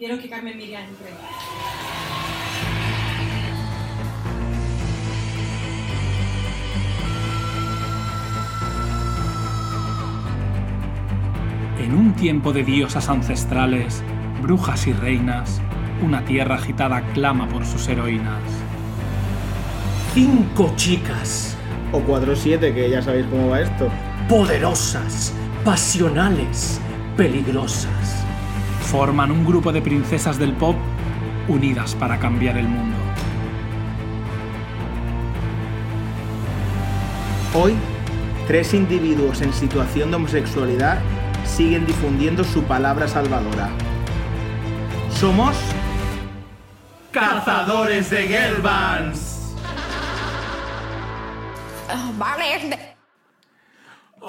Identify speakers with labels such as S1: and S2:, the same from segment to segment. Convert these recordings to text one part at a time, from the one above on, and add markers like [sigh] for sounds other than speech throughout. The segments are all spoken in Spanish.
S1: Quiero que Carmen Miriam entre.
S2: En un tiempo de diosas ancestrales, brujas y reinas, una tierra agitada clama por sus heroínas.
S3: Cinco chicas,
S4: O 4-7, que ya sabéis cómo va esto.
S3: poderosas, pasionales, peligrosas.
S2: Forman un grupo de princesas del pop unidas para cambiar el mundo.
S4: Hoy, tres individuos en situación de homosexualidad siguen difundiendo su palabra salvadora. Somos cazadores de Gelbans.
S1: Vale.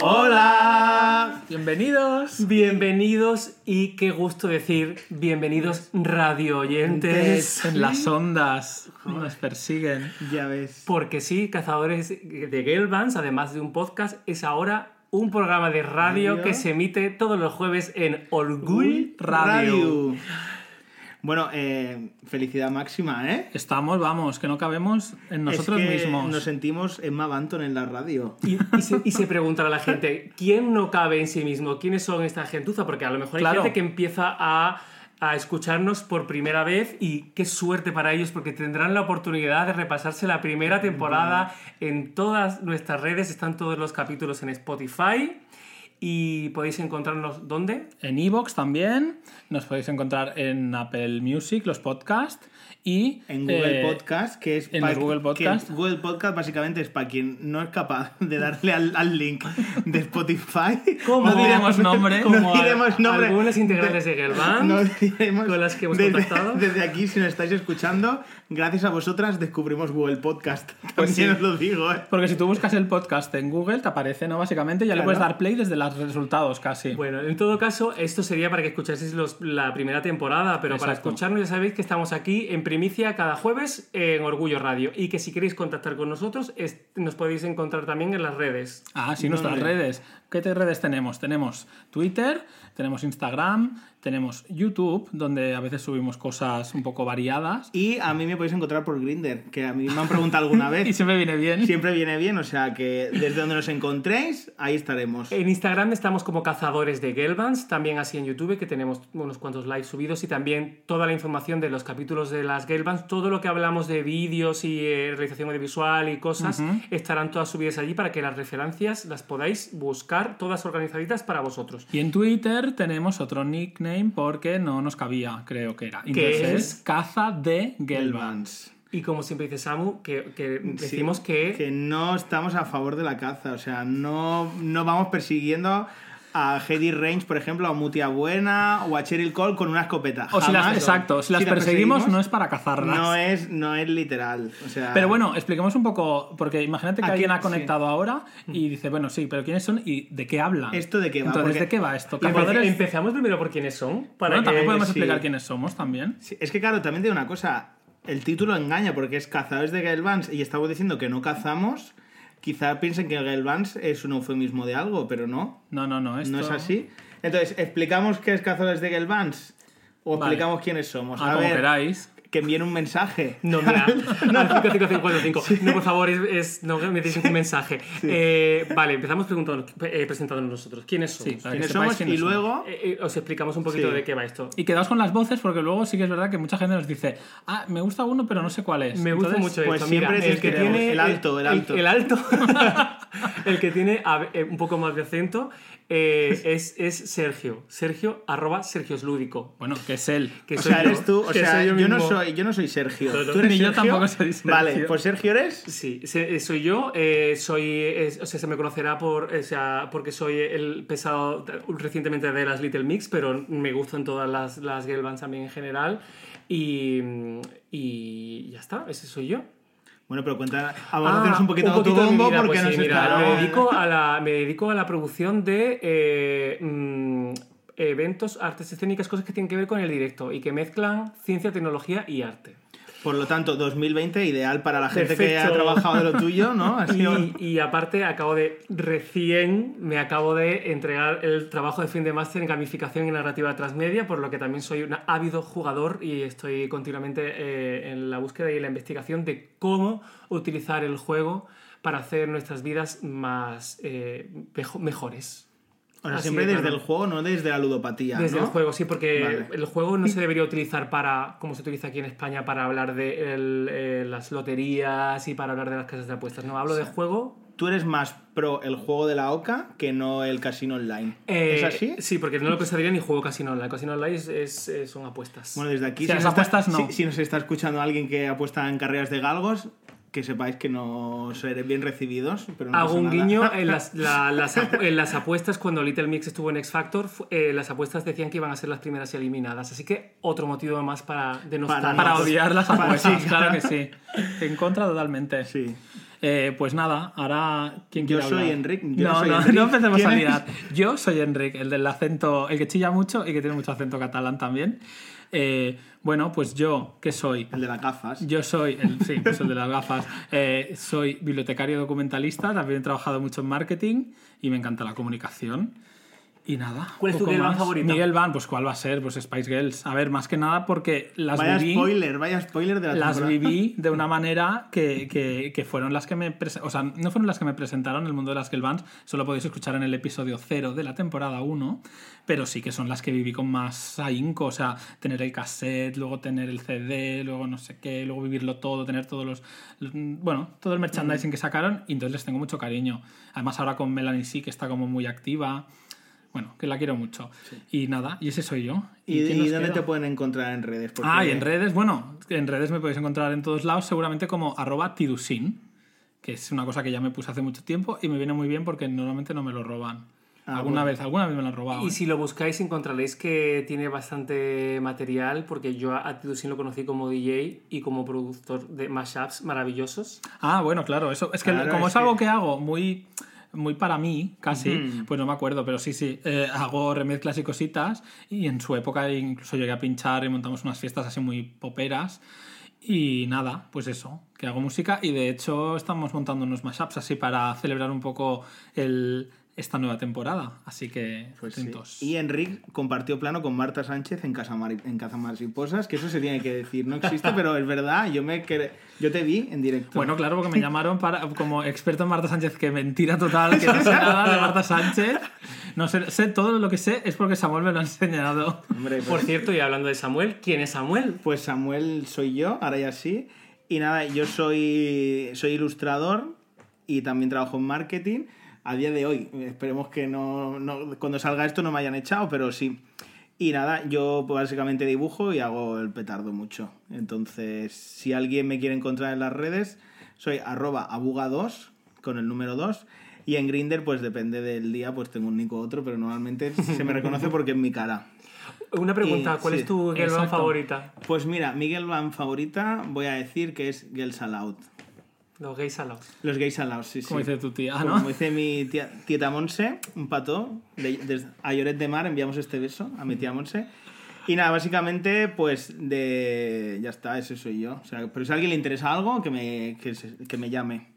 S4: Hola.
S2: Bienvenidos.
S3: Bienvenidos y qué gusto decir bienvenidos radio oyentes.
S2: En las ondas nos persiguen.
S4: Ya ves.
S3: Porque sí, Cazadores de Gelbans, además de un podcast, es ahora un programa de radio,
S4: Radio.
S3: que se emite todos los jueves en Orgull Radio.
S4: Bueno, eh, felicidad máxima, ¿eh?
S2: Estamos, vamos, que no cabemos en nosotros
S4: Es que
S2: mismos.
S4: Nos sentimos Emma Banton en la radio.
S3: Y, y se, y se preguntará la gente, ¿quién no cabe en sí mismo? ¿Quiénes son esta gentuza? Porque a lo mejor hay
S2: Claro.
S3: gente que empieza a, a escucharnos por primera vez y qué suerte para ellos porque tendrán la oportunidad de repasarse la primera temporada en todas nuestras redes. Están todos los capítulos en Spotify y podéis encontrarnos ¿dónde?
S2: En Evox también. Nos podéis encontrar en Apple Music, los podcasts. Y
S4: En Google
S2: eh,
S4: Podcast, que es
S2: en
S4: pa-
S2: el Google
S4: que
S2: Podcast.
S4: Google Podcast básicamente es para quien no es capaz de darle al, al link de Spotify. [laughs]
S3: ¿Cómo?
S2: No diremos nombre.
S4: No
S3: Como a-
S4: diremos nombre.
S3: algunas integrantes de Gelband,
S4: No diremos
S3: con las que hemos
S4: desde,
S3: contactado.
S4: Desde aquí, si nos estáis escuchando, gracias a vosotras descubrimos Google Podcast. [laughs]
S2: Pues
S4: También
S2: sí.
S4: os lo digo, ¿eh?
S2: Porque si tú buscas el podcast en Google, te aparece, ¿no? Básicamente, ya le
S4: Claro.
S2: puedes dar play desde los resultados casi.
S3: Bueno, en todo caso, esto sería para que escuchaseis los- la primera temporada, pero para
S2: Exacto.
S3: escucharnos ya sabéis que estamos aquí en primicia cada jueves en Orgullo Radio y que si queréis contactar con nosotros es- nos podéis encontrar también en las redes.
S2: Ah, sí, nuestras redes. ¿Qué redes tenemos? Tenemos Twitter, tenemos Instagram, tenemos YouTube, donde a veces subimos cosas un poco variadas.
S4: Y a mí me podéis encontrar por Grinder, que a mí me han preguntado alguna [laughs]
S2: Y
S4: vez.
S2: siempre viene bien.
S4: Siempre viene bien, o sea que desde donde nos encontréis, ahí estaremos.
S3: En Instagram estamos como Cazadores de Gelbans, también así en YouTube, que tenemos unos cuantos likes subidos y también toda la información de los capítulos de las Gelbans, todo lo que hablamos de vídeos y eh, realización audiovisual y cosas, estarán todas subidas allí para que las referencias las podáis buscar, todas organizaditas para vosotros.
S2: Y en Twitter tenemos otro nickname porque no nos cabía, creo que era.
S3: ¿Qué
S2: Entonces
S3: es?
S2: es Caza de Gelban.
S4: Gelbans.
S3: Y como siempre dice Samu, que, que decimos
S4: Sí,
S3: que,
S4: que no estamos a favor de la caza, o sea, no, no vamos persiguiendo a Heidi Range, por ejemplo, a Mutia Buena o a Cheryl Cole con una escopeta.
S2: O si las, exacto, si las perseguimos, no es para cazarlas.
S4: no es no es literal, o sea,
S2: Pero bueno, expliquemos un poco, porque imagínate que
S4: Aquí,
S2: alguien ha
S4: sí.
S2: conectado ahora y dice, bueno, sí, pero ¿quiénes son y de qué hablan?
S4: ¿Esto de qué va?
S2: Entonces,
S4: Porque-
S2: ¿de qué va esto? Cazadores...
S3: empezamos primero por quiénes son. Para
S2: Bueno, también
S3: que-
S2: podemos
S4: sí.
S2: explicar quiénes somos también.
S4: Sí, es que claro, también digo una cosa, el título engaña porque es cazadores de Gelbans y estamos diciendo que no cazamos, quizá piensen que Gelbans es un eufemismo de algo, pero no.
S2: No, no, no. Esto...
S4: No es así. Entonces, ¿explicamos qué es Cazadores de Gelbans? ¿O
S2: Vale.
S4: explicamos quiénes somos?
S2: Ah,
S4: a
S2: como
S4: ver,
S2: queráis.
S4: Que envíen un mensaje.
S3: No, mira, [laughs] al 55545. No, por favor, es, es- no me deis un mensaje. Eh, vale, empezamos preguntando, eh, presentándonos nosotros. ¿Quiénes somos?
S2: Sí,
S4: ¿Quiénes somos?
S2: quiénes
S4: Y
S2: somos.
S4: luego...
S3: Eh, eh, os explicamos un poquito
S4: Sí.
S3: de qué va esto.
S2: Y quedaos con las voces porque luego sí que es verdad que mucha gente nos dice, ah, me gusta uno pero no sé cuál es.
S3: Me gusta
S2: Entonces,
S3: mucho
S4: pues
S3: esto. Mira,
S4: siempre
S3: el que
S4: decimos,
S3: tiene
S4: el alto, el alto.
S3: El, alto. [laughs] el que tiene a- un poco más de acento eh, es, es Sergio. Sergio, arroba Sergios Lúdico.
S2: Bueno, que es él.
S3: Que
S4: O
S3: soy
S4: sea,
S3: yo,
S4: eres tú, o sea,
S3: soy
S4: yo,
S3: yo
S4: no
S3: mismo.
S4: Soy, yo no soy Sergio.
S3: No, no,
S4: ¿Tú eres
S2: ni yo tampoco soy Sergio.
S4: Vale, pues Sergio eres.
S3: Sí, se- soy yo, eh, soy, es- o sea, se me conocerá por, o sea, porque soy el pesado recientemente de las Little Mix, pero me gustan todas las, las girl bands también en general. Y, y ya está, ese soy yo.
S4: Bueno, pero cuenta,
S3: Ah,
S4: un poquito, autobombo
S3: vida,
S4: porque
S3: pues mira,
S4: está-
S3: me, dedico a la, me dedico a la producción de eh, mm, eventos, artes escénicas, cosas que tienen que ver con el directo y que mezclan ciencia, tecnología y arte.
S4: Por lo tanto, 2020 ideal para la gente que ha trabajado de lo tuyo, ¿no? [laughs]
S3: Y, y aparte, acabo de recién me acabo de entregar el trabajo de fin de máster en gamificación y narrativa transmedia, por lo que también soy un ávido jugador y estoy continuamente eh, en la búsqueda y en la investigación de cómo utilizar el juego para hacer nuestras vidas más eh, mejo- mejores.
S4: O sea,
S3: Así
S4: siempre
S3: de
S4: desde
S3: claro.
S4: el juego, no desde la ludopatía.
S3: Desde
S4: ¿no?
S3: el juego, sí, porque
S4: Vale.
S3: el juego no se debería utilizar para, como se utiliza aquí en España, para hablar de el, eh, las loterías y para hablar de las casas de apuestas. No, hablo de juego
S4: Tú eres más pro el juego de la OCA que no el casino online.
S3: Eh,
S4: ¿Es así?
S3: Sí, porque no lo pensaría ni juego casino online. Casino online es, es- son apuestas.
S4: Bueno, desde aquí,
S2: Si las
S4: está-
S2: no.
S4: si, si nos está escuchando alguien que apuesta en carreras de galgos, que sepáis que no seré bien recibidos. Pero no
S3: Hago un
S4: nada.
S3: guiño en [laughs] las, la- las en las apuestas cuando Little Mix estuvo en X Factor. eh, las apuestas decían que iban a ser las primeras eliminadas. Así que otro motivo más para denostar.
S4: Para
S2: Para
S4: no-
S2: odiar las
S4: Para-
S2: apuestas,
S4: sí,
S2: claro que sí. [laughs] En contra totalmente.
S4: Sí.
S2: Eh, pues nada, ahora ¿quién
S4: Yo
S2: quiere
S4: soy
S2: hablar?
S4: Enric, yo
S2: no,
S4: soy
S2: no,
S4: Enric.
S2: no empecemos
S4: ¿Quién
S2: a liar. Yo soy Enric, el del acento, el que chilla mucho y que tiene mucho acento catalán también. Eh, bueno, pues yo, ¿qué soy?
S4: El de las gafas.
S2: Yo soy, el, sí, pues el de las gafas, [laughs] Eh, soy bibliotecario documentalista, también he trabajado mucho en marketing y me encanta la comunicación. Y nada.
S3: ¿Cuál es tu girl band
S2: más.
S3: favorita?
S2: Miguel Van, pues ¿cuál va a ser? Pues Spice Girls. A ver, más que nada porque las
S4: Vaya
S2: viví
S4: spoiler, vaya spoiler de la
S2: las
S4: temporada.
S2: viví [laughs] de una manera que, que- que fueron las que me o sea, no fueron las que me presentaron el mundo de las girl bands, solo podéis escuchar en el episodio 0 de la temporada 1, pero sí que son las que viví con más ahínco, o sea, tener el cassette, luego tener el CD, luego no sé qué, luego vivirlo todo, tener todos los, bueno, todo el merchandising que sacaron y entonces les tengo mucho cariño. Además ahora con Melanie sí que está como muy activa. Bueno, que la quiero mucho. Y nada, y ese soy yo.
S4: ¿Y, y dónde
S2: queda?
S4: te pueden encontrar en redes? Porque-
S2: Ah, y en redes, bueno, en redes me podéis encontrar en todos lados, seguramente como arroba tidusin, que es una cosa que ya me puse hace mucho tiempo y me viene muy bien porque normalmente no me lo roban.
S4: Ah,
S2: alguna
S4: bueno.
S2: vez, alguna vez me lo han robado.
S3: Y
S2: ¿eh?
S3: si lo buscáis encontraréis que tiene bastante material porque yo a Tidusin lo conocí como DJ y como productor de mashups maravillosos.
S2: Ah, bueno, claro, eso. Es que
S4: Claro,
S2: como
S4: es
S2: es, algo
S4: que
S2: hago muy, muy para mí, casi, pues no me acuerdo, pero sí, sí. eh, hago remezclas y cositas. Y en su época incluso llegué a pinchar y montamos unas fiestas así muy poperas. Y nada, pues eso, que hago música. Y de hecho estamos montando unos mashups así para celebrar un poco el, esta nueva temporada. Así que
S4: Pues sí. Y Enric compartió plano con Marta Sánchez en Casa, Mari- en Casa Mariposas, que eso se tiene que decir, no existe, [laughs] pero es verdad, yo me yo te vi en directo.
S2: Bueno, claro, porque me [laughs] llamaron para, como experto en Marta Sánchez, que mentira total, que no sé [laughs] nada de Marta Sánchez. No sé, sé todo lo que sé es porque Samuel me lo ha enseñado.
S4: Hombre, pues,
S3: Por cierto, y hablando de Samuel, ¿quién es Samuel?
S4: pues Samuel soy yo, ahora ya sí. Y nada, yo soy, soy ilustrador y también trabajo en marketing. A día de hoy, esperemos que no, no- cuando salga esto no me hayan echado, pero sí. Y nada, yo básicamente dibujo y hago el petardo mucho. Entonces, si alguien me quiere encontrar en las redes, soy arroba abuga2 con el número 2. Y en Grinder, pues depende del día, pues tengo un nico u otro, pero normalmente se me reconoce porque es mi cara.
S3: Una pregunta, ¿cuál
S4: sí,
S3: es tu girl band favorita?
S4: Pues mira, Miguel Van favorita, voy a decir que es Girls Aloud.
S3: Los gays alados.
S4: Los gays alados, sí, sí.
S2: Como dice tu tía,
S4: Como
S2: ¿no?
S4: dice mi tía, tieta Monse, un pato, de, desde- a Lloret de Mar enviamos este beso a mi tía Monse. Y nada, básicamente, pues de... Ya está, ese soy yo. O sea, pero si a alguien le interesa algo, que me, que, se- que me llame.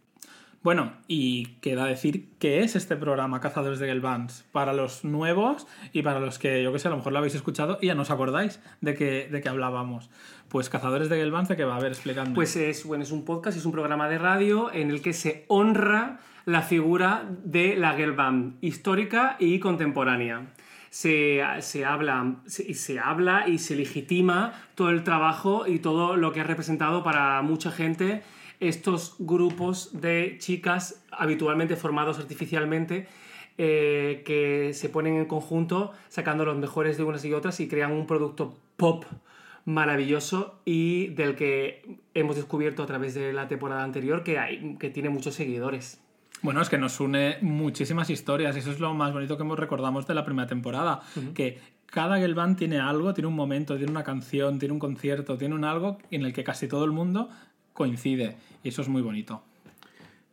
S2: Bueno, y queda decir qué es este programa Cazadores de Gelbans para los nuevos y para los que, yo que sé, a lo mejor lo habéis escuchado y ya no os acordáis de que, de que hablábamos. Pues Cazadores de Gelbans, ¿de qué va? A ver, explicadme.
S3: Pues es, bueno, es un podcast, es un programa de radio en el que se honra la figura de la girl band histórica y contemporánea. Se, se habla, se, se habla y se legitima todo el trabajo y todo lo que ha representado para mucha gente estos grupos de chicas habitualmente formados artificialmente eh, que se ponen en conjunto sacando los mejores de unas y otras y crean un producto pop maravilloso y del que hemos descubierto a través de la temporada anterior que, hay, que tiene muchos seguidores.
S2: Bueno, es que nos une muchísimas historias. Eso es lo más bonito que hemos recordamos de la primera temporada. Que cada girl band tiene algo, tiene un momento, tiene una canción, tiene un concierto, tiene un algo en el que casi todo el mundo coincide. Y eso es muy bonito.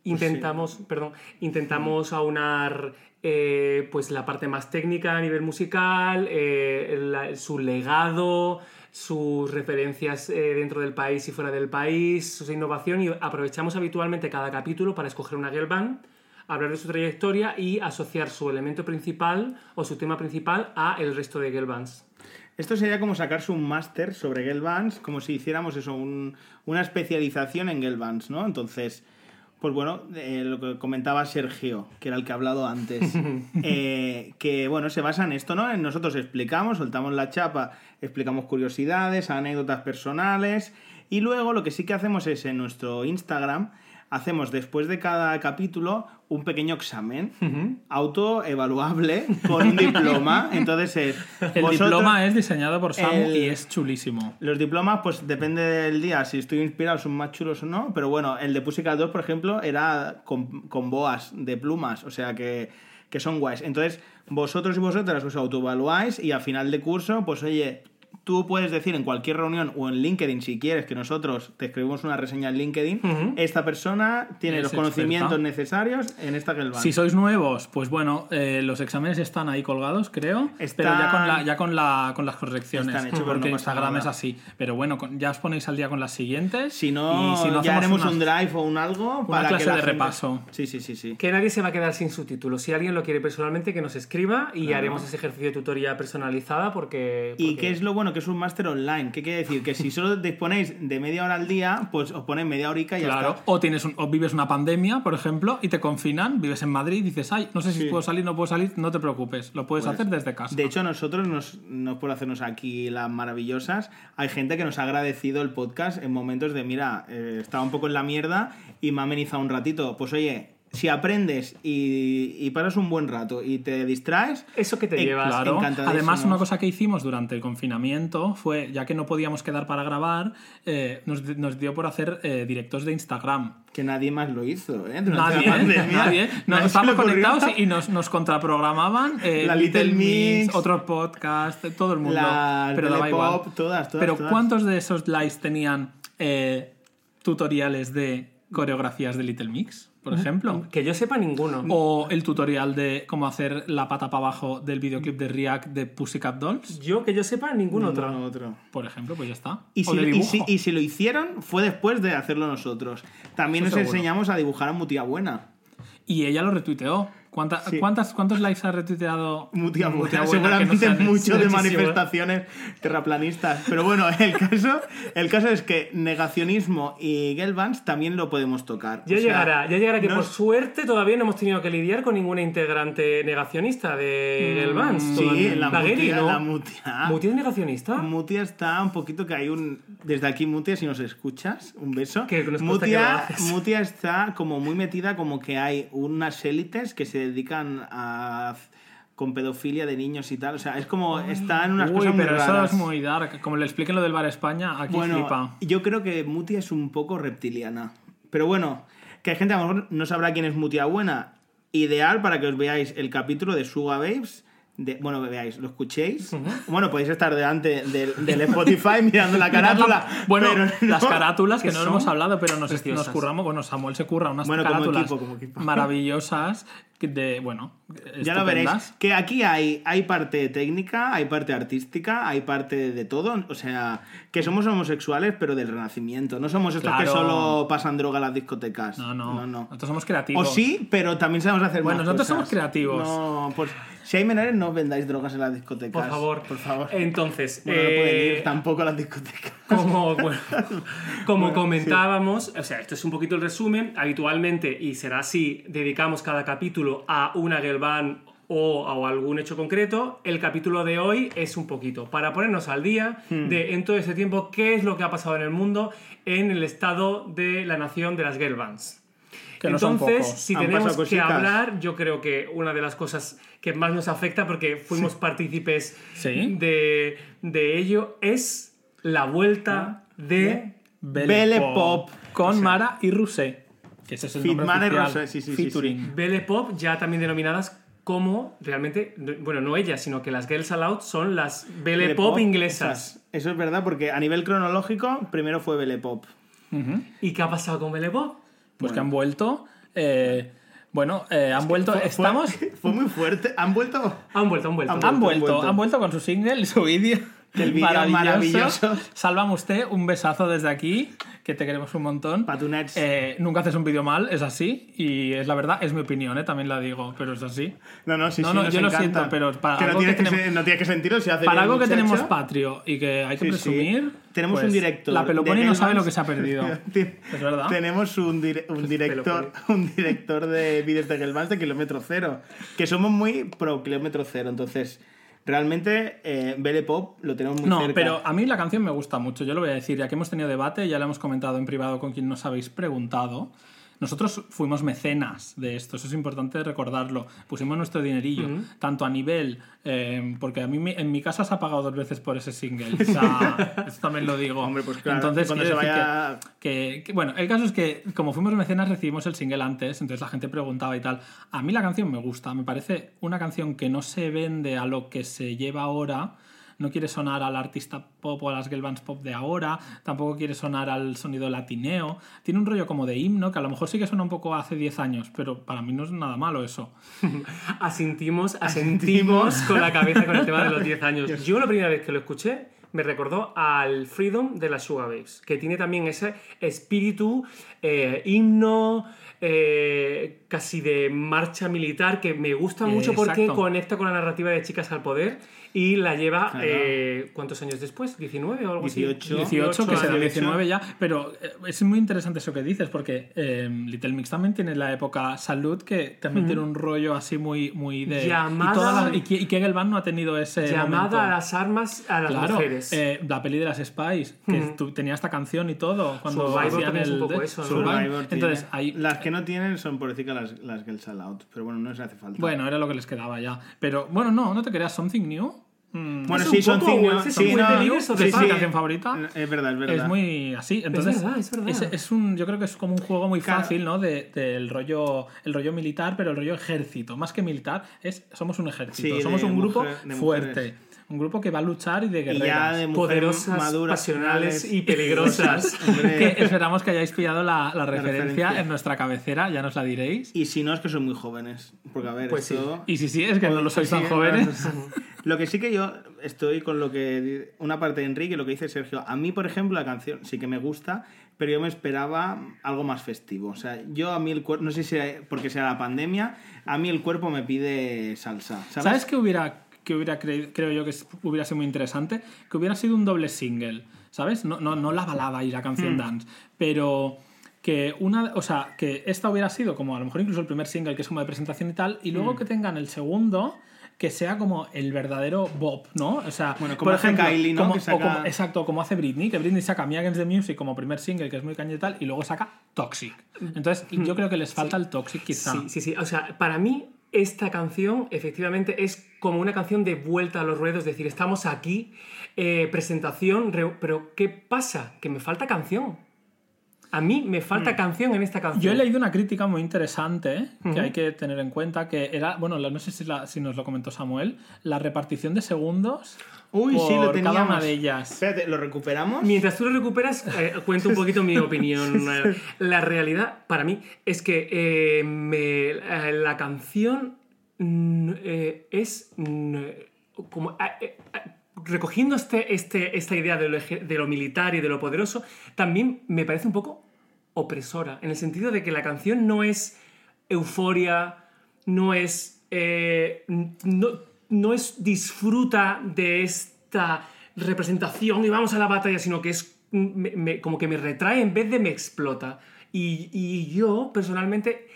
S3: Intentamos, perdón, intentamos aunar eh, pues la parte más técnica a nivel musical, eh, la- su legado, sus referencias eh, dentro del país y fuera del país, su innovación y aprovechamos habitualmente cada capítulo para escoger una girl band, hablar de su trayectoria y asociar su elemento principal o su tema principal a el resto de girl bands.
S4: Esto sería como sacarse un máster sobre girl bands, como si hiciéramos eso, un- una especialización en girl bands, ¿no? Entonces, pues bueno, eh, lo que comentaba Sergio, que era el que ha hablado antes, [laughs] eh, que bueno, se basa en esto, ¿no? En nosotros explicamos, soltamos la chapa, explicamos curiosidades, anécdotas personales, y luego lo que sí que hacemos es en nuestro Instagram, hacemos después de cada capítulo un pequeño examen autoevaluable con un diploma. [laughs] Entonces es...
S2: El
S4: vosotros-
S2: diploma es diseñado por Samu
S4: el-
S2: y es chulísimo.
S4: los diplomas, pues depende del día, si estoy inspirado son más chulos o no, pero bueno, el de Pussycat 2, por ejemplo, era con, con boas de plumas, o sea que, que son guays. Entonces, vosotros y vosotras os autoevaluáis y a final de curso, pues oye, tú puedes decir en cualquier reunión o en LinkedIn, si quieres, que nosotros te escribimos una reseña en LinkedIn, esta persona tiene
S2: Es
S4: los conocimientos necesarios en esta que
S2: Si sois nuevos, pues bueno, eh, los exámenes están ahí colgados, creo, pero ya con, la, ya con, la, con las correcciones,
S4: Están
S2: porque
S4: no
S2: Instagram
S4: nada.
S2: es así. Pero bueno, con- ya os ponéis al día con las siguientes.
S4: Si no,
S2: y si no
S4: ya haremos
S2: unas-
S4: un drive o un algo para
S2: clase
S4: que la
S2: de
S4: gente-
S2: repaso.
S4: Sí, sí, sí, sí.
S3: Que nadie se va a quedar sin subtítulos. Si alguien lo quiere personalmente, que nos escriba y haremos ese ejercicio de tutoría personalizada porque...
S4: ¿Y
S3: porque-
S4: qué es lo bueno? Que es un máster online. ¿Qué quiere decir? Que si solo disponéis de media hora al día, pues os ponen media horica y ya está.
S2: o tienes un- o vives una pandemia, por ejemplo, y te confinan, vives en Madrid y dices, ay, no sé si
S4: Sí.
S2: puedo salir, no puedo salir, no te preocupes, lo puedes
S4: Pues,
S2: hacer desde casa.
S4: De hecho, nosotros, nos, no por hacernos aquí las maravillosas, hay gente que nos ha agradecido el podcast en momentos de, mira, eh, estaba un poco en la mierda y me ha amenizado un ratito. Pues oye, si aprendes y, y pasas un buen rato y te distraes,
S3: Eso que te
S4: Eh,
S3: llevas.
S2: Claro. Además, una cosa que hicimos durante el confinamiento fue, ya que no podíamos quedar para grabar, eh, nos, nos dio por hacer eh, directos de Instagram.
S4: que nadie más lo hizo, ¿eh? Durante
S2: Nadie,
S4: la pandemia. [laughs]
S2: nadie. [laughs] Nos estábamos conectados y, nos, nos contraprogramaban eh,
S4: La Little Mix,
S2: otros podcasts, todo el mundo.
S4: la
S2: pero daba igual.
S4: Todas, todas,
S2: Pero
S4: todas.
S2: ¿cuántos de esos lives tenían eh, tutoriales de coreografías de Little Mix, por ejemplo?
S3: Que yo sepa ninguno.
S2: O el tutorial de cómo hacer la pata para abajo del videoclip de React de Pussycat Dolls,
S3: Yo que yo sepa ningún otro.
S4: No, otro.
S2: por ejemplo, pues ya está.
S4: Y
S2: o
S4: si,
S2: de
S4: y, si, y si lo hicieron, fue después de hacerlo nosotros. También
S2: Eso
S4: nos
S2: seguro.
S4: enseñamos a dibujar a Mutia Buena.
S2: Y ella lo retuiteó. ¿Cuánta-
S4: Sí.
S2: ¿cuántas, ¿Cuántos likes ha retuiteado?
S4: Mutia
S2: que
S4: Seguramente
S2: no
S4: mucho de
S3: ¿eh?
S4: manifestaciones terraplanistas. Pero bueno, [laughs] el caso, el caso es que negacionismo y Gelbans también lo podemos tocar.
S3: Ya
S4: O sea,
S3: llegará, ya llegará que
S4: no
S3: por
S4: es-
S3: suerte todavía no hemos tenido que lidiar con ninguna integrante negacionista de.
S4: Mm, Sí,
S3: todavía.
S4: la
S3: Gary,
S4: Mutia,
S3: ¿no?
S4: la Mutia.
S3: ¿Mutia es negacionista?
S4: Mutia está un poquito que hay un. Desde aquí, Mutia, si nos escuchas, un beso.
S3: Que nos que
S4: Mutia,
S3: haces.
S4: Mutia está como muy metida, como que hay unas élites que se dedican a. con pedofilia de niños y tal. O sea, es como. Está en unas
S2: Uy,
S4: cosas muy
S2: pero eso es muy dark. Como le expliquen lo del Bar España, aquí
S4: Bueno,
S2: flipa.
S4: yo creo que Mutia es un poco reptiliana. Pero bueno, que hay gente a lo mejor no sabrá quién es Mutia Buena. Ideal para que os veáis el capítulo de Suga Babes. De, bueno, veáis, lo escuchéis. Bueno, podéis estar delante del, del Spotify [laughs] mirando la [laughs] carátula.
S2: Bueno,
S4: pero no-
S2: las carátulas que
S3: que
S2: no lo
S3: son
S2: hemos hablado, pero nos, nos curramos. Bueno, Samuel se curra unas
S4: Bueno, como
S2: carátulas
S4: equipo, como equipo.
S2: maravillosas de, bueno,
S4: Ya lo veréis. Que aquí hay, hay parte técnica, hay parte artística, hay parte de todo. O sea, que somos homosexuales, pero del renacimiento. No somos estos que
S2: Claro.
S4: solo pasan droga a las discotecas.
S2: No, no,
S4: no, no.
S2: Nosotros somos
S4: O
S2: creativos.
S4: sí, pero también sabemos hacer
S2: Bueno,
S4: más
S2: nosotros
S4: cosas.
S2: somos creativos.
S4: No, pues si hay menores, no vendáis drogas en las discotecas.
S3: Por favor.
S4: Por favor.
S3: Entonces,
S4: Bueno, no pueden
S3: eh,
S4: ir tampoco a las discotecas.
S3: Como, [laughs] bueno, como comentábamos, o sea, esto es un poquito el resumen. Habitualmente, y será así, dedicamos cada capítulo a una girl band o a algún hecho concreto. El capítulo de hoy es un poquito para ponernos al día
S4: Hmm.
S3: de en todo este tiempo qué es lo que ha pasado en el mundo en el estado de la nación de las girl bands.
S2: Que
S3: Entonces, si
S4: Han
S3: tenemos que hablar, yo creo que una de las cosas que más nos afecta, porque fuimos partícipes
S2: Sí.
S3: de, de ello, es la vuelta de
S4: Belle Pop.
S2: Con Mara y Rusé. Que ese es el nombre
S4: Fitman y
S2: oficial.
S4: Rusé, sí, sí, sí,
S2: Featuring.
S3: Belle Pop, ya también denominadas como realmente, bueno, no ellas, sino que las Girls Aloud son las Belle,
S4: Belle
S3: Pop, inglesas.
S4: esas. Eso es verdad, porque a nivel cronológico, primero fue Belle Pop.
S3: ¿Y qué ha pasado con Belle Pop?
S2: Pues que han vuelto. eh, bueno, eh, han vuelto.
S4: Fue-
S2: estamos.
S4: Fue, [laughs] fue muy fuerte. Han vuelto.
S3: Han vuelto, han vuelto.
S4: Han
S2: Han vuelto,
S4: vuelto.
S2: han vuelto con su single y su vídeo.
S4: Del vídeo maravilloso.
S2: Sálvame usted, un besazo desde aquí, que te queremos un montón.
S4: Patunets.
S2: Eh, nunca haces un vídeo mal, es así, y es la verdad, es mi opinión, ¿eh? también la digo, pero es así.
S4: No, no, sí,
S2: No,
S4: sí,
S2: no,
S4: nos
S2: yo lo
S4: encanta.
S2: siento, pero para
S4: que no
S2: algo que
S4: tienes que,
S2: tenemos-
S4: se- no tienes que sentirlo si hace
S2: Para algo que tenemos patrio y que hay que
S4: Sí, sí.
S2: presumir,
S4: Tenemos
S2: pues,
S4: un director.
S2: La Peloponi no sabe lo que se ha perdido. [laughs] Es verdad.
S4: Tenemos un, dire- un director, [laughs] un director de vídeos de Hellmans de kilómetro cero. Que somos muy pro kilómetro cero. Entonces, realmente, eh, BL Pop lo tenemos muy
S2: No,
S4: cerca.
S2: pero a mí la canción me gusta mucho, yo lo voy a decir, ya que hemos tenido debate, ya lo hemos comentado en privado con quien nos habéis preguntado. Nosotros fuimos mecenas de esto, eso es importante recordarlo. Pusimos nuestro dinerillo, tanto a nivel, eh, porque a mí en mi caso se ha pagado dos veces por ese single. O sea, [laughs] eso también lo digo.
S4: Hombre, pues claro,
S2: Entonces,
S4: cuando se
S2: decir
S4: vaya-
S2: que, que- que- bueno, el caso es que como fuimos mecenas recibimos el single antes, entonces la gente preguntaba y tal. A mí la canción me gusta, me parece una canción que no se vende a lo que se lleva ahora. No quiere sonar al artista pop o a las girl bands pop de ahora, tampoco quiere sonar al sonido latineo. Tiene un rollo como de himno, que a lo mejor sí que suena un poco hace 10 años, pero para mí no es nada malo eso. [laughs]
S3: Asentimos, asentimos con la cabeza con el tema de los 10 años. [laughs] Yo la primera vez que lo escuché me recordó al Freedom de las Sugar Babes, que tiene también ese espíritu eh, himno, eh, casi de marcha militar, que me gusta mucho porque conecta con la narrativa de Chicas al Poder y la lleva,
S4: Claro.
S3: eh, ¿cuántos años después? ¿19 o algo
S4: 18.
S3: así?
S2: 18, que será
S4: 18.
S2: 19 ya, pero eh, es muy interesante eso que dices, porque eh, Little Mix también tiene la época Salud, que también tiene un rollo así muy, muy de...
S3: Llamada-
S2: Y, todas las- y, que Gelban no ha tenido ese
S3: Llamada
S2: momento.
S3: a las armas a las
S2: Claro,
S3: mujeres.
S2: eh, la peli de las Spice, que tu- tenía esta canción y todo. Cuando
S3: Survivor
S2: hacían
S3: es un
S2: el
S3: poco
S2: de-
S3: eso, ¿no?
S2: Survivor. Entonces, ahí,
S4: Las que no tienen son por decir que las, las Girls All Out. Pero bueno, no se hace falta.
S2: bueno, era lo que les quedaba ya. Pero bueno, no, no te creas, Something New. Mm,
S4: Bueno, sí, son
S3: ese es
S4: sí, no,
S3: the
S4: sí,
S2: ¿Es
S4: sí.
S2: canción favorita?
S4: Es verdad, es verdad.
S2: Es muy así. Entonces,
S3: verdad, es verdad.
S2: es un, yo creo que es como un juego muy
S4: Claro.
S2: fácil, ¿no? De- Del rollo, el rollo militar, pero el rollo ejército. Más que militar, es somos un ejército.
S4: Sí, de
S2: somos un grupo
S4: mujer- de
S2: fuerte.
S4: mujeres.
S2: Un grupo que va a luchar y de
S4: Y
S2: guerreras.
S4: ya de
S3: Poderosas,
S4: maduras,
S3: pasionales y peligrosas. [laughs]
S2: Que esperamos que hayáis pillado la, la referencia,
S4: referencia.
S2: en nuestra cabecera, ya nos la diréis.
S4: Y si no, es que son muy jóvenes. Porque, a ver,
S3: Pues
S4: esto...
S2: Y si sí, es que no lo sois tan
S4: Sí,
S2: jóvenes.
S4: Lo que sí que yo estoy con lo que. Una parte de Enrique y lo que dice Sergio. A mí, por ejemplo, la canción sí que me gusta, pero yo me esperaba algo más festivo. O sea, yo a mí el cuerpo. No sé si porque sea la pandemia, a mí el cuerpo me pide salsa. ¿Sabes?
S2: ¿Sabes qué hubiera, que hubiera cre- creo yo que hubiera sido muy interesante? Que hubiera sido un doble single, ¿sabes? No, no, no la balada y la
S4: Hmm.
S2: canción dance, pero que una, o sea, que esta hubiera sido como a lo mejor incluso el primer single que es como de presentación y tal, y
S4: Hmm.
S2: luego que tengan el segundo que sea como el verdadero Bob, ¿no? O sea,
S4: Bueno, como
S2: por
S4: hace
S2: ejemplo,
S4: Kylie, ¿no?
S2: como-
S4: saca-
S2: como- exacto, como hace Britney, que Britney saca Me Against the Music como primer single, que es muy caña y tal, y luego saca Toxic. Entonces, yo creo que les falta el Toxic quizá.
S3: Sí, sí, sí. O sea, para mí esta canción efectivamente es como una canción de vuelta a los ruedos, es decir, estamos aquí, eh, presentación, re- pero ¿qué pasa? Que me falta canción. A mí me falta canción en esta canción.
S2: Mm. Yo he leído una crítica muy interesante ¿eh? que hay que tener en cuenta, que era, bueno, no sé si, la- si nos lo comentó Samuel, la repartición de segundos
S4: Uy,
S2: por
S4: sí, lo
S2: cada
S4: teníamos.
S2: una de ellas.
S4: Espérate, ¿lo recuperamos?
S3: Mientras tú lo recuperas, eh, cuento un poquito mi [laughs] opinión. La realidad, para mí, es que eh, me- eh, la canción mm, eh, es mm, como... recogiendo este, este, esta idea de lo, de lo militar y de lo poderoso, también me parece un poco opresora, en el sentido de que la canción no es euforia, no es... eh, no, no es disfruta de esta representación y vamos a la batalla, sino que es me- como que me retrae en vez de me explota. Y, yo, personalmente,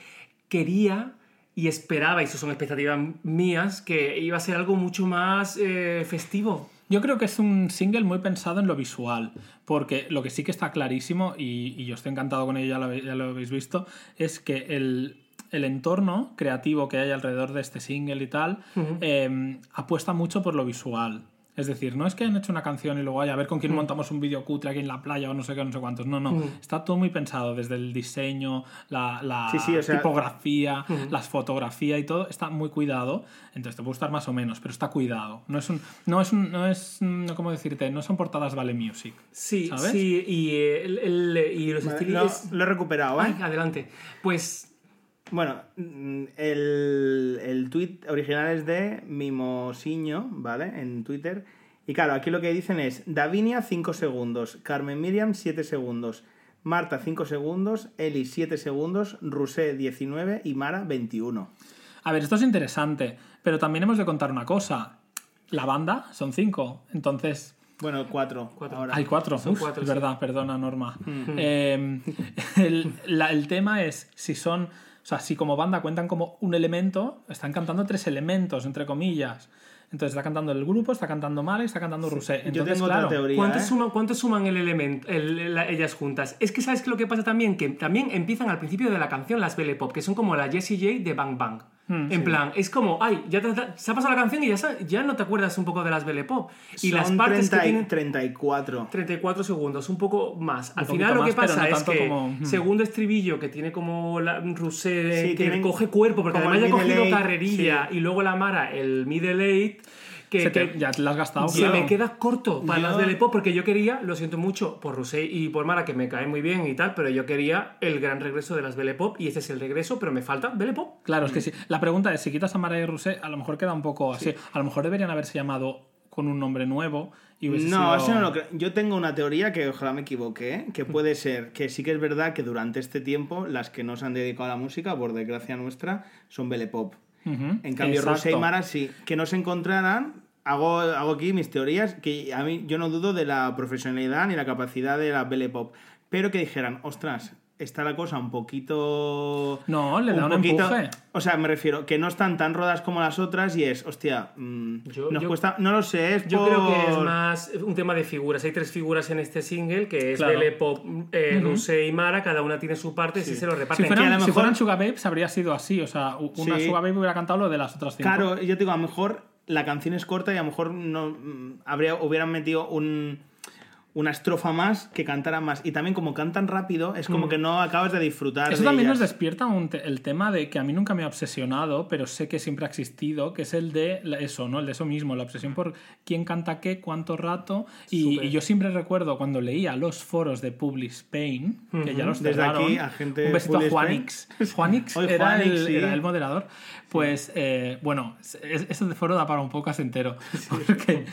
S3: quería y esperaba, y eso son expectativas mías, que iba a ser algo mucho más eh, festivo.
S2: Yo creo que es un single muy pensado en lo visual, porque lo que sí que está clarísimo, y, yo estoy encantado con ello, ya lo, ya lo habéis visto, es que el, el entorno creativo que hay alrededor de este single y tal eh, apuesta mucho por lo visual. Es decir, no es que hayan hecho una canción y luego vaya a ver con quién montamos un vídeo cutre aquí en la playa o no sé qué, no sé cuántos. No, no. Está todo muy pensado, desde el diseño, la, la
S4: Sí, sí, o sea-
S2: tipografía, las fotografía y todo, está muy cuidado. Entonces te puede gustar más o menos, pero está cuidado. No es un. No es un. No es. mm, ¿Cómo decirte? No son portadas Vale Music.
S3: Sí,
S2: ¿Sabes?
S3: sí, y, el, el- y los
S4: Vale,
S3: estilos...
S4: lo, lo he recuperado, ¿eh?
S3: Ay, adelante. Pues
S4: Bueno, mm, el, el tweet original es de Mimosiño, ¿vale? En Twitter. Y claro, aquí lo que dicen es Davinia 5 segundos, Carmen Miriam 7 segundos, Marta 5 segundos, Eli 7 segundos, Rusé 19 y Mara 21.
S2: A ver, esto es interesante, pero también hemos de contar una cosa. La banda son cinco, entonces
S4: Bueno, 4.
S3: Cuatro.
S4: Ahora.
S2: Hay cuatro,
S3: Son
S2: Uf,
S3: cuatro,
S2: es
S3: sí.
S2: verdad, perdona Norma. Eh, el, la- el tema es si son, o sea, si como banda cuentan como un elemento, están cantando tres elementos, entre comillas. Entonces está cantando el grupo, está cantando y está cantando Rusé.
S4: Yo
S2: Entonces,
S4: tengo
S2: claro,
S4: otra teoría.
S3: ¿Cuánto,
S4: ¿eh?
S3: suman, cuánto suman el elemento, el- la- ellas juntas? Es que sabes que lo que pasa también, que también empiezan al principio de la canción las Belle Pop, que son como la Jessie J de Bang Bang.
S2: Hmm,
S3: en plan, es como, ay, ya te- se ha pasado la canción y ya, ya no te acuerdas un poco de las Belle Pop. Y las partes
S4: 30
S3: que
S4: y
S3: tienen
S4: 34.
S3: 34 segundos, un poco más. Al final lo que pasa
S2: no
S3: es que
S2: como- hmm.
S3: segundo estribillo que tiene como la Rusé
S4: Sí,
S3: que
S4: tienen
S3: coge cuerpo, porque además ya ha cogido carrerilla y luego la Mara el middle eight que,
S2: se te-
S3: que-
S2: ya te la has gastado.
S3: se
S2: claro.
S3: me queda corto para
S4: Yo-
S3: las Belle Pop porque yo quería, lo siento mucho por Rusé y por Mara que me cae muy bien y tal, pero yo quería el gran regreso de las Belle Pop y ese es el regreso, pero me falta Belle Pop.
S2: Claro, es que sí. La pregunta es, si quitas a Mara y Rusé, a lo mejor queda un poco así. A lo mejor deberían haberse llamado con un nombre nuevo y
S4: No,
S2: sido-
S4: eso no lo creo. Yo tengo una teoría que ojalá me equivoque, ¿eh? que puede ser que sí que es verdad que durante este tiempo las que no se han dedicado a la música, por desgracia nuestra, son Belle Pop. En cambio,
S2: exacto.
S4: Rosé y Mara sí. Que no se encontraran, hago, hago aquí mis teorías, que a mí yo no dudo de la profesionalidad ni la capacidad de la Belle Pop, pero que dijeran, ostras, está la cosa un poquito...
S2: No, le da un empuje.
S4: O sea, me refiero, que no están tan rodas como las otras y es, hostia, mm,
S3: Yo-
S4: nos
S3: yo-
S4: cuesta... No lo sé, es
S3: Yo
S4: por...
S3: creo que es más un tema de figuras. Hay tres figuras en este single, que es
S2: Claro.
S3: Pop, eh, y Mara, cada una tiene su parte, si se lo
S2: Si
S3: reparten.
S2: fueran,
S4: que a lo
S2: si
S4: mejor-
S2: fueran Sugar Babes habría sido así, o sea, una
S4: Sí.
S2: Sugar Babe hubiera cantado lo de las otras cinco.
S4: Claro, yo te digo, a lo mejor la canción es corta y a lo mejor no mm, habría, hubieran metido un, una estrofa más que cantara más. Y también como cantan rápido, es como que no acabas de disfrutar.
S2: Mm. Eso
S4: de
S2: también nos despierta un te- el tema de que a mí nunca me ha obsesionado, pero sé que siempre ha existido, que es el de eso, ¿no? El de eso mismo, la obsesión por quién canta qué, cuánto rato. Y, yo siempre recuerdo cuando leía los foros de Public Spain, que ya los
S4: Desde
S2: cerraron.
S4: aquí, a gente
S2: Un besito a Juanix. [laughs] Juanix,
S4: Hoy
S2: era,
S4: Juanix,
S2: el,
S4: sí.
S2: era el moderador. Pues, eh, bueno, es- ese de foro da para un podcast entero. [laughs] Porque,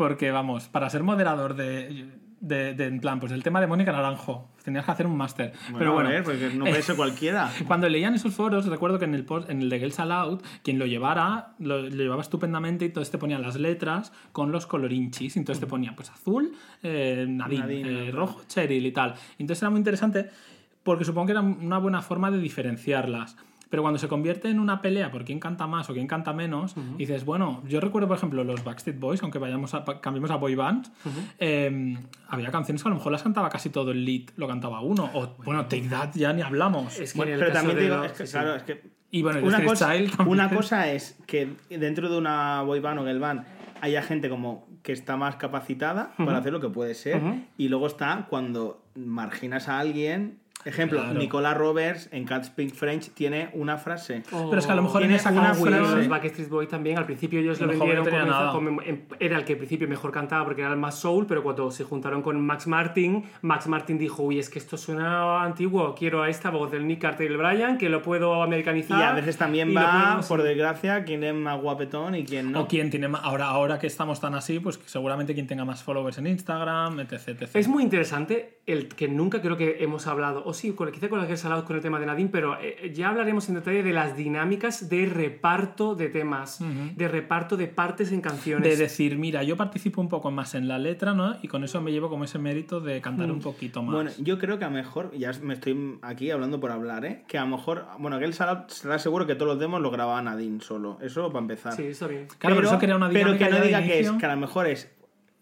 S2: porque, vamos, para ser moderador de... De, de- en plan, pues el tema de Mónica Naranjo. Tenías que hacer un máster.
S4: Bueno,
S2: Pero bueno,
S4: a ver, porque no puede ser cualquiera. [laughs]
S2: cuando leían esos foros, recuerdo que en el, post- en el de Girls Aloud, quien lo llevara, lo, lo llevaba estupendamente y entonces te ponían las letras con los colorinchis. y Entonces te ponía pues azul, eh, Nadine,
S4: Nadine,
S2: eh, rojo, Cheryl y tal. Entonces era muy interesante porque supongo que era una buena forma de diferenciarlas. Pero cuando se convierte en una pelea por quién canta más o quién canta menos, dices, bueno, yo recuerdo, por ejemplo, los Backstreet Boys, aunque vayamos a, cambiemos a boy bands, eh, había canciones que a lo mejor las cantaba casi todo el lead, lo cantaba uno. O, bueno, Take That ya ni hablamos.
S3: Es que
S4: Bueno,
S3: en el
S4: pero también digo,
S3: los-
S4: es que,
S3: sí.
S4: claro, es que
S2: Y bueno, el
S4: una cosa, una cosa es que dentro de una boy band o girl band haya gente como que está más capacitada para hacer lo que puede ser y luego está cuando marginas a alguien ejemplo
S2: Claro.
S4: Nicola Roberts en Cat Speak French tiene una frase
S2: Pero es que a lo mejor en
S4: Tiene
S2: esa
S4: una frase-
S3: Los Backstreet Boys también, al principio ellos lo vendieron
S2: no tenía
S3: como,
S2: nada.
S3: como- era el que al principio mejor cantaba porque era el más soul, pero cuando se juntaron con Max Martin, Max Martin dijo, uy, es que esto suena antiguo, quiero a esta voz del Nick Carter y el Brian, que lo puedo americanizar.
S4: y a veces también va
S3: podemos-
S4: por desgracia quién es más guapetón y quién no
S2: O quien tiene más, ahora, ahora que estamos tan así, pues seguramente quien tenga más followers en Instagram, etc. etc.
S3: Es muy interesante el que nunca creo que hemos hablado, o sí, con- quizá con la que has hablado con el tema de Nadine, pero eh, ya hablaremos en detalle de las dinámicas de reparto de temas, de reparto de partes en canciones.
S2: de decir, mira, yo participo un poco más en la letra, ¿no? Y con eso me llevo como ese mérito de cantar un poquito más.
S4: Bueno, yo creo que a lo mejor, ya me estoy aquí hablando por hablar, ¿eh? Que a lo mejor, bueno, que él será seguro que todos los demos lo grababa Nadine solo. Eso para empezar.
S3: Sí, está bien.
S2: Claro, pero eso crea una
S4: pero
S2: dinámica
S4: que no diga que es, que a lo mejor es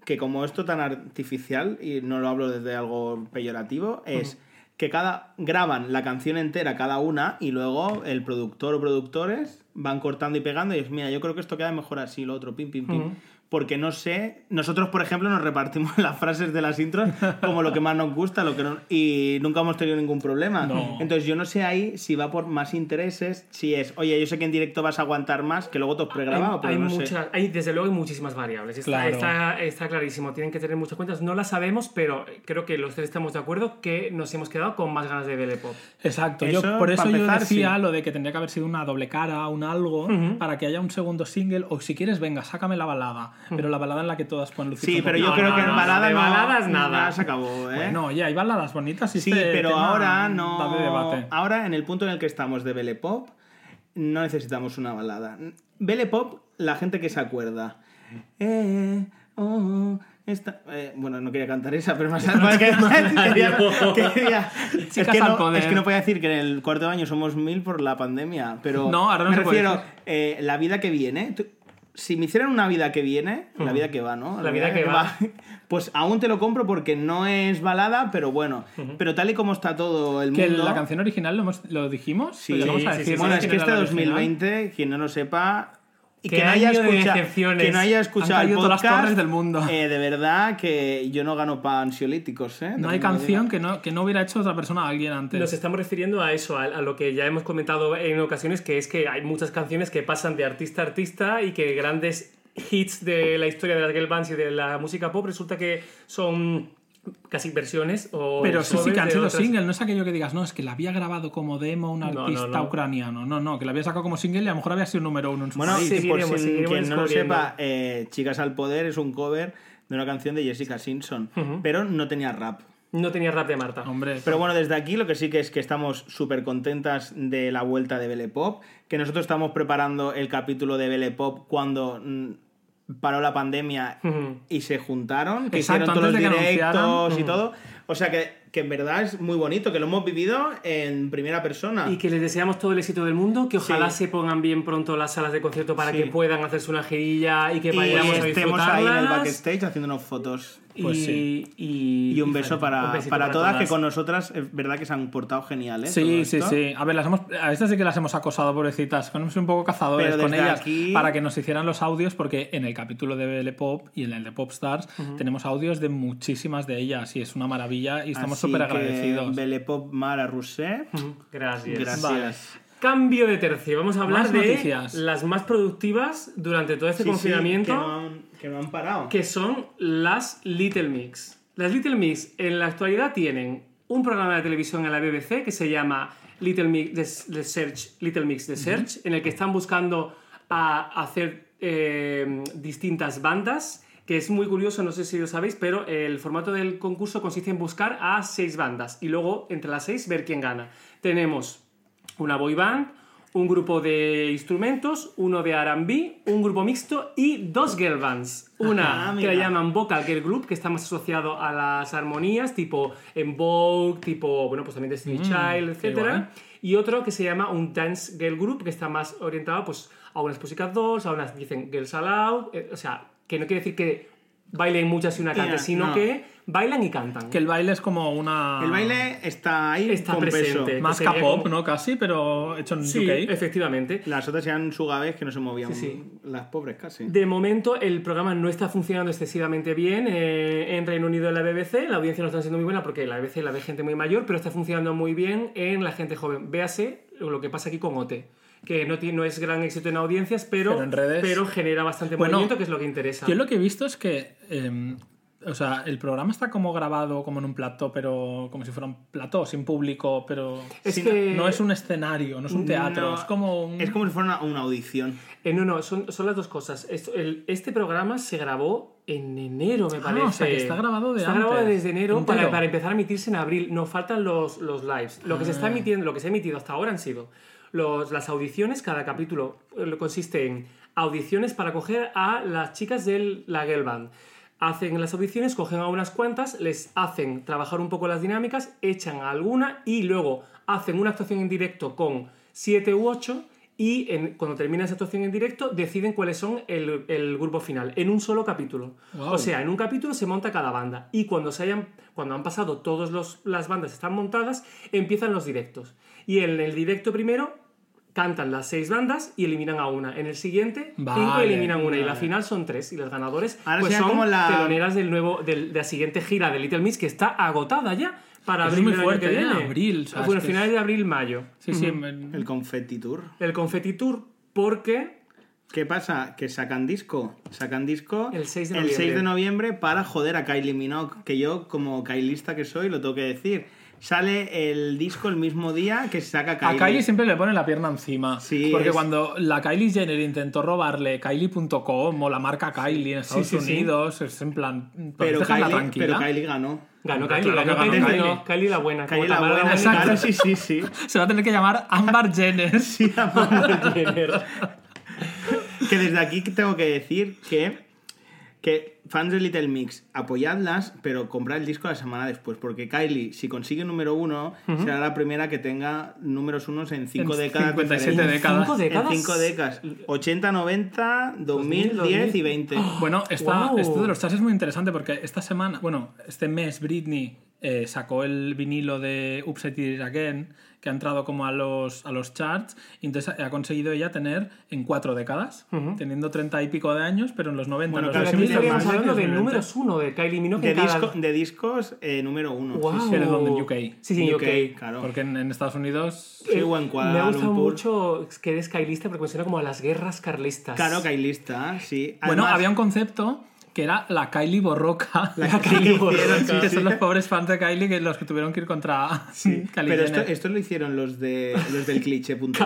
S4: que como esto tan artificial, y no lo hablo desde algo peyorativo, es que cada graban la canción entera cada una y luego el productor o productores van cortando y pegando y es, mira, yo creo que esto queda mejor así, lo otro, pim, pim, pim. Porque no sé, nosotros por ejemplo nos repartimos [laughs] las frases de las intros como lo que más nos gusta lo que no- y nunca hemos tenido ningún problema.
S2: No.
S4: Entonces yo no sé ahí si va por más intereses, si es, oye, yo sé que en directo vas a aguantar más, que luego te has pregrabado,
S3: hay,
S4: pero
S3: hay
S4: no sé.
S3: muchas, hay, desde luego hay muchísimas variables. Está,
S2: Claro.
S3: está, está clarísimo. Tienen que tener muchas cuentas. No las sabemos, pero creo que los tres estamos de acuerdo que nos hemos quedado con más ganas de Belle Pop.
S2: Exacto,
S4: Eso,
S2: yo, por eso yo
S4: empezar,
S2: decía
S4: sí.
S2: lo de que tendría que haber sido una doble cara, un algo, para que haya un segundo single, o si quieres, venga, sácame la balada. Pero la balada en la que todas pueden lucir.
S4: Sí, pero yo creo
S3: no,
S4: que en
S3: no,
S4: balada
S3: de baladas nada.
S4: se acabó, ¿eh?
S2: Bueno, oye, hay baladas bonitas y
S4: Sí,
S2: este
S4: pero
S2: tema
S4: ahora no.
S2: da de debate.
S4: Ahora, en el punto en el que estamos de Belle Pop, no necesitamos una balada. Belle Pop, la gente que se acuerda. Eh, oh, esta- eh, bueno, no quería cantar esa, pero más [laughs] más que- [laughs] quería, quería- [laughs] es,
S2: Chicas
S4: que
S2: al
S4: no,
S2: poder.
S4: es que no podía decir que en el cuarto de año somos mil por la pandemia, pero
S2: No, ahora no
S4: me
S2: se puede
S4: refiero,
S2: decir.
S4: eh, la vida que viene. tú- si me hicieran una vida que viene, la vida que va, ¿no?
S3: La vida que va. [laughs]
S4: Pues aún te lo compro porque no es balada, pero bueno. Pero tal y como está todo el
S2: Que
S4: mundo.
S2: la canción original lo, hemos- lo dijimos.
S4: Sí,
S2: Lo llegamos a
S3: sí,
S2: decir,
S3: sí,
S4: bueno,
S2: ¿sabes
S4: es que este
S2: la original?
S4: 2020, quien no lo sepa. Y que no, haya escuchado, que no haya
S2: Han
S4: escuchado el
S2: caído todas las
S4: podcast,
S2: torres del mundo.
S4: eh, de verdad que yo no gano para ansiolíticos, ¿eh?
S2: No hay canción que no, que no hubiera hecho otra persona a alguien antes.
S3: Nos estamos refiriendo a eso, a, a lo que ya hemos comentado en ocasiones, que es que hay muchas canciones que pasan de artista a artista y que grandes hits de la historia de las girl bands y de la música pop resulta que son casi versiones o
S2: Pero sí, sí que han sido
S3: otras-
S2: single, no es aquello que digas, no, es que la había grabado como demo un
S3: No, no,
S2: artista
S3: no.
S2: ucraniano. No, no, que la había sacado como single y a lo mejor había sido número uno en su
S4: Bueno,
S2: país.
S4: y por
S3: Seguiremos,
S4: si quien no lo sepa, eh, Chicas al Poder es un cover de una canción de Jessica Simpson, pero no tenía rap.
S3: No tenía rap de Marta.
S2: Hombre,
S4: Pero bueno, desde aquí lo que sí que es que estamos súper contentas de la vuelta de Belle Pop, que nosotros estamos preparando el capítulo de Belle Pop cuando mm, paró la pandemia y se juntaron, que
S2: Exacto,
S4: hicieron todos los directos y todo. O sea que, que en verdad es muy bonito, que lo hemos vivido en primera persona.
S3: Y que les deseamos todo el éxito del mundo, que ojalá
S4: Sí.
S3: se pongan bien pronto las salas de concierto para
S4: Sí.
S3: que puedan hacerse una girilla y que
S4: Y
S3: vayamos a
S4: estemos ahí en el backstage haciéndonos fotos.
S2: Pues
S3: y,
S2: sí.
S3: y,
S4: Y un beso para,
S3: un
S4: para, todas, que con nosotras es verdad que se han portado genial, ¿eh?
S2: Sí,
S4: Todo
S2: sí,
S4: esto.
S2: sí. A ver, las hemos, a estas sí que las hemos acosado, pobrecitas. Hemos sido un poco cazadores con ellas
S4: aquí-
S2: para que nos hicieran los audios, porque en el capítulo de Belle Pop y en el de Popstars tenemos audios de muchísimas de ellas y es una maravilla y estamos súper agradecidos.
S4: Belle Pop Mara Rousset.
S3: Gracias.
S4: Gracias.
S2: Vale.
S3: Cambio de tercio. Vamos a hablar
S2: Más
S3: de
S2: noticias.
S3: las más productivas durante todo este
S4: Sí, sí,
S3: confinamiento,
S4: que, no han, que no han parado.
S3: que son las Little Mix. Las Little Mix en la actualidad tienen un programa de televisión en la BBC que se llama Little Mix The, The Search, Little Mix The Search, en el que están buscando a hacer eh, distintas bandas. Que es muy curioso, no sé si lo sabéis, pero el formato del concurso consiste en buscar a seis bandas y luego entre las seis ver quién gana. Tenemos una boy band, un grupo de instrumentos, uno de R&B, un grupo mixto y dos girl bands. Una
S4: Ah,
S3: que la llaman Vocal Girl Group, que está más asociado a las armonías, tipo En Vogue, tipo, bueno, pues también Destiny Child,
S2: qué
S3: etc. Y otro que se llama un Dance Girl Group, que está más orientado pues, a unas Pussycat Dolls, a unas dicen Girls Aloud, eh, o sea, que no quiere decir que bailen muchas y una cante, sino
S4: no.
S3: que bailan y cantan.
S2: Que el baile es como una...
S4: El baile está ahí
S3: Está
S4: con
S3: presente.
S4: peso.
S2: Más K-pop,
S3: como-
S2: ¿no? Casi, pero hecho en
S3: Sí,
S2: UK.
S3: efectivamente.
S4: Las otras eran sugabes que no se movían.
S3: Sí, sí.
S4: Las pobres casi.
S3: De momento el programa no está funcionando excesivamente bien eh, en Reino Unido en la BBC, la audiencia no está siendo muy buena porque la BBC la ve gente muy mayor, pero está funcionando muy bien en la gente joven. Véase lo que pasa aquí con OT, que no, tiene, no es gran éxito en audiencias, pero,
S2: Pero en redes-
S3: pero genera bastante
S2: Bueno,
S3: movimiento, que es lo que interesa.
S2: Yo lo que he visto es que. eh, o sea, el programa está como grabado como en un plató, pero como si fuera un plató, sin público, pero.
S3: Es
S2: sin-
S3: que-
S2: No es un escenario, no es un teatro,
S4: No,
S2: es como un.
S4: Es como si fuera una, una audición.
S3: Eh, no, no, son, son las dos cosas. Esto- el- este programa se grabó en enero, me
S2: Ah,
S3: parece.
S2: o sea, que está grabado de
S3: Está grabado
S2: antes,
S3: desde enero para, para empezar a emitirse en abril. Nos faltan los, los lives. Lo que se
S2: Ah.
S3: está emitiendo, lo que se ha emitido hasta ahora han sido los- las audiciones. Cada capítulo eh, consiste en audiciones para coger a las chicas de la girl band. Hacen las audiciones, cogen a unas cuantas, les hacen trabajar un poco las dinámicas, echan a alguna y luego hacen una actuación en directo con siete u ocho y en- cuando termina esa actuación en directo deciden cuáles son el, el grupo final en un solo capítulo. O sea, en un capítulo se monta cada banda y cuando, se hayan, cuando han pasado todas las bandas están montadas, empiezan los directos. Y en el directo primero cantan las seis bandas y eliminan a una. En el siguiente, cinco
S2: Vale,
S3: eliminan una. Y la
S4: vale.
S3: final son tres. Y las ganadores
S4: Ahora
S3: pues son
S4: como la-
S3: teloneras del nuevo, del- de la siguiente gira de Little Mix que está agotada ya para
S2: es
S3: abril
S2: muy fuerte,
S3: que
S2: ¿eh?
S3: viene.
S2: Abril, o sea,
S3: bueno, finales de abril, mayo.
S2: Sí, sí. me-
S4: El Confetti Tour.
S3: El Confetti Tour porque
S4: ¿Qué pasa? Que sacan disco. Sacan disco
S3: El 6 de
S4: el
S3: noviembre.
S4: 6 de noviembre para joder a Kylie Minogue. Que yo, como Kylista que soy, lo tengo que decir. Sale el disco el mismo día que se saca
S2: A
S4: Kylie.
S2: Kylie siempre le pone la pierna encima.
S4: Sí,
S2: porque
S4: es-
S2: cuando la Kylie Jenner intentó robarle Kylie.com o la marca Kylie en Estados
S3: sí, sí.
S2: Unidos, es en plan.
S4: pero,
S2: Pero
S4: Kylie,
S2: tranquila.
S4: pero Kylie ganó.
S3: Ganó Kylie,
S2: claro
S3: ganó Kylie,
S2: ganó
S3: no, Kylie la buena.
S4: Kylie la buena, sí, sí, sí. [laughs]
S2: Se va a tener que llamar Amber [laughs] Jenner.
S4: Sí, amor. [laughs] que desde aquí tengo que decir que, que fans de Little Mix, apoyadlas, pero comprad el disco la semana después, porque Kylie, si consigue número uno, será la primera que tenga números unos en cinco
S2: En
S4: décadas
S2: 57
S4: diferentes.
S2: décadas.
S3: ¿Cinco
S2: En
S3: décadas?
S4: En cinco décadas. 80, 90, 2000,
S3: 2000,
S4: 10 y 20.
S2: Bueno, esta,
S3: Guau.
S2: esto de los charts es muy interesante porque esta semana, bueno, este mes Britney eh, sacó el vinilo de Upset It Again, que ha entrado como a los, a los charts, y entonces ha conseguido ella tener en cuatro décadas, teniendo treinta y pico de años, pero en los 90,
S4: Bueno,
S2: en
S4: claro,
S2: los
S3: aquí
S4: 2000
S3: estaríamos
S4: más,
S3: hablando de
S2: 2020.
S3: números uno de Kylie Minogue
S4: De,
S3: cada...
S4: disco- de discos, eh, número uno.
S3: Wow.
S4: Sí, sí.
S2: Pero ¿dónde? En UK.
S3: Sí, sí, en UK.
S4: claro.
S2: Porque en, en Estados Unidos...
S4: Sí, o en
S3: Me ha gustado
S4: Lumpur.
S3: mucho que eres Kylista porque me suena como a las guerras carlistas.
S4: Claro, Kylista, sí.
S2: Bueno,
S4: Además-
S2: había un concepto que era la Kylie borroca.
S4: La [laughs]
S3: La
S4: Kylie
S3: Kylie
S4: Borroca,
S2: que
S4: sí.
S2: son los pobres fans de Kylie que los que tuvieron que ir contra Kylie
S4: Pero esto, esto lo hicieron los, de, los del cliché.com.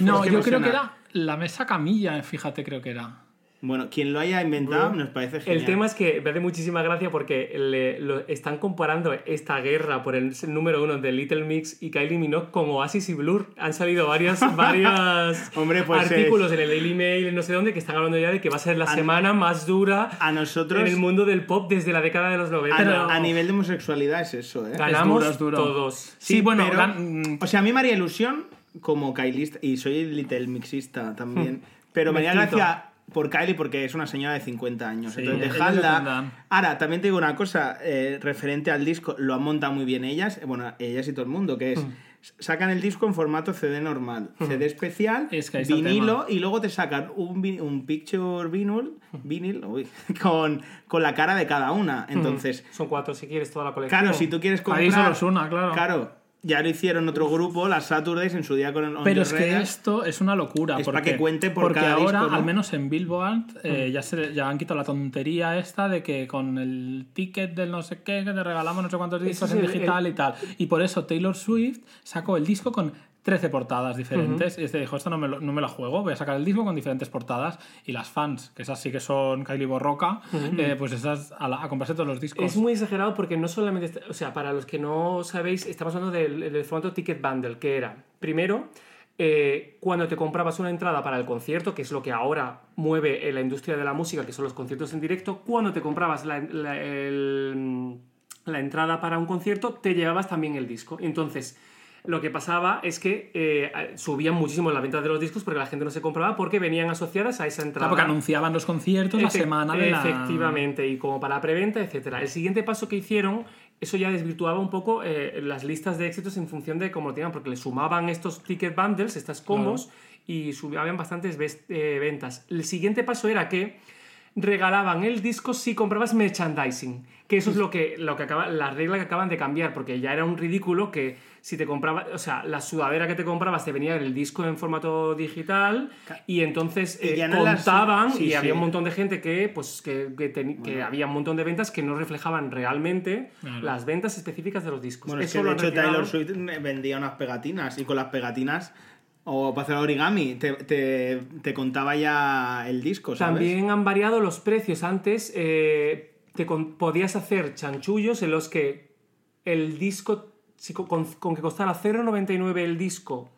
S2: No, yo creo que era la mesa camilla, fíjate, creo que era.
S4: Bueno, quien lo haya inventado nos parece genial.
S3: El tema es que me hace muchísima gracia porque le- lo- están comparando esta guerra por el número uno de Little Mix y Kylie Minogue con Oasis y Blur. Han salido varias, [laughs] varias
S4: Hombre, pues
S3: artículos en el Daily Mail, no sé dónde, que están hablando ya de que va a ser la semana más dura
S4: A nosotros,
S3: en el mundo del pop desde la década de los 90.
S4: a,
S2: Pero-
S4: a nivel de homosexualidad es eso, ¿eh?
S3: Ganamos
S2: es duro.
S3: todos.
S2: Sí, bueno,
S4: pero-
S2: gan-
S4: o sea, a mí me haría ilusión como Kylista, y soy Little Mixista también, pero me haría gracia por Kylie porque es una señora de 50 años.
S2: Sí,
S4: entonces, dejadla. Ahora, también te digo una cosa, eh, referente al disco, lo han montado muy bien ellas, eh, bueno, ellas y todo el mundo, que es,
S2: Mm.
S4: sacan el disco en formato CD normal, CD especial,
S2: Es que
S4: vinilo, y luego te sacan un, un picture vinyl, vinil, uy, [laughs] con, con la cara de cada una. Entonces,
S3: Son cuatro si quieres toda la colección.
S4: claro, si tú quieres comprar...
S2: Ahí solo es una, claro.
S4: Claro, ya lo hicieron otro grupo, las Saturdays, en su día con el On
S2: Pero
S4: Your
S2: es que esto es una locura.
S4: Es
S2: porque,
S4: para que cuente por
S2: porque
S4: cada
S2: ahora,
S4: disco, ¿no?
S2: al menos en Billboard, eh, ya, se, ya han quitado la tontería esta de que con el ticket del no sé qué, que te regalamos no sé cuántos discos
S3: es
S2: en
S3: el-
S2: digital y tal. Y por eso Taylor Swift sacó el disco con 13 portadas diferentes. Y este dijo, esto no me, lo, no me la juego, voy a sacar el disco con diferentes portadas. Y las fans, que esas sí que son Kylie Borroca, eh, pues esas a, la- a comprarse todos los discos.
S3: Es muy exagerado porque no solamente, está- o sea, para los que no sabéis, estamos hablando del, del formato Ticket Bundle, que era, primero, eh, cuando te comprabas una entrada para el concierto, que es lo que ahora mueve la industria de la música, que son los conciertos en directo, cuando te comprabas la, la- el- la entrada para un concierto, te llevabas también el disco. Entonces, lo que pasaba es que eh, subían muchísimo las ventas de los discos porque la gente no se compraba porque venían asociadas a esa entrada.
S2: Claro, porque anunciaban los conciertos la semana de la...
S3: Efectivamente, y como para preventa, etcétera. El siguiente paso que hicieron, eso ya desvirtuaba un poco eh, las listas de éxitos en función de cómo lo tenían, porque le sumaban estos ticket bundles, estas combos, y subían bastantes eh, ventas. El siguiente paso era que regalaban el disco si comprabas merchandising, que eso es lo que, lo que acaba, la regla que acaban de cambiar, porque ya era un ridículo que si te comprabas, o sea, la sudadera que te comprabas te venía el disco en formato digital y entonces eh,
S4: ya no las-
S3: contaban
S4: sí,
S3: y
S4: sí.
S3: había un montón de gente que, pues, que, que, que había un montón de ventas que no reflejaban realmente las ventas específicas de los discos.
S4: Bueno, es
S3: Eso
S4: que de hecho
S3: retirado.
S4: Taylor Swift vendía unas pegatinas y con las pegatinas o para hacer origami te, te, te contaba ya el disco.
S3: También han variado los precios. Antes eh, te podías hacer chanchullos en los que el disco, con que costara 0,99 el disco,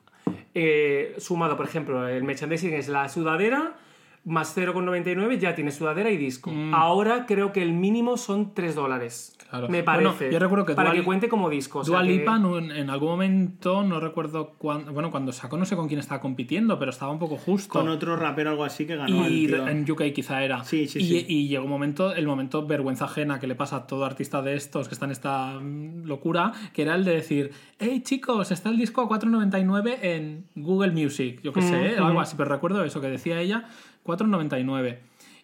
S3: eh, sumado, por ejemplo, el merchandising es la sudadera, más 0,99 ya tienes sudadera y disco.
S2: Mm.
S3: Ahora creo que el mínimo son 3 dólares.
S2: Claro.
S3: Me
S2: Bueno,
S3: parece.
S2: yo recuerdo que
S3: para que cuente como disco. o sea
S2: Dua
S3: que-
S2: Lipa en, en algún momento, no recuerdo cuándo, bueno, cuando sacó no sé con quién estaba compitiendo, pero estaba un poco justo.
S4: Con otro rapero o algo así que ganó
S2: y
S4: el tío.
S2: en UK quizá era.
S4: Sí, sí,
S2: y,
S4: sí.
S2: y llegó un momento, el momento vergüenza ajena que le pasa a todo artista de estos que está en esta mm, locura, que era el de decir, hey chicos, está el disco a 4.99 en Google Music, yo qué sé,
S3: Mm,
S2: algo
S3: mm.
S2: así, pero recuerdo eso que decía ella, 4.99.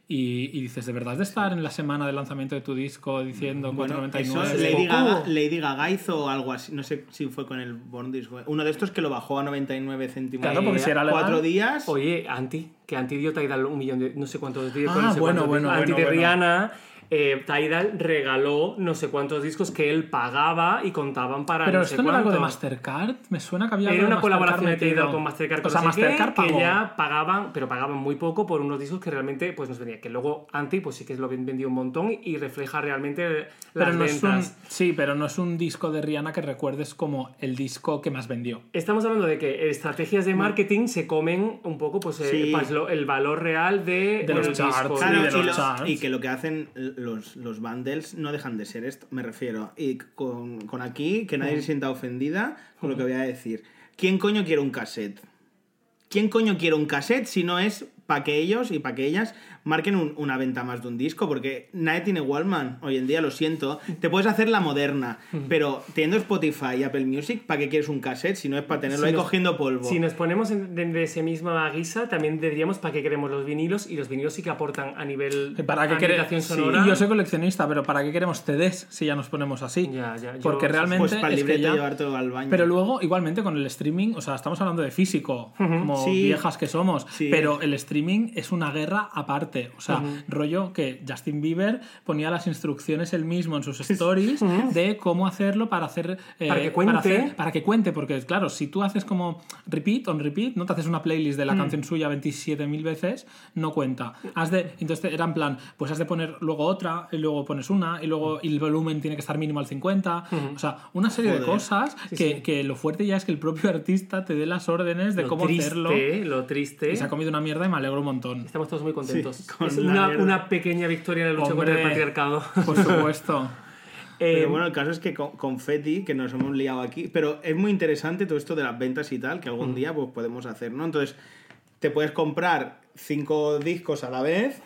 S2: Y, y dices, ¿de verdad de estar en la semana del lanzamiento de tu disco diciendo
S4: Bueno,
S2: 4.99?
S4: eso
S3: es
S4: Lady. Gaga, Lady Gaga hizo algo así, no sé si fue con el Born This Way. Uno de estos que lo bajó a 99 céntimos.
S2: Claro, porque si era legal.
S4: Cuatro días.
S3: Oye, Anti, que Anti dio un millón de. no sé cuántos días.
S2: Ah,
S3: no sé
S2: bueno, bueno,
S3: días. Anti
S2: bueno,
S3: de
S2: bueno.
S3: Eh, Tidal regaló no sé cuántos discos que él pagaba y contaban para
S2: Pero
S3: no
S2: esto
S3: sé
S2: no era algo de. Mastercard. Me suena que había
S3: Era
S2: de
S3: una colaboración de
S2: Mastercard
S3: Tidal con Mastercard,
S2: O
S3: con
S2: sea,
S3: no sé qué,
S2: Mastercard
S3: que
S2: pagó.
S3: ya pagaban, pero pagaban muy poco por unos discos que realmente pues nos venía. Que luego Anti pues sí que lo vendió un montón y refleja realmente las
S2: Pero no es un,
S3: ventas.
S2: sí, pero no es un disco de Rihanna que recuerdes como el disco que más vendió.
S3: Estamos hablando de que estrategias de marketing se comen un poco pues,
S4: Sí.
S3: el valor real de,
S2: De los
S3: del
S2: charts,
S3: disco.
S2: sí,
S4: Claro,
S2: de
S4: y,
S2: los
S4: lo-
S2: charts.
S4: y que lo que hacen los, los bundles no dejan de ser esto, me refiero. Y con, con aquí, que nadie se sienta ofendida con lo que voy a decir. ¿Quién coño quiere un cassette? ¿Quién coño quiere un cassette si no es para que ellos y para que ellas marquen un- una venta más de un disco? Porque nadie tiene Wallman hoy en día, lo siento. Te puedes hacer la moderna, pero teniendo Spotify y Apple Music, ¿para qué quieres un cassette si no es para tenerlo
S3: Si
S4: ahí
S3: nos-
S4: cogiendo polvo?
S3: Si nos ponemos en- de, de esa misma guisa, también diríamos para qué queremos los vinilos y los vinilos sí que aportan a nivel
S2: ¿Para qué
S3: ambientación
S2: Sí,
S3: sonora.
S2: Y yo soy coleccionista, pero ¿para qué queremos CDs si ya nos ponemos así?
S3: Ya, ya, yo-
S2: Porque realmente
S4: pues para el
S2: es que ya-
S4: llevártelo al baño.
S2: Pero luego, igualmente con el streaming, o sea, estamos hablando de físico, como
S4: Sí.
S2: viejas que somos,
S4: Sí.
S2: pero el streaming es una guerra aparte. O sea, rollo que Justin Bieber ponía las instrucciones él mismo en sus stories de cómo hacerlo para hacer. eh,
S3: Para que cuente.
S2: hacer- para que cuente, porque claro, si tú haces como repeat on repeat, no te haces una playlist de la canción suya 27.000 veces, no cuenta. Has de, entonces era en plan, pues has de poner luego otra, y luego pones una, y luego y el volumen tiene que estar mínimo al 50. O sea, una serie de cosas que, que lo fuerte ya es que el propio artista te dé las órdenes de
S3: lo
S2: cómo
S3: triste,
S2: hacerlo.
S3: lo triste.
S2: Y se ha comido una mierda y me alegro un montón.
S3: Estamos todos muy contentos.
S4: Sí, [laughs] con la
S3: una, una pequeña victoria en la lucha
S2: Hombre.
S3: contra el patriarcado. [laughs]
S2: Por supuesto.
S3: Eh,
S4: Pero bueno, el caso es que con Confetti, que nos hemos liado aquí, pero es muy interesante todo esto de las ventas y tal, que algún
S2: Mm.
S4: día pues podemos hacer, ¿no? Entonces, te puedes comprar cinco discos a la vez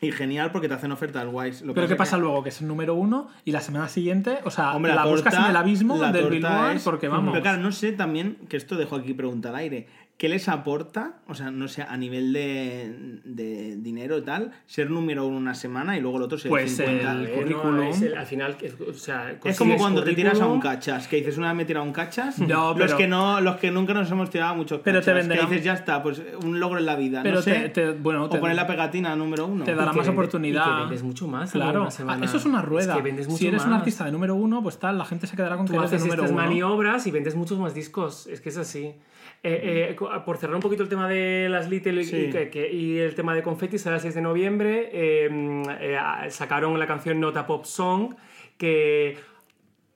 S4: y genial porque te hacen ofertas guays. Lo
S2: Pero ¿qué pasa
S4: que-
S2: luego? Que es el número uno y la semana siguiente, o sea,
S4: Hombre,
S2: la,
S4: la,
S2: buscas
S4: torta-
S2: en el abismo del Billboard
S4: es-
S2: porque vamos.
S4: Pero claro, no sé también, que esto dejo aquí pregunta al aire, ¿qué les aporta, o sea, no sé, a nivel de, de dinero y tal, ser número uno una semana y luego el otro ser
S2: Pues
S4: 50?
S2: el currículum.
S3: es el- al final, es, o sea,
S4: Es como cuando te tiras a un cachas, que dices una vez me he tirado a un cachas. [laughs]
S2: No,
S4: los que no, los que nunca nos hemos tirado a muchos
S2: Pero
S4: cachas.
S2: te venderán-
S4: Que dices, ya está, pues un logro en la vida.
S2: Pero
S4: no sé.
S2: te- te- bueno,
S4: o
S2: te-
S4: poner la pegatina número uno.
S2: te dará más
S3: vende-
S2: oportunidad.
S3: y que vendes mucho más
S2: Claro,
S3: una semana.
S2: Ah, eso es una rueda.
S3: Es que vendes mucho
S2: si eres un artista de número uno, pues tal, la gente se quedará con
S3: Tú
S2: que eres de
S3: haces
S2: número
S3: estas
S2: uno.
S3: maniobras y vendes muchos más discos. Es que es así. Eh, eh, por cerrar un poquito el tema de las Little y-
S4: Sí.
S3: y, que- que- y el tema de Confetti, será el 6 de noviembre. eh, mm, eh, a- sacaron la canción Nota Pop Song que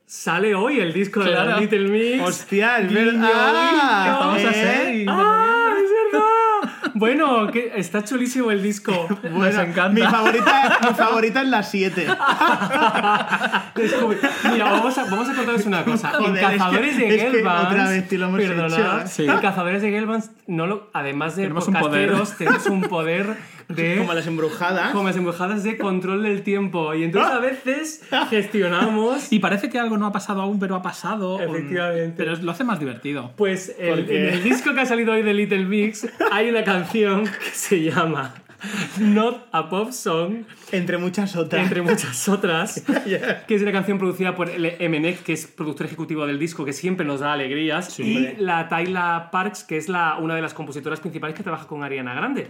S3: sale hoy el disco de las Little Mix.
S4: Hostia, es verdad.
S3: guiño.
S2: Estamos a seis.
S3: ¡Ah! Bueno, que está chulísimo el disco. [laughs]
S2: Nos encanta.
S4: Mi favorita, mi favorita es la 7. [laughs]
S3: Descubrí- Mira, vamos a, vamos a contaros una cosa.
S4: Joder,
S3: en
S4: es que-
S3: Cazadores de
S4: es que
S3: Gelbans.
S4: otra vez, tío, lo hemos
S3: perdonad,
S4: hecho. ¿eh?
S2: Sí.
S3: En Cazadores de Gelbans, no lo, además de
S2: Tenemos un poder.
S3: podcasteros, tenemos un poder [laughs] de. [laughs]
S4: Como las embrujadas.
S3: como las embrujadas de control del tiempo. Y entonces [laughs] a veces gestionamos.
S2: Y parece que algo no ha pasado aún, pero ha pasado.
S3: Efectivamente.
S2: Pero lo hace más divertido.
S3: Pues el- en el disco que ha salido hoy de Little Mix hay una canción que se llama Not a Pop Song.
S4: Entre muchas otras.
S3: entre muchas otras, [laughs] que es una canción producida por el MNEC, que es productor ejecutivo del disco, que siempre nos da alegrías, y
S4: hombre.
S3: la Tyla Parks, que es la, una de las compositoras principales que trabaja con Ariana Grande.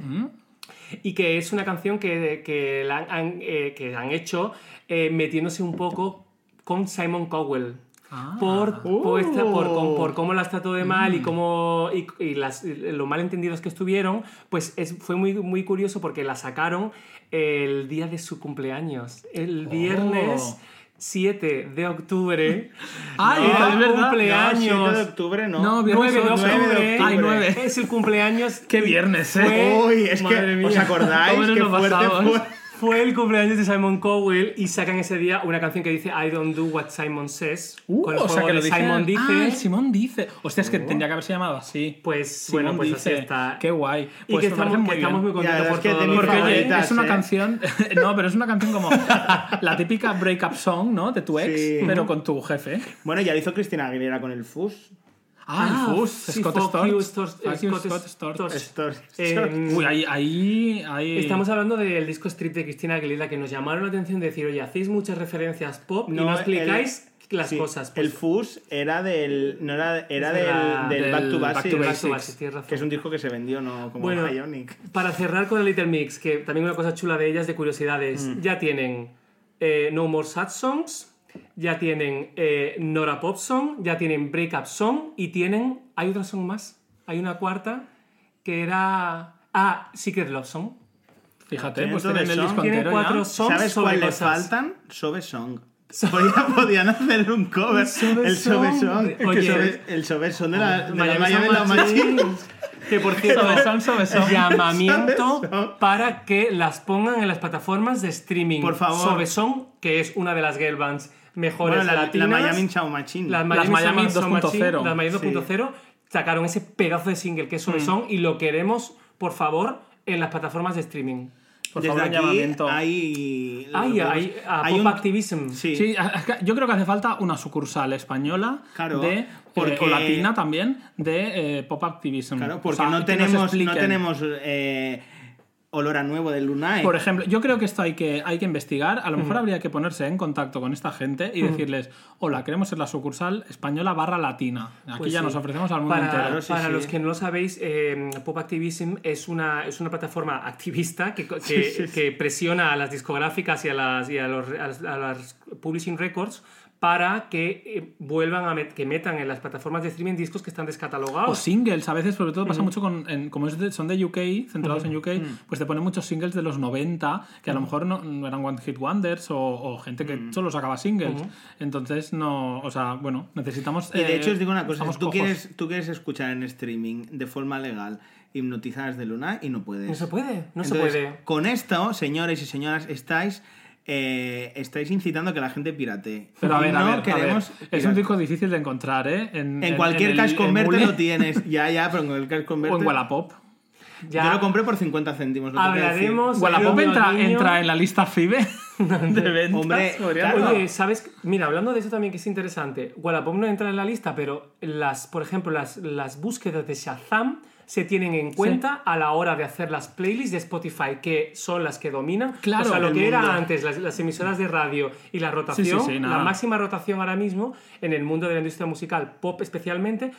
S3: Y que es una canción que, que, la han, eh, que han hecho eh, metiéndose un poco con Simon Cowell.
S2: Ah.
S3: Por,
S4: Uh.
S3: por, esta- por, cómo las trató de mal y cómo y, y las, lo mal entendidos que estuvieron, pues es, fue muy, muy curioso porque la sacaron el día de su cumpleaños, el
S2: Oh.
S3: Viernes 7 de octubre. [laughs]
S2: Ay,
S3: era
S2: es
S3: el
S2: verdad.
S4: No,
S3: cumpleaños.
S4: 7 de octubre no.
S2: No, viernes
S3: 9 de
S2: ocho.
S3: octubre.
S2: Ay, nueve.
S3: Es el cumpleaños.
S2: Qué viernes, ¿eh?
S4: Uy, es
S3: Madre
S4: que,
S3: mía.
S4: ¿os acordáis?
S2: ¿Cómo nos
S4: Qué fuerte
S2: pasamos?
S4: fue.
S3: Fue el cumpleaños de Simon Cowell y sacan ese día una canción que dice I don't do what Simon says.
S2: Uh,
S3: con el
S2: o sea
S3: juego
S2: que lo
S3: de
S2: dice.
S3: Simon dice.
S2: Ah, el Simón dice. Hostia, es que tendría que haberse llamado así.
S3: Pues
S2: Simón
S3: bueno, pues
S2: dice.
S3: así está.
S2: Qué guay.
S3: Y
S2: Pues
S3: que estamos,
S2: parece
S3: que
S2: muy
S3: estamos
S2: bien.
S3: muy
S4: Ya,
S3: contentos
S4: es que
S3: todo lo que
S2: Porque oye, es una
S4: ¿eh?
S2: canción. [laughs] No, pero es una canción como. La típica breakup song, ¿no? De tu ex,
S4: Sí.
S2: pero con tu jefe.
S4: Bueno, ya lo hizo Cristina Aguilera con el FUS.
S2: Ah, el Fus,
S3: sí,
S2: Scott
S3: fuck you,
S2: Storch.
S3: Scott
S2: Scott Storch.
S3: Eh,
S2: Uy, ahí, ahí, ahí-
S3: Estamos hablando del disco Street de Cristina Aguilera que nos llamaron la atención de decir, oye, hacéis muchas referencias pop y no
S4: el-
S3: explicáis las
S4: sí,
S3: cosas. Pues,
S4: el Fus era del. No era, era del,
S3: la-
S4: del,
S2: del
S4: Back to
S2: Back
S4: Basics.
S3: Back to Basics, razón.
S4: que es un disco que se vendió, no como
S3: Bueno,
S4: Bionic.
S3: Para cerrar con el Little Mix, que también una cosa chula de ellas, de curiosidades,
S4: Mm.
S3: ya tienen eh, No More Sad Songs, ya tienen eh, Nora Pop Song, ya tienen Break Up Song y tienen, hay otra song más, hay una cuarta que era, ah, Secret Love Song.
S2: Fíjate, pues tienen el disco
S4: song.
S3: Tienen
S2: entero
S3: cuatro
S2: ya.
S3: songs
S4: ¿Sabes
S3: sobre
S4: cuál le
S3: cosas.
S4: faltan? Sobe Song. [laughs] Podía- podían hacer un cover.
S3: Sobe
S4: el Sobe
S3: Song.
S4: Song. que
S3: Oye.
S4: Sobe- el Sobe Song de la, de la
S3: Miami Sound Machine. Que por [laughs] cierto,
S2: Sobesón, sobesón. [laughs]
S3: llamamiento
S4: Sobesón.
S3: para que las pongan en las plataformas de streaming.
S4: Por favor.
S3: Sobesón, que es una de las girl bands mejores
S4: Bueno, la, la
S3: latinas.
S4: Miami Sound Machine.
S3: Las
S2: Las Miami
S3: Machine,
S2: 2.0.
S3: Las Miami
S4: Sí.
S3: 2.0 sacaron ese pedazo de single que es Sobesón y lo queremos, por favor, en las plataformas de streaming.
S2: Por
S4: Desde
S2: favor,
S4: aquí
S2: llamamiento.
S4: hay.
S3: Ay, hay, a
S4: hay
S3: Pop
S4: un-
S3: Activism.
S4: Sí.
S2: Sí, yo creo que hace falta una sucursal española
S4: Claro,
S2: de,
S4: porque-
S2: eh, o latina también de eh, Pop Activism.
S4: Claro, porque
S2: O sea,
S4: no, tenemos, no tenemos eh, olor a nuevo del Lunay.
S2: Por ejemplo, yo creo que esto hay que, hay que investigar. A lo mejor habría que ponerse en contacto con esta gente y decirles, hola, queremos ser la sucursal española barra latina. Aquí
S3: Pues
S2: ya
S3: sí.
S2: nos ofrecemos al mundo
S3: Para,
S2: entero.
S4: Sí,
S3: para
S4: sí.
S3: los que no lo sabéis, eh, Pop Activism es una, es una plataforma activista que, que,
S4: Sí, sí, sí.
S3: que presiona a las discográficas y a las, y a los, a las- a las publishing records para que eh, vuelvan a met- que metan en las plataformas de streaming discos que están
S2: O
S3: descatalogados.
S2: singles, a veces, sobre todo pasa mucho con. en- como es de- son de UK, centrados en UK, pues te ponen muchos singles de los 90 que a lo mejor no, no eran One Hit Wonders o, o gente que solo sacaba singles. Entonces, no. O sea, bueno, necesitamos.
S4: Y de
S2: eh,
S4: hecho os digo una cosa,
S2: estamos
S4: tú quieres, tú quieres escuchar en streaming de forma legal hipnotizadas de Luna y no puedes.
S3: No se puede, no se puede.
S4: Con esto, señores y señoras, estáis, eh, estáis incitando a que la gente pirate.
S2: Pero a ver, a
S4: no
S2: ver, a ver,
S4: queremos
S2: Es un disco difícil de encontrar, ¿eh? En,
S4: En cualquier
S2: el
S4: cash converter lo tienes. [laughs] Ya, ya, pero en el cash
S2: O
S4: converter.
S2: en Wallapop.
S3: Ya
S4: Yo lo compré por 50 céntimos.
S3: hablaremos.
S2: Wallapop entra,
S3: niño.
S2: entra en la lista FIBE [laughs] de ventas.
S4: Hombre, claro.
S3: Oye, ¿sabes? Mira, hablando de eso también que es interesante, Wallapop no entra en la lista, pero las, por ejemplo, las, las búsquedas de Shazam se tienen en cuenta a la hora de hacer las playlists de Spotify, que son las que dominan.
S2: Claro,
S3: o sea, lo que era
S4: mundo.
S3: antes, las, las emisoras de radio y la rotación,
S2: sí,
S3: la máxima rotación ahora mismo en el mundo de la industria musical, pop especialmente,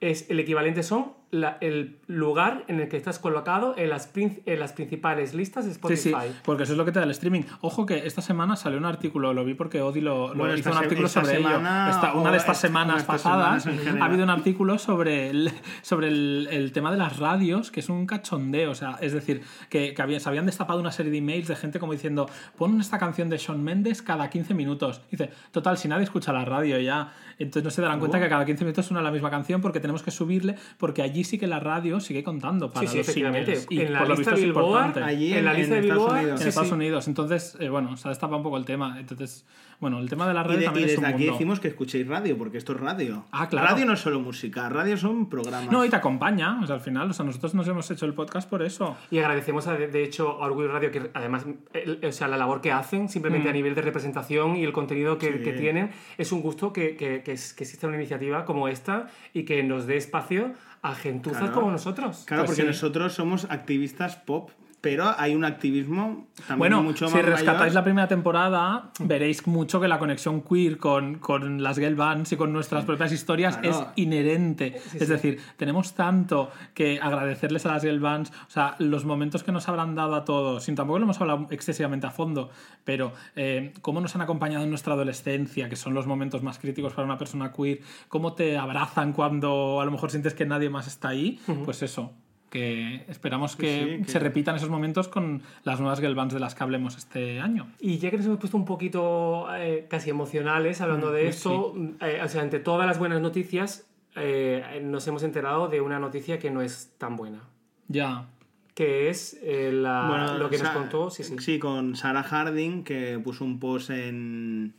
S3: es el equivalente son la- el lugar en el que estás colocado en las, en las principales listas de
S2: Sí,
S3: Spotify.
S2: sí, porque eso es lo que te da el streaming. Ojo que esta semana salió un artículo, lo vi porque Odi lo, lo
S4: Bueno,
S2: hizo
S4: esta
S2: un artículo
S4: esta
S2: sobre
S4: semana
S2: ello. Esta- una de estas
S4: esta-
S2: semanas
S4: estas
S2: pasadas
S4: general.
S2: ha habido un artículo sobre el, sobre el, el tema de las radios, que es un cachondeo. O sea, es decir, que, que había- se habían destapado una serie de emails de gente como diciendo, pon esta canción de Shawn Mendes cada 15 minutos. Dice, total, si nadie escucha la radio ya, entonces no se darán cuenta que cada 15 minutos suena la misma canción porque tenemos que subirle, porque allí sí que la radio sigue contando para
S3: Sí, sí,
S2: los
S3: efectivamente.
S2: singles. Y
S3: en la
S2: por lo
S3: lista
S2: visto es
S3: Billboard,
S2: importante.
S4: Allí
S3: en la
S4: en-
S3: lista
S4: en
S3: de
S4: Estados
S3: Billboard,
S4: Unidos.
S2: en
S3: sí,
S2: Estados
S3: sí.
S2: Unidos. Entonces, eh, bueno, se ha destapado un poco el tema. Entonces, bueno, el tema de la
S4: Y,
S2: radio
S4: de- y
S2: también es un
S4: desde aquí
S2: mundo.
S4: decimos que escuchéis radio, porque esto es radio.
S2: Ah, claro.
S4: Radio no es solo música, radio son programas.
S2: No, y te acompaña, o sea, al final, o sea, nosotros nos hemos hecho el podcast por eso.
S3: Y agradecemos, a- de hecho, a Orgullo Radio, que además, el- o sea, la labor que hacen, simplemente a nivel de representación y el contenido que,
S4: Sí.
S3: que tienen, es un gusto que, que, que, es- que exista una iniciativa como esta y que nos dé espacio a gentuzas
S4: Claro.
S3: como nosotros.
S4: Claro,
S2: Pues
S4: porque
S2: sí.
S4: nosotros somos activistas pop, pero hay un activismo también
S2: Bueno,
S4: mucho
S2: si
S4: más
S2: rescatáis
S4: mayor.
S2: la primera temporada, veréis mucho que la conexión queer con, con las girl bands y con nuestras propias historias
S4: Claro.
S2: es inherente. es decir, tenemos tanto que agradecerles a las girl bands, o sea, los momentos que nos habrán dado a todos, sin tampoco lo hemos hablado excesivamente a fondo, pero eh, cómo nos han acompañado en nuestra adolescencia, que son los momentos más críticos para una persona queer, cómo te abrazan cuando a lo mejor sientes que nadie más está ahí, pues eso. Que esperamos que,
S4: sí, que-
S2: se repitan esos momentos con las nuevas girl bands de las que hablemos este año.
S3: Y ya que nos hemos puesto un poquito eh, casi emocionales hablando de
S2: pues
S3: esto, eh, o sea, ante todas las buenas noticias, eh, nos hemos enterado de una noticia que no es tan buena.
S2: Ya.
S3: Que es eh, la-
S4: Bueno,
S3: lo que nos contó, sí, sí.
S4: con Sarah Harding, que puso un post en,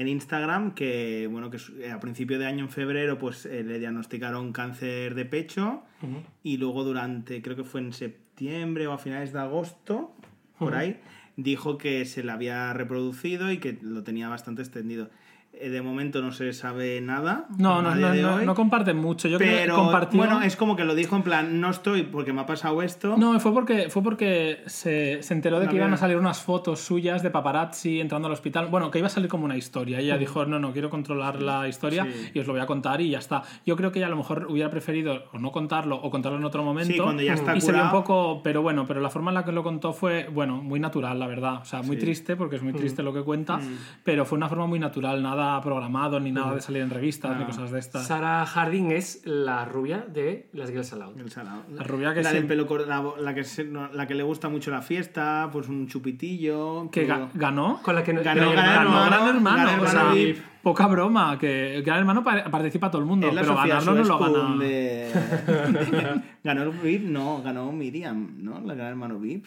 S4: en Instagram que, bueno, que su- a principio de año, en febrero, pues eh, le diagnosticaron cáncer de pecho y luego durante, creo que fue en septiembre o a finales de agosto, por ahí, dijo que se le había reproducido y que lo tenía bastante extendido. Eh, de momento no se sabe nada.
S2: No, no, no, no, no comparten mucho. Yo creo que
S4: pero
S2: compartió...
S4: bueno, es como que lo dijo en plan, no estoy porque me ha pasado esto.
S2: No, fue porque, fue porque se, se enteró de que iban a salir unas fotos suyas de paparazzi entrando al hospital. Bueno, que iba a salir como una historia. Ella dijo, no, no, quiero controlar la historia
S4: Sí.
S2: y os lo voy a contar y ya está. Yo creo que ella a lo mejor hubiera preferido o no contarlo o contarlo en otro momento.
S4: Sí, cuando ya está
S2: y se vio un
S4: curado.
S2: poco, pero bueno, pero la forma en la que lo contó fue, bueno, muy natural, la verdad. O sea, muy
S4: Sí.
S2: triste porque es muy triste lo que cuenta, pero fue una forma muy natural, nada programado ni nada de salir en revistas ni
S4: No.
S2: cosas de estas.
S3: Sarah Harding es la rubia de las Girls Aloud.
S2: La rubia que
S4: la del
S2: siempre-
S4: pelo cor- la, la que se- no, la que le gusta mucho la fiesta, pues un chupitillo.
S2: que
S4: todo.
S2: ganó.
S3: Con la que no-
S4: Ganó, ganó,
S2: Ganó
S4: Hermano,
S2: Gran Hermano,
S4: Gran
S2: o sea,
S4: Hermano VIP.
S2: poca broma, que Gran Hermano pa- participa todo el mundo, pero ganarlo no lo gana.
S4: de- [laughs] ganó el VIP, no, ganó Miriam, ¿no? La gran hermano VIP.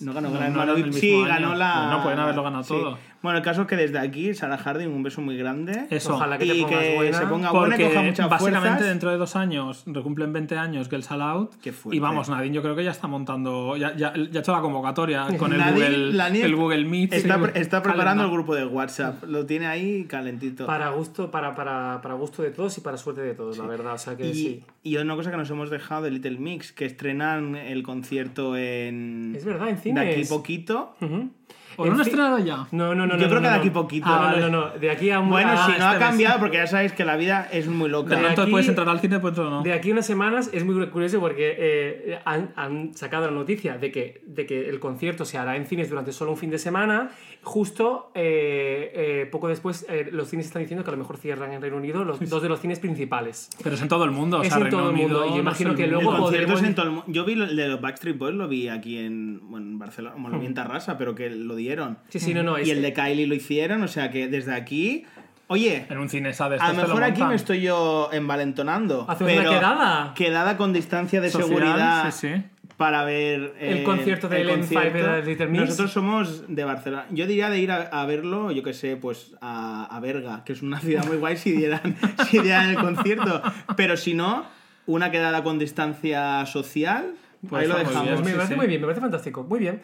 S4: No ganó
S2: No,
S4: Gran
S2: no
S4: Hermano VIP, sí, ganó la.
S2: No pueden haberlo ganado
S4: sí.
S2: todo.
S4: Bueno, el caso es que desde aquí, Sarah Harding, un beso muy grande.
S2: Eso.
S3: Ojalá que te
S4: y
S3: pongas
S4: que
S3: buena.
S4: se ponga buena y
S2: Porque
S4: coja muchas
S2: básicamente
S4: fuerzas.
S2: dentro de dos años recumplen 20 años Girls Aloud.
S4: Qué fuerte.
S2: Y vamos, Nadine yo creo que ya está montando, ya, ya, ya ha hecho la convocatoria [laughs] con el,
S4: Nadine-
S2: Google, el Google Meet.
S4: Está,
S2: sí,
S4: pre- está preparando el grupo de WhatsApp. Lo tiene ahí calentito.
S3: Para gusto, para, para, para gusto de todos y para suerte de todos, la verdad. O sea que
S4: y,
S3: sí.
S4: y una cosa que nos hemos dejado de Little Mix, que estrenan el concierto en.
S3: Es verdad, en
S4: De aquí poquito.
S3: Ujú.
S2: ¿O no
S3: En
S2: lo
S3: fi-
S2: estrenado ya?
S3: No, no, no.
S4: Yo
S3: no,
S4: creo
S3: no,
S4: que de
S3: no.
S4: aquí poquito,
S3: Ah,
S4: vale.
S3: no, no, no. De aquí a un.
S4: Bueno,
S3: ah,
S4: si no ha
S3: mes.
S4: cambiado, porque ya sabéis que la vida es muy loca.
S2: De pronto
S3: aquí-
S2: puedes entrar al cine, pues no.
S3: De aquí a unas semanas es muy curioso porque eh, han, han sacado la noticia de que, de que el concierto se hará en cines durante solo un fin de semana. Justo eh, eh, poco después, eh, los cines están diciendo que a lo mejor cierran en Reino Unido los dos de los cines principales.
S2: Pero es en todo el mundo, o
S3: Es
S2: sea,
S3: en
S2: Reino
S3: todo el mundo,
S2: Unido,
S3: y
S2: no
S3: imagino que luego
S4: El
S3: podremos-
S4: en todo el Yo vi el de los Backstreet Boys, lo vi aquí en, bueno, en Barcelona, bueno, lo vi en Tarrasa, pero que lo dieron.
S3: Sí, sí, no, no.
S4: Y el de Kylie lo hicieron, o sea que desde aquí. Oye,
S2: En un cine, ¿sabes?
S4: a lo mejor aquí me estoy yo envalentonando.
S3: Hacemos
S4: pero
S3: una quedada.
S4: Quedada con distancia de
S2: Social,
S4: seguridad
S2: sí, sí.
S4: para ver.
S3: El
S4: eh,
S3: concierto del
S4: el
S3: M5
S4: concierto.
S3: de Little Mix.
S4: Nosotros somos de Barcelona. Yo diría de ir a, a verlo, yo que sé, pues a, a Berga, que es una ciudad muy guay si dieran, [laughs] si dieran el concierto. Pero si no, una quedada con distancia social.
S2: Pues
S4: ahí lo dejamos.
S3: Pues me
S2: sí,
S3: parece
S2: sí.
S3: muy bien, me parece fantástico. Muy bien.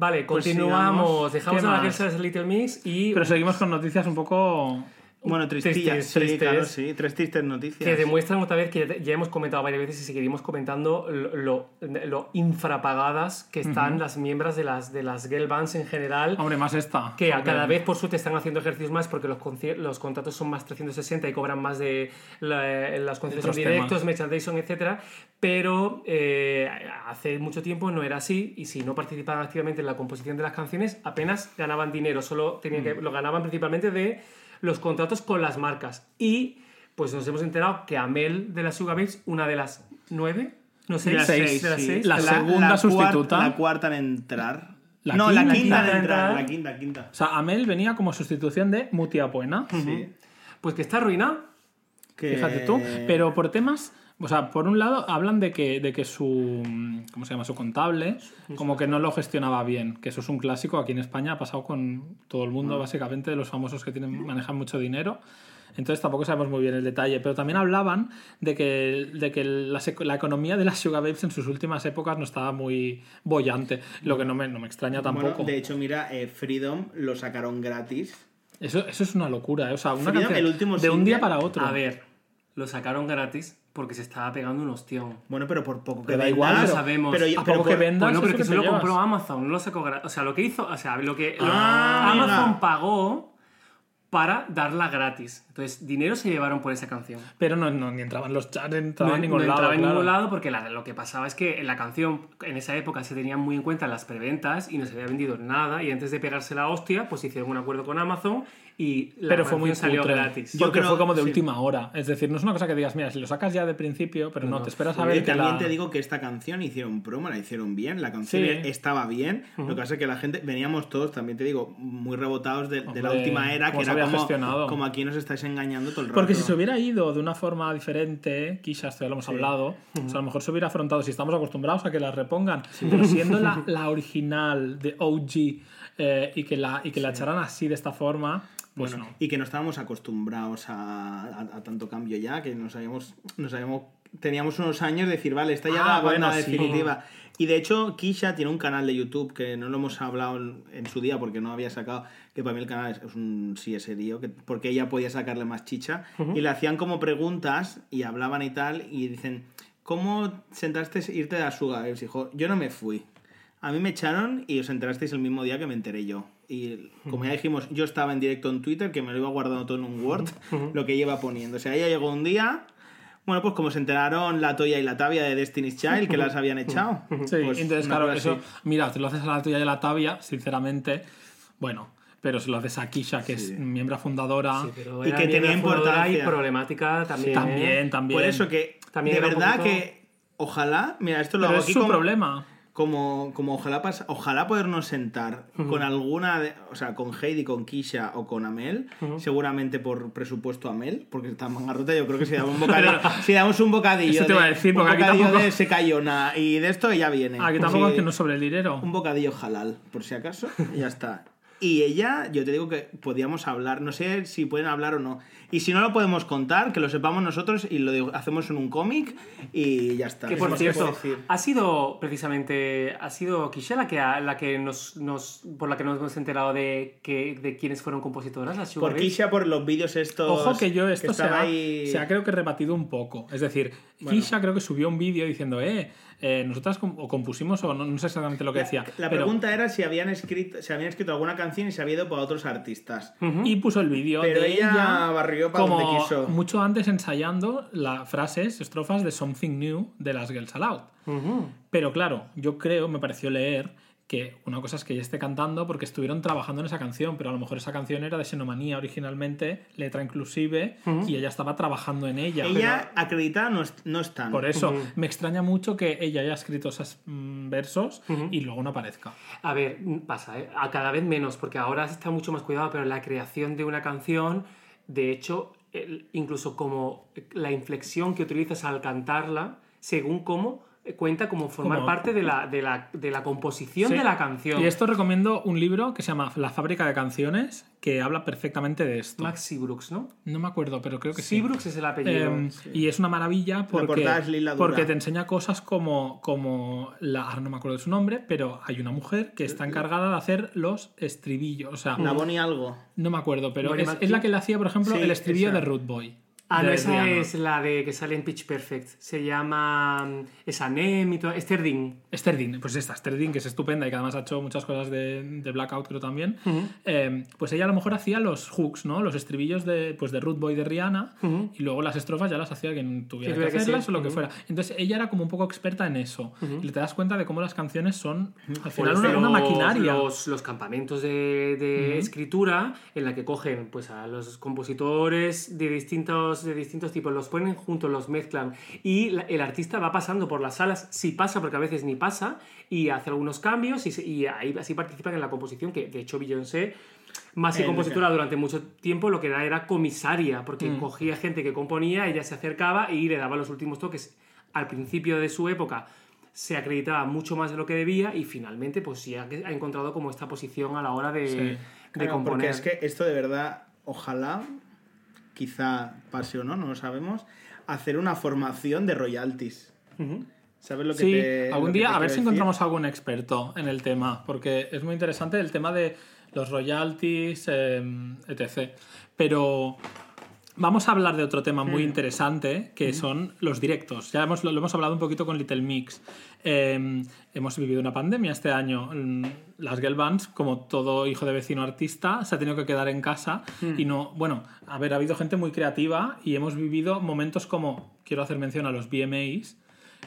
S3: Vale,
S4: Pues
S3: continuamos.
S4: sigamos.
S3: Dejamos
S2: ¿Qué
S3: a la? Girls Little Mix y
S2: Pero seguimos con noticias un poco...
S4: Bueno, tristillas.
S3: Tristes,
S4: sí,
S3: tristes.
S4: claro, sí. Tres tristes noticias.
S3: que demuestran otra vez que ya- ya hemos comentado varias veces y seguiremos comentando lo, lo, lo infrapagadas que están las miembros de las, de las girl bands en general.
S2: Hombre, más esta.
S3: Que a
S2: Porque-
S3: cada vez, por suerte, están haciendo ejercicios más porque los, los contratos son más 360 y cobran más de la- las conciertos directos, merchandising, etc. Pero eh, hace mucho tiempo no era así y si no participaban activamente en la composición de las canciones, apenas ganaban dinero. Solo tenían
S2: Mm.
S3: que, lo ganaban principalmente de los contratos con las marcas. Y pues nos hemos enterado que Amel de las Sugar Babes, una de las nueve, no sé,
S4: De las
S2: seis,
S4: seis,
S3: de las
S4: sí.
S3: seis,
S2: La segunda sustituta.
S4: la cuarta en entrar.
S2: La
S4: no, la
S2: quinta,
S4: quinta,
S3: quinta
S4: en
S3: en
S4: entrar. La quinta, quinta.
S2: O sea, Amel venía como sustitución de Mutia Buena.
S4: Sí.
S3: pues que está arruinada.
S4: Que-
S2: Fíjate tú. Pero por temas. O sea, por un lado hablan de que, de que su. ¿Cómo se llama? Su contable. Como que no lo gestionaba bien. Que eso es un clásico. Aquí en España ha pasado con todo el mundo, básicamente, los famosos que tienen, manejan mucho dinero. Entonces tampoco sabemos muy bien el detalle. Pero también hablaban de que, de que la, economía de las [laughs] Sugar Babes en sus últimas épocas no estaba muy bollante. Lo que no me, no me extraña
S4: Bueno,
S2: tampoco.
S4: de hecho, mira, eh, Freedom lo sacaron gratis.
S2: Eso, eso es una locura. ¿eh? O sea, una
S4: Freedom,
S2: canción
S4: el último
S2: de un día para otro.
S3: A ver, lo sacaron gratis porque se estaba pegando un ostión.
S4: Bueno, pero por poco que
S2: Pero da igual, pero-
S3: sabemos.
S4: Pero,
S2: ¿A
S4: pero
S2: poco que vendas?
S3: Bueno, pero
S2: eso
S3: que
S2: te
S3: se lo
S2: llevas.
S3: compró Amazon, no lo sacó. O sea, lo que hizo, o sea, lo que lo-
S4: Ah,
S3: Amazon pagó para darla gratis. Entonces, dinero se llevaron por esa canción.
S2: Pero no, no, ni entraban los chats, entraba
S3: no,
S2: en ningún
S3: no
S2: lado.
S3: entraba en
S2: claro.
S3: ningún lado porque la- lo que pasaba es que en la canción en esa época se tenían muy en cuenta las preventas y no se había vendido nada y antes de pegarse la hostia pues hicieron un acuerdo con Amazon y la
S2: Pero fue muy
S3: salió
S2: cutre,
S3: gratis.
S4: Yo
S2: Porque
S4: creo-
S2: fue como de
S4: sí.
S2: última hora. Es decir, no es una cosa que digas, mira, si lo sacas ya de principio, pero no,
S3: No.
S2: te esperas a ver que
S4: también
S2: la...
S4: te digo que esta canción hicieron promo, la hicieron bien, la canción
S2: Sí.
S4: estaba bien. Lo que pasa es que la gente, veníamos todos, también te digo, muy rebotados de, de la última era, que era
S2: había
S4: como,
S2: gestionado.
S4: como aquí nos estáis engañando todo el rato.
S2: Porque si se hubiera ido de una forma diferente, quizás esto ya lo hemos hablado, o sea, a lo mejor se hubiera afrontado, si estamos acostumbrados a que la repongan, pero siendo la, [laughs] la original de OG eh, y que, la, y que la echaran así de esta forma, pues
S4: Bueno,
S2: no.
S4: y que no estábamos acostumbrados a, a- a tanto cambio ya, que nos habíamos, nos habíamos teníamos unos años de decir, vale, esta ya
S3: Ah,
S4: la banda
S3: bueno, sí.
S4: definitiva. Y de hecho, Kisha tiene un canal de YouTube que no lo hemos hablado en, en su día porque no había sacado, que para mí el canal es, es un sí serio, que, porque ella podía sacarle más chicha. Y le hacían como preguntas y hablaban y tal, y dicen, ¿cómo sentaste irte de Asuga? Y os dijo, yo no me fui. A mí me echaron y os enterasteis el mismo día que me enteré yo. Y como ya dijimos, yo estaba en directo en Twitter, que me lo iba guardando todo en un Word, [laughs] lo que iba poniendo. O sea, ella llegó un día, bueno, pues como se enteraron la Toya y la Tabia de Destiny's Child, que las habían echado.
S2: Sí,
S4: pues
S2: entonces, claro, eso,
S4: así.
S2: mira, te lo haces a la tuya de la tabia, sinceramente, bueno, pero si lo haces a Kisha, que
S4: Sí.
S2: es miembro fundadora,
S3: Sí, pero
S4: Y que tenía
S3: fundadora y
S4: importancia.
S3: problemática también. ¿eh?
S2: también, también.
S4: Por eso que,
S3: También
S4: de verdad
S3: poquito-
S4: que, ojalá, mira, esto lo
S2: Pero
S4: hago
S2: es
S4: aquí
S2: su
S4: como,
S2: problema.
S4: Como, como ojalá pasa, ojalá podernos sentar con alguna, de- o sea, con Heidi, con Kisha o con Amel, seguramente por presupuesto Amel, porque está en mangarrota, yo creo que si damos un [laughs] bocadillo, si damos un bocadillo,
S2: Eso te iba a
S4: de-
S2: decir,
S4: un
S2: porque aquí
S4: bocadillo
S2: tampoco-
S4: de secayona y de esto ella viene.
S2: Aquí tampoco es que no sobre el dinero.
S4: un bocadillo halal, por si acaso, y ya está. Y ella, yo te digo que podíamos hablar, no sé si pueden hablar o no. Y si no lo podemos contar, que lo sepamos nosotros y lo digo- hacemos en un cómic y ya está.
S3: Que por
S4: que
S3: cierto, ha sido precisamente, ha sido Kisha la que, la que nos, nos, por la que nos hemos enterado de, que, de quiénes fueron compositoras, las Sugar
S4: Por. Kisha, por los vídeos estos.
S2: Ojo que yo esto se
S4: estaba
S2: ha,
S4: ahí-
S2: se ha creo que rebatido un poco. Es decir, Kisha creo que subió un vídeo diciendo, eh, eh, nosotras o compusimos o no, no sé exactamente lo que decía.
S4: La
S2: pero-
S4: pregunta era si habían escrito, si habían escrito alguna canción y se había ido para otros artistas.
S2: Y puso el vídeo
S4: Pero
S2: de
S4: ella
S2: ella,
S4: barrió para
S2: como
S4: donde quiso.
S2: mucho antes ensayando las frases, estrofas de Something New de las Girls Aloud. Pero claro, yo creo, me pareció leer que una cosa es que ella esté cantando porque estuvieron trabajando en esa canción, pero a lo mejor esa canción era de Xenomanía originalmente, letra inclusive, y ella estaba trabajando en ella.
S4: Ella acreditada no, es- no están.
S2: Por eso, me extraña mucho que ella haya escrito esos mm, versos y luego no aparezca.
S3: A ver, pasa, ¿eh? A cada vez menos, porque ahora se está mucho más cuidado, pero la creación de una canción, de hecho, incluso como la inflexión que utilizas al cantarla, según cómo cuenta como formar
S2: Como-
S3: parte de la, de la, de la composición
S2: Sí.
S3: de la canción.
S2: Y esto recomiendo un libro que se llama La fábrica de canciones, que habla perfectamente de esto.
S3: Max Seabrooks, ¿no?
S2: No me acuerdo, pero creo que sí.
S3: Seabrooks es el apellido.
S2: Eh, Y es una maravilla porque, porque te enseña cosas como, como la, ahora no me acuerdo de su nombre, pero hay una mujer que está encargada de hacer los estribillos. O sea,
S4: La Bonnie algo.
S2: no me acuerdo, pero es, es la que le hacía, por ejemplo,
S4: Sí,
S2: el estribillo
S4: esa.
S2: de Root Boy.
S3: Ah, no, esa
S2: Rihanna.
S3: es la de que sale en Pitch Perfect. Se llama. mm, Es Anem y todo. Esther Dean.
S2: Esther Dean, pues esta, Esther Dean, que es estupenda y que además ha hecho muchas cosas de, de Blackout, creo también. Eh, pues ella a lo mejor hacía los hooks, ¿no? Los estribillos de, pues de Root Boy de Rihanna y luego las estrofas ya las hacía quien tuviera
S3: Que
S2: que,
S3: que
S2: hacerlas
S3: ser,
S2: o lo que
S3: ujú.
S2: fuera. Entonces ella era como un poco experta en eso y te das cuenta de cómo las canciones son al final
S3: Pues
S2: una,
S3: los-
S2: maquinaria.
S3: Los, los campamentos de, de escritura en la que cogen pues, a los compositores de distintos, de distintos tipos, los ponen juntos, los mezclan y la- el artista va pasando por las salas, si pasa, porque a veces ni pasa, y hace algunos cambios y, y ahí así participan en la composición, que de hecho Beyoncé, más que compositora durante mucho tiempo, lo que era era comisaria, porque cogía gente que componía, ella se acercaba y le daba los últimos toques. Al principio de su época se acreditaba mucho más de lo que debía y finalmente pues sí ha, ha encontrado como esta posición a la hora de,
S2: Sí.
S3: de
S4: Claro,
S3: componer.
S4: porque es que esto de verdad, ojalá, quizá pase o no, no lo sabemos, hacer una formación de royalties. ¿Sabes lo que
S2: Sí,
S4: te
S2: algún día
S4: te
S2: a ver si
S4: decir?
S2: encontramos algún experto en el tema, porque es muy interesante el tema de los royalties, eh, etc. Pero vamos a hablar de otro tema muy interesante, que son los directos. Ya hemos, lo, hemos hablado un poquito con Little Mix. Eh, hemos vivido una pandemia este año. Mm, Las girl bands, como todo hijo de vecino artista, se ha tenido que quedar en casa y no... Bueno, a ver, ha habido gente muy creativa y hemos vivido momentos como, quiero hacer mención a los VMAs,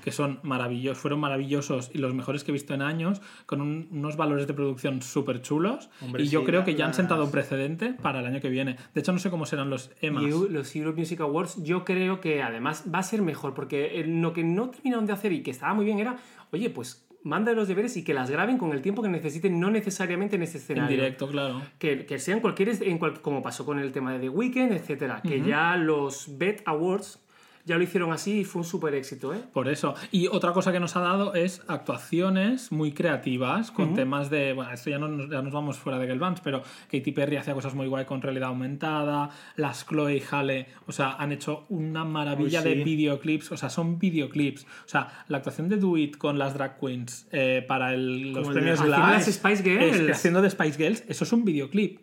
S2: que son maravillosos, fueron maravillosos y los mejores que he visto en años, con un- unos valores de producción súper chulos.
S4: Hombre,
S2: y yo
S4: sí,
S2: creo que ya han sentado un precedente para el año que viene. De hecho, no sé cómo serán los EMAs.
S3: Y los Europe Music Awards yo creo que además va a ser mejor porque lo que no terminaron de hacer y que estaba muy bien era, oye, pues manda los deberes y que las graben con el tiempo que necesiten, no necesariamente en ese
S2: en
S3: escenario.
S2: directo, claro.
S3: Que, que sean cualquier, en cual- como pasó con el tema de The Weeknd, etcétera. Que ya los BET Awards ya lo hicieron así y fue un súper éxito, ¿eh?
S2: Por eso. Y otra cosa que nos ha dado es actuaciones muy creativas con temas de. Bueno, esto ya, no, nos- ya nos vamos fuera de Girl Bands, pero Katy Perry hacía cosas muy guay con realidad aumentada. Las Chloe y Halle, o sea, han hecho una maravilla
S4: Uy, sí.
S2: de videoclips. O sea, son videoclips. O sea, la actuación de Do It con las drag queens eh, para el- los
S4: Como el de-
S2: premios Glas,
S3: las Spice Girls.
S2: es- haciendo de Spice Girls, eso es un videoclip.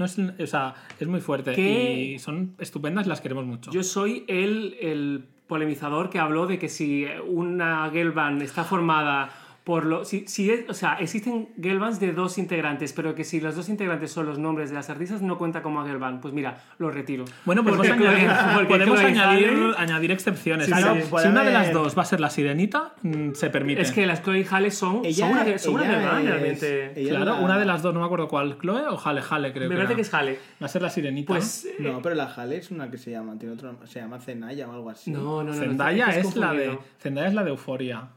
S2: No es, o sea, es muy fuerte
S3: ¿Qué?
S2: y son estupendas, las queremos mucho.
S3: Yo soy el, el polemizador que habló de que si una girl band está formada por lo. Si, si es- o sea, existen girl bands de dos integrantes, pero que si los dos integrantes son los nombres de las artistas, no cuenta como girl band. Pues mira, lo retiro.
S2: Bueno, pues
S3: Porque
S2: añadir, podemos añadir,
S3: Halle-
S2: añadir excepciones.
S4: Sí,
S2: Claro,
S4: sí.
S2: Si una de las dos va a ser la sirenita, mm, se permite.
S3: Es que las Chloe y Halle son,
S4: Ella-
S3: son una, son una
S4: ella
S3: girl band,
S4: es-
S3: realmente.
S2: claro, una de las dos, no me acuerdo cuál, Chloe o Jale Jale, creo
S3: Me parece que es Halle.
S2: Va a ser la sirenita.
S3: Pues. eh,
S4: No, pero la Jale es una que se llama, tiene otro, se llama Zendaya o algo así.
S3: No, no, no. no,
S2: Zendaya
S3: estás
S2: es la de. Zendaya es la de Euforia.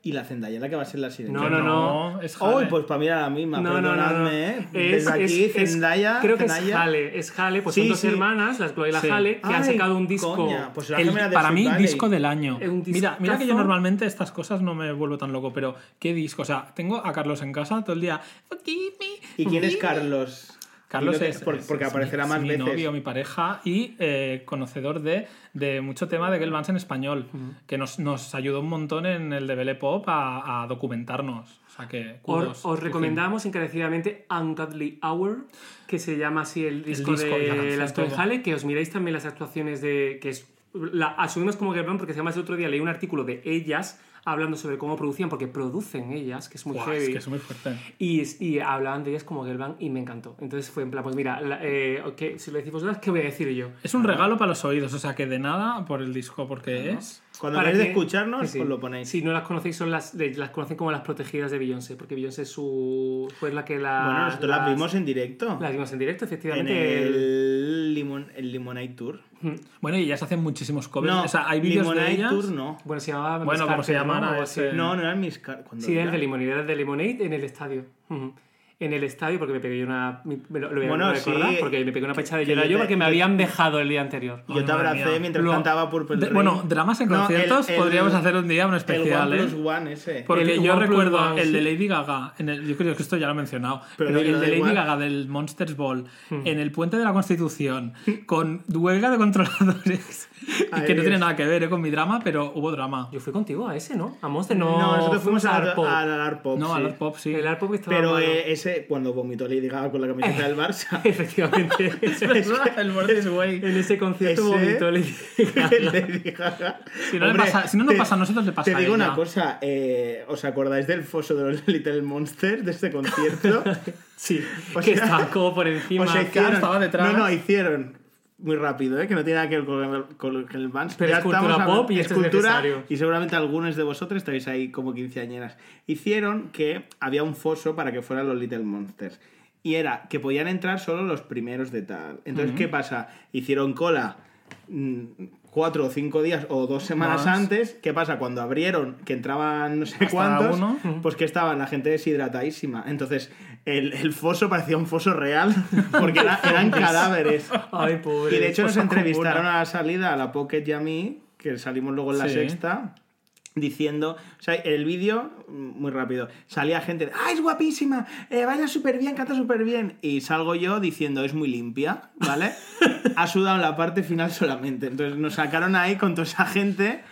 S4: Y la Zendaya la que va a ser la sirena.
S3: No, no, no.
S2: es Jale.
S4: Uy, pues para mí era la misma,
S3: No, no, no,
S4: ¿eh?
S3: Es-
S4: Desde aquí,
S3: es-
S4: Zendaya,
S3: creo que es. Halle. Es Halle, pues
S4: Sí,
S3: son dos
S4: sí.
S3: hermanas, las Chloe y la
S2: Sí.
S3: Halle, que han
S4: Ay,
S3: sacado un disco.
S4: coña, pues
S2: El-
S4: de
S2: para mí,
S4: Valley.
S2: disco del año. Mira, mira que yo normalmente estas cosas no me vuelvo tan loco, pero ¿qué disco? O sea, tengo a Carlos en casa todo el día. "Forgive me,
S4: ¿Y quién es
S2: forgive me".
S4: Carlos?
S2: Carlos
S4: que-
S2: es,
S4: por-
S2: es-
S4: porque
S2: es
S4: aparecerá
S2: mi,
S4: más
S2: es mi
S4: veces.
S2: novio, mi pareja y eh, conocedor de, de mucho tema de Girl Bands en español, que nos, nos ayudó un montón en el de Belle Pop a, a documentarnos. O sea que kudos,
S3: Os, recomendamos encarecidamente Ungodly Hour, que se llama así el disco,
S2: disco y la
S3: de las. Halle, que os miréis también las actuaciones de... que es la asumimos como girl band porque además el otro día leí un artículo de ellas hablando sobre cómo producían, porque producen ellas, que es muy
S2: Buah,
S3: heavy.
S2: es que es muy fuerte.
S3: Y, y hablaban de ellas como girl band y me encantó. Entonces fue en plan, pues mira, la- eh, si lo decís vosotras, ¿qué voy a decir yo?
S2: Es un regalo para los oídos, o sea que de nada por el disco, porque es.
S4: Cuando queréis de
S3: que-
S4: escucharnos,
S3: sí, sí.
S4: os lo ponéis.
S3: Si no las conocéis, son las, las conocen como las protegidas de Beyoncé, porque Beyoncé es su, fue la que la...
S4: bueno, nosotros las vimos en directo.
S3: Las vimos en directo,
S4: en
S3: efectivamente.
S4: el, limon, el Limonade Tour.
S2: Bueno, y ellas hacen muchísimos covers.
S4: No,
S2: o sea, hay vídeos de
S4: Limonade
S2: ellas.
S4: Tour no.
S3: Bueno, se llamaba...
S2: Bueno,
S3: Miss
S2: como se
S3: Carter, ¿no?
S2: llamara ese-
S4: No, no eran mis...
S3: Sí, era el de Lemonade, era el de Lemonade en el estadio. Ujú. En el estadio, porque me pegué yo una... me Lo, lo voy a
S4: Bueno,
S3: recordar,
S4: sí.
S3: porque me pegué una pecha de llorar
S4: yo
S3: porque me habían dejado el día anterior.
S4: Yo te abracé
S2: mía.
S4: mientras
S2: Lo-
S4: cantaba Purple
S2: de-
S4: Rain.
S2: bueno, dramas en
S4: No, el-
S2: conciertos
S4: el-
S2: podríamos hacer un día un
S4: El
S2: especial,
S4: One
S2: ¿eh?
S4: One ese.
S2: Porque
S3: El
S2: yo
S3: One
S2: recuerdo
S3: One,
S2: el de. Lady Gaga, en el- yo creo que esto ya lo he mencionado,
S4: Pero
S2: el de Lady
S4: igual.
S2: Gaga del Monsters Ball en el puente de la Constitución con huelga de controladores [laughs] y que no tiene nada que ver ¿eh? con mi drama, pero hubo drama.
S3: Yo fui contigo a ese, ¿no? A Monster no.
S4: No, nosotros fuimos a,
S3: Art Pop.
S4: al Art Pop.
S2: No, al Art Pop sí.
S3: El Art Pop estaba
S4: Pero
S3: malo.
S4: Ese, cuando vomitó Lady Gaga con la camiseta del Barça. [laughs]
S3: Efectivamente. [laughs]
S2: el Monsters Way.
S3: en ese concierto
S4: Ese-
S3: vomitó Lady [laughs]
S4: Lady Gaga.
S2: Si no, le pasa- si no nos pasa a nosotros, le pasa
S4: Te
S2: a
S4: digo
S2: ella.
S4: una cosa, eh, ¿os acordáis del foso de los Little Monsters de este concierto?
S3: Sí,
S4: O
S3: que
S4: sea-
S3: estaba como por encima.
S4: o sea, hicieron,
S2: estaba detrás.
S4: No, no, hicieron muy rápido, ¿eh? que no tiene nada que ver con el, con el Vans.
S3: Pero
S4: Ya
S3: es cultura
S4: estamos
S3: pop y es
S4: cultura. Y seguramente algunos de vosotros estáis ahí como quinceañeras. Hicieron que había un foso para que fueran los Little Monsters. Y era que podían entrar solo los primeros de tal. Entonces, ¿qué pasa? Hicieron cola mm, cuatro o cinco días o dos semanas
S2: Más.
S4: antes. ¿Qué pasa? Cuando abrieron, que entraban no sé
S2: Hasta
S4: cuántos,
S2: uno.
S4: pues que estaban la gente deshidratadísima. Entonces, el, el foso parecía un foso real [laughs] porque era- eran cadáveres.
S3: Ay, pobre.
S4: Y de hecho nos entrevistaron a la salida a la Pocket y a mí, que salimos luego en la
S2: Sí.
S4: sexta, diciendo, o sea, el vídeo, mm, muy rápido, salía gente, de, ¡ah, es guapísima! Eh, baila súper bien, canta súper bien. Y salgo yo diciendo, es muy limpia, ¿vale? [laughs] ha sudado la parte final solamente. Entonces nos sacaron ahí con toda esa gente.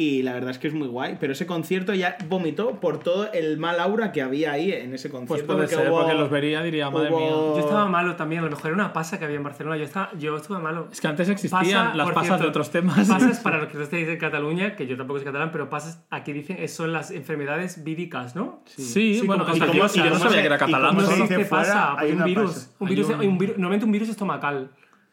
S4: Y la verdad es que es muy guay. Pero ese concierto ya vomitó por todo el mal aura que había ahí en ese
S2: Pues
S4: concierto.
S2: puede
S4: porque
S2: ser,
S4: hubo-
S2: porque los vería diría, madre
S4: hubo-
S2: mía.
S3: Yo estaba malo también, a lo mejor era una pasa que había en Barcelona. Yo, estaba, yo estuve malo.
S2: Es que antes existían
S3: Pasa,
S2: las pasas
S3: cierto,
S2: de otros temas.
S3: Pasas, para [laughs] los que no estéis de Cataluña, que yo tampoco soy catalán, pero pasas, aquí dicen, son las enfermedades víricas, ¿no?
S2: Sí,
S3: Sí,
S2: bueno,
S3: como
S2: y, como-
S3: contagiosas.
S2: y yo no
S3: ¿Cómo
S2: sabía que era catalán.
S4: cómo
S3: No
S4: se dice
S3: qué pasa,
S4: fuera,
S3: porque
S4: hay
S3: un virus,
S4: pasa.
S3: un virus,
S2: un
S3: virus- normalmente un virus estomacal.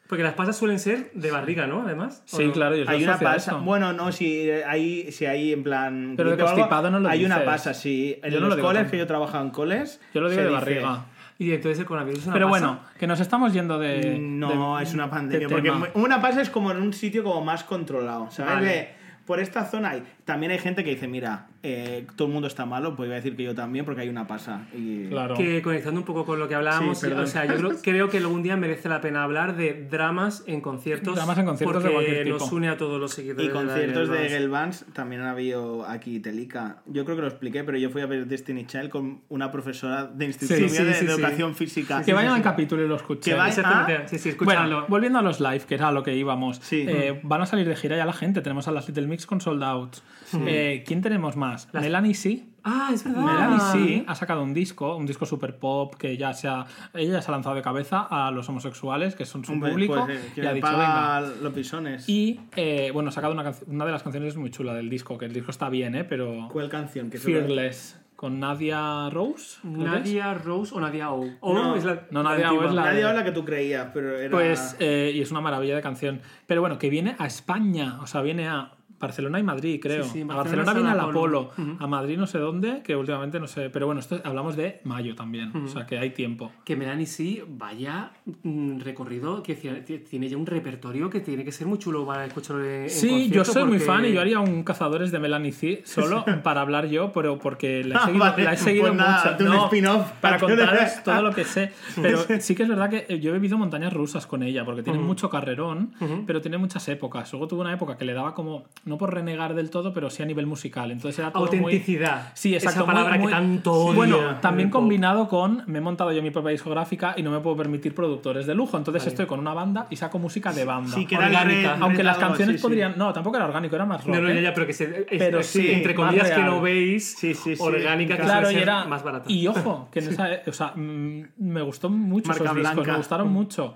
S3: Porque las pasas suelen ser de barriga, ¿no? Además. ¿o
S2: Sí,
S3: no?
S2: claro, yo
S4: Hay una pasa.
S2: eso.
S4: Bueno, no, si hay, si hay en plan.
S2: Pero de
S4: gripe o algo,
S2: constipado no lo
S4: Hay una pasa, sí. En
S2: Yo no lo
S4: los
S2: digo
S4: coles, que yo trabajo en coles.
S2: Yo lo digo de
S4: dice,
S2: barriga.
S3: Y entonces el coronavirus es una
S2: Pero
S3: pasa.
S2: bueno, que nos estamos yendo de.
S4: No,
S2: de-
S4: es una
S2: de
S4: pandemia. Porque
S2: tema.
S4: una pasa es como en un sitio como más controlado. ¿Sabes?
S3: Vale.
S4: De, por esta zona hay. También hay gente que dice, mira, eh, todo el mundo está malo, pues iba a decir que yo también, porque hay una pasa. Y...
S2: Claro.
S3: Que conectando un poco con lo que hablábamos,
S4: Sí,
S3: o sea, yo creo, creo que algún día merece la pena hablar de dramas en conciertos.
S2: Dramas en conciertos de
S3: porque
S2: cualquier tipo.
S3: nos une a todos los seguidores.
S4: Y conciertos de
S3: Gelbans.
S4: Gelbans también ha habido aquí Telica. Yo creo que lo expliqué, pero yo fui a ver Destiny Child con una profesora de institución
S3: Sí, sí,
S4: de,
S3: sí,
S4: de
S3: sí.
S4: educación física.
S2: que vayan al capítulo y lo escuchen.
S4: Que vayan- Ah.
S3: sí, sí,
S2: Bueno,
S3: escúchalo.
S2: volviendo a los live, que era a lo que íbamos.
S4: Sí.
S2: Eh, van a salir de gira ya la gente. Tenemos a las Little Mix con Sold Out. Eh, ¿Quién tenemos más? Melanie C.
S3: Ah, es verdad.
S2: Melanie C ha sacado un disco, un disco super pop que ya se ha, ella ya se ha lanzado de cabeza a los homosexuales, que son su
S4: Hombre,
S2: público,
S4: pues, eh, que
S2: y ha
S4: me
S2: dicho,
S4: paga
S2: venga.
S4: los pisones.
S2: Y eh, bueno, ha sacado una, de las canciones muy chula del disco, que el disco está bien, ¿eh? pero
S4: ¿Cuál canción? Que
S2: Fearless, con Nadia Rose.
S3: Nadia Rose o Nadia O. O
S4: No,
S3: es la,
S2: no, Nadia O es la-
S4: Nadie habla que tú creías, pero era...
S2: Pues, eh, y es una maravilla de canción. Pero bueno, que viene a España, o sea, viene a Barcelona y Madrid, creo.
S3: Sí, sí,
S2: a
S3: Barcelona
S2: Barcelona viene
S3: al
S2: Apolo, a Madrid no sé dónde, que últimamente no sé. Pero bueno, esto hablamos de mayo también, o sea, que hay tiempo.
S3: Que Melanie sí, vaya mm, recorrido, que tiene ya un repertorio que tiene que ser muy chulo para escucharlo en
S2: Sí, yo soy muy fan y yo haría un Cazadores de Melanie C solo [laughs] para hablar yo, pero porque la he
S4: Ah,
S2: seguido,
S4: vale,
S2: la he seguido
S4: pues nada,
S2: mucho.
S4: hazte un spin-off.
S2: para [laughs] contaros todo lo que sé. Pero [laughs] sí que es verdad que yo he vivido montañas rusas con ella, porque tiene mucho carrerón, pero tiene muchas épocas. Luego tuve una época que le daba como, no por renegar del todo, pero sí a nivel musical. Entonces era todo muy-
S3: Autenticidad.
S2: Sí, exacto.
S3: Esa palabra
S2: muy- muy-
S3: que tanto odia
S2: Bueno, también combinado con me he montado yo mi propia discográfica y no me puedo permitir productores de lujo. Entonces estoy con una banda y saco música de banda.
S4: Sí, que era
S3: orgánica.
S4: re-
S2: Aunque las canciones
S4: sí, sí.
S2: podrían. No, tampoco era orgánico, era más rock.
S3: No, no,
S2: ¿eh?
S3: ya, ya, pero que se,
S2: Pero
S3: es-
S2: sí,
S3: entre comillas que no veis,
S4: Sí, sí, sí.
S3: orgánica, que
S2: Claro,
S3: suele
S2: y era.
S3: más barata.
S2: Y ojo, que en [laughs] esa, o sea, mm, me gustó mucho
S4: Marca
S2: esos discos, me gustaron mucho.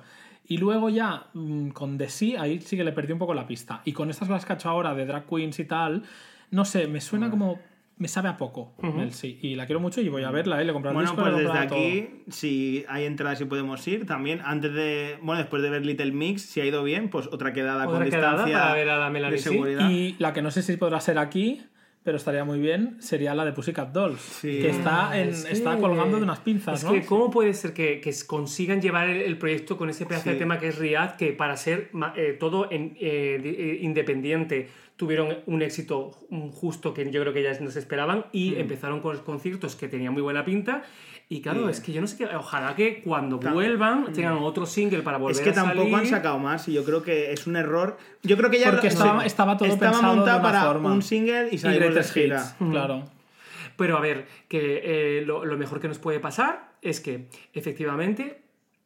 S2: Y luego ya mm, con The Sea, ahí sí que le perdí un poco la pista. Y con estas cosas que ha hecho ahora de drag queens y tal, no sé, me suena como. Me sabe a poco el sí. Y la quiero mucho y voy a verla, ¿eh? Le compraré
S4: Bueno,
S2: disco,
S4: pues desde
S2: compraré todo.
S4: aquí, si hay entradas y podemos ir, también antes de, bueno, después de ver Little Mix, si ha ido bien, pues otra quedada
S3: Otra
S4: con
S3: quedada
S4: distancia
S3: para ver a la
S4: de seguridad.
S2: Y la que no sé si podrá ser aquí, pero estaría muy bien, sería la de Pussycat Dolls.
S4: Sí.
S2: Que está, en,
S3: Es que-
S2: está colgando de unas pinzas,
S3: Es
S2: ¿no?
S3: que, ¿cómo puede ser que, que consigan llevar el, el proyecto con ese pedazo de tema que es Riyadh, que para ser ma- eh, todo en- eh, eh, independiente tuvieron un éxito mm, justo que yo creo que ellas no se esperaban y empezaron con los conciertos que tenían muy buena pinta? Y claro,
S4: Sí.
S3: es que yo no sé qué. Ojalá que cuando vuelvan tengan otro single para volver
S4: Es que
S3: a
S4: tampoco
S3: salir.
S4: han sacado más y yo creo que es un error. Yo creo que ya
S2: Porque estaba- estaba todo
S4: estaba
S2: pensado de
S4: montado
S2: una
S4: para
S2: forma.
S4: un single y
S2: y Greatest
S4: gira.
S2: Hits, claro.
S3: Pero a ver, que eh, lo, lo mejor que nos puede pasar es que efectivamente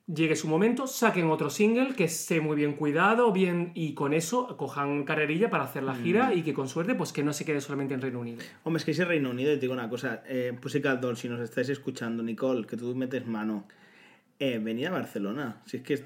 S3: llegue su momento, saquen otro single que esté muy bien cuidado, bien y con eso cojan carrerilla para hacer la gira
S4: Mm.
S3: y que con suerte pues que no se quede solamente en Reino Unido.
S4: Hombre, es que ese Reino Unido, y te digo una cosa, eh, Pussycat Dolls, si nos estáis escuchando, Nicole, que tú metes mano, eh, venid a Barcelona. Si es que es-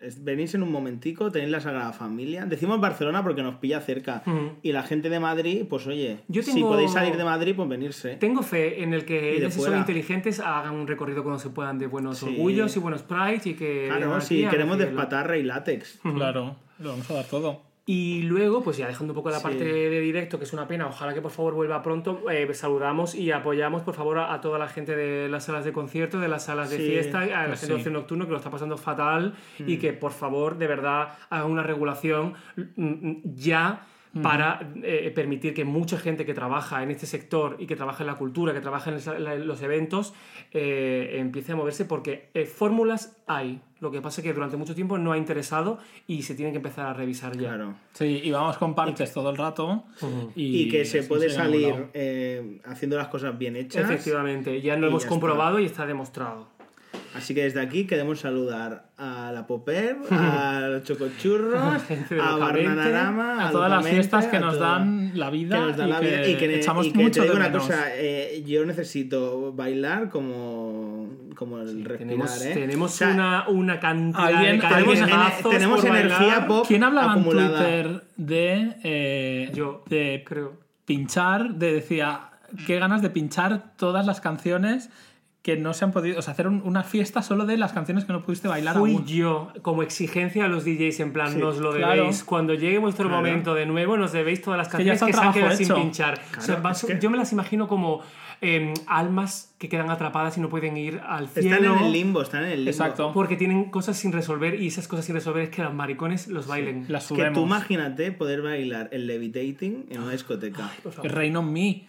S4: es- venís en un momentico, tenéis la Sagrada Familia. Decimos Barcelona porque nos pilla cerca. Y la gente de Madrid, pues oye,
S3: Yo
S4: si podéis salir de Madrid, pues venirse.
S3: Tengo fe en el que ellos, si son inteligentes, hagan un recorrido cuando se puedan de buenos
S4: Sí.
S3: orgullos y buenos prides y que...
S4: Claro, si queremos despatarra y látex.
S2: Claro, lo vamos a dar todo.
S3: Y luego, pues ya dejando un poco la
S4: Sí.
S3: parte de directo, que es una pena, ojalá que por favor vuelva pronto, eh, saludamos y apoyamos por favor a, a toda la gente de las salas de concierto, de las salas de fiesta, a la
S2: pues
S3: gente de
S2: sí.
S3: ocio nocturno que lo está pasando fatal
S4: Mm.
S3: y que por favor de verdad hagan una regulación mm, mm, para eh, permitir que mucha gente que trabaja en este sector y que trabaja en la cultura, que trabaja en el- los eventos, eh, empiece a moverse porque eh, fórmulas hay. Lo que pasa es que durante mucho tiempo no ha interesado y se tienen que empezar a revisar ya.
S4: Claro.
S2: Sí, y vamos con parches todo el rato. y,
S4: Y, que se puede salir eh, haciendo las cosas bien hechas.
S3: Efectivamente, ya lo hemos
S4: ya
S3: comprobado y está demostrado.
S4: Así que desde aquí queremos saludar a la Popper, [laughs] [laughs] a los Chocochurros, a Barnanarama,
S2: A todas las fiestas que nos dan la vida,
S4: que nos dan
S2: y,
S4: la
S2: que
S4: vida y que,
S2: echamos
S4: y que
S2: mucho
S4: te digo
S2: de
S4: una
S2: menos.
S4: cosa, eh, yo necesito bailar como, como el respirar,
S3: Tenemos,
S4: ¿eh?
S3: tenemos
S4: O sea,
S3: una, una cantidad
S2: alguien-
S3: de
S4: tenemos, tenemos
S3: por
S4: energía
S3: bailar.
S4: pop
S2: ¿Quién hablaba en. Twitter de, eh,
S3: Yo
S2: de
S3: creo.
S2: pinchar, de decía, qué ganas de pinchar todas las canciones que no se han podido, o sea, hacer un- una fiesta solo de las canciones que no pudiste bailar
S3: Fui
S2: aún.
S3: yo, como exigencia a los DJs, en plan,
S4: Sí,
S3: nos lo
S2: claro.
S3: debéis. Cuando llegue vuestro
S4: Claro.
S3: momento de nuevo, nos debéis todas las
S2: que
S3: canciones que,
S2: el
S3: se han quedado
S2: trabajo
S3: sin
S2: hecho.
S3: pinchar. O sea,
S4: Claro,
S3: vas-
S4: que-
S3: Yo me las imagino como em, almas que quedan atrapadas y no pueden ir al cielo.
S4: Están en el limbo, están en el limbo.
S2: Exacto.
S3: Porque tienen cosas sin resolver y esas cosas sin resolver es que los maricones los bailen.
S2: Las
S4: Es que tú imagínate poder bailar el levitating en una discoteca.
S3: Por favor.
S2: Rain on Me.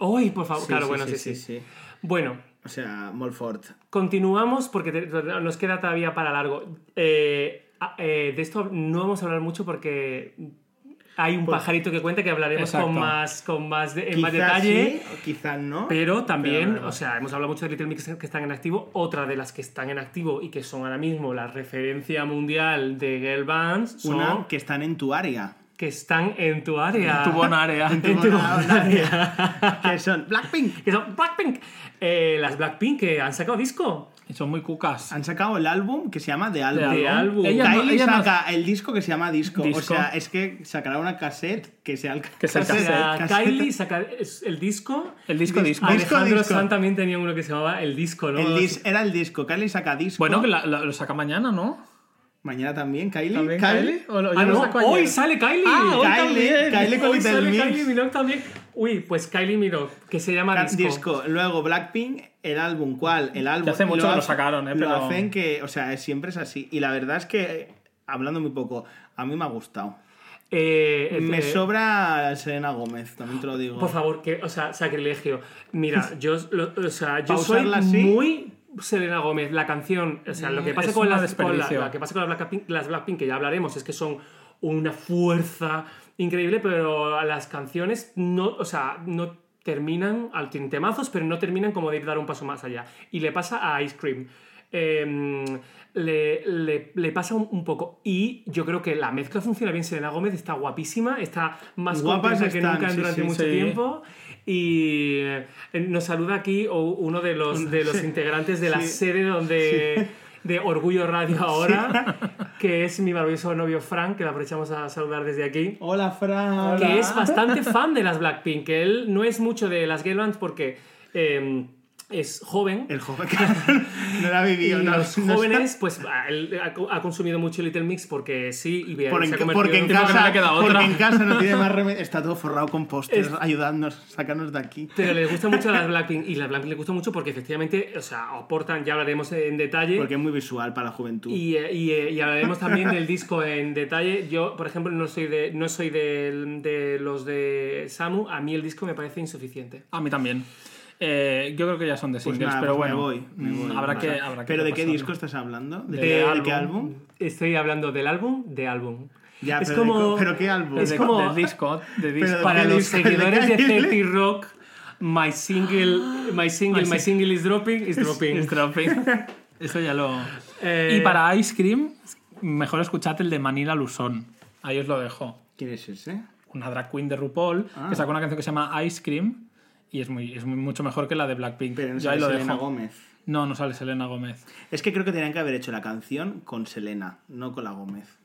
S3: ¡Uy, por favor!
S4: Sí,
S3: claro,
S4: sí,
S3: bueno,
S4: sí,
S3: sí, sí.
S4: sí, sí.
S3: Bueno,
S4: O sea, Molfort.
S3: continuamos porque te- nos queda todavía para largo. Eh, eh, de esto no vamos a hablar mucho porque hay un
S4: Pues-
S3: pajarito que cuenta que hablaremos con
S2: Exacto.
S3: más, con más de- en más detalle.
S4: sí, quizás no.
S3: Pero también,
S4: Pero-
S3: o sea, hemos hablado mucho de Little Mix que están en activo. Otra de las que están en activo y que son ahora mismo la referencia mundial de girl bands son
S4: Una que están en tu área.
S3: Que están en tu área.
S2: Tu buena área.
S3: En tu
S4: buena
S3: buena área. [laughs]
S4: que son Blackpink.
S3: que son Blackpink. Eh, las Blackpink que han sacado disco.
S2: Y son muy cucas.
S4: Han sacado el álbum que se llama The Album.
S3: The Album.
S2: Ella no-
S4: Kylie
S2: ella no-
S4: saca el disco que se llama disco.
S2: Disco.
S4: O sea, es que sacará una cassette que sea el
S2: Que sea el
S4: cassette.
S3: Kylie saca el disco.
S2: El disco disco.
S4: Disco,
S3: Alejandro
S4: disco.
S3: Sanz también tenía uno que se llamaba El Disco, ¿no?
S4: El dis- era el disco. Kylie saca disco.
S2: Bueno, que la- la- lo saca mañana, ¿no?
S4: Mañana también, Kylie.
S2: ¿También
S4: Kylie.
S2: Kylie? ¿O lo-
S3: Ah,
S2: ya lo
S3: no,
S2: sacó
S3: hoy sale Kylie.
S2: Ah, hoy
S4: Kylie,
S2: también.
S4: Kylie con
S3: Hoy sale
S4: Mix.
S3: Kylie Minogue también. Uy, pues Kylie Minogue, que se llama Disco.
S4: disco. Luego Blackpink, el álbum. ¿Cuál? El álbum.
S2: Que hace mucho que lo sacaron, ¿eh?
S4: Lo
S2: Pero-
S4: hacen que, o sea, siempre es así. Y la verdad es que, hablando muy poco, a mí me ha gustado.
S3: Eh,
S4: Me
S3: eh,
S4: sobra Selena Gómez, también te lo digo.
S3: Por favor, que, o sea, sacrilegio. Mira, [laughs] yo, lo- o sea, yo soy
S4: así.
S3: muy Selena Gómez. La canción, o sea, lo que
S2: Mm,
S3: pasa
S2: es
S3: con las, con la, que pasa con las Blackpink, las Blackpink, que ya hablaremos, es que son una fuerza increíble, pero las canciones no, o sea, no terminan, al tienen temazos, pero no terminan como de ir dar un paso más allá. Y le pasa a Ice Cream. Em, le, le- le pasa un, un poco. Y yo creo que la mezcla funciona bien. Selena Gómez está guapísima, está más contenta que nunca
S4: sí,
S3: durante
S4: sí,
S3: mucho
S2: sí.
S3: tiempo. Y eh, nos saluda aquí uno de los, de los [laughs] integrantes de la
S4: Sí.
S3: sede donde. De Orgullo Radio ahora, [laughs] que es mi maravilloso novio Frank, que le aprovechamos a saludar desde aquí
S4: Hola, Fran.
S3: que es bastante [laughs] fan de las Blackpink, que él no es mucho de las girl bands porque eh, es joven.
S4: El joven [laughs] que no la
S3: Y
S4: vivió. no,
S3: los
S4: no
S3: jóvenes, pues a- él ha, ha consumido mucho Little Mix porque sí, y
S4: Por
S3: se
S4: en-
S3: ha
S4: porque, en
S2: porque
S4: casa,
S2: le queda otra.
S4: porque en casa no tiene más [laughs] remedio. Está todo forrado con pósters,
S3: Es-
S4: ayudadnos, sacarnos de aquí.
S3: Pero les gusta mucho las [laughs] Blackpink y las Blackpink les gusta mucho porque efectivamente, o sea, aportan, ya hablaremos en detalle.
S4: Porque es muy visual para la juventud.
S3: Y, eh, y, eh, y hablaremos también del disco en detalle. Yo, por ejemplo, no soy de, no soy de, de los de Samu. A mí el disco me parece insuficiente.
S2: A mí también. Eh, yo creo que ya son de
S4: Pues
S2: singles,
S4: nada,
S2: pero
S4: pues
S2: bueno.
S4: me voy. me voy.
S2: habrá, que, habrá que
S4: ¿Pero de qué disco estás hablando? ¿De,
S3: De
S4: qué, de
S3: álbum.
S4: qué álbum?
S3: Estoy hablando del álbum, de álbum.
S4: Ya,
S3: Es
S4: pero,
S3: como-
S4: co- ¿pero qué álbum?
S3: es
S2: De-
S3: como-
S2: del disco, de disco.
S3: Para los seguidores de? 30 Rock, my single, my single, my single is dropping, is dropping.
S2: Es dropping. [laughs] Eso ya lo.
S3: Eh,
S2: Y para Ice Cream, mejor escuchad el de Manila Luzón. Ahí os lo dejo.
S4: ¿Quién es ese?
S2: Una drag queen de RuPaul
S4: Ah.
S2: que sacó una canción que se llama Ice Cream y es, muy, es mucho mejor que la de Blackpink.
S4: Pero no sale Selena
S2: dejo.
S4: Gómez.
S2: No, no sale Selena Gómez.
S4: Es que creo que tenían que haber hecho la canción con Selena, no con la Gómez.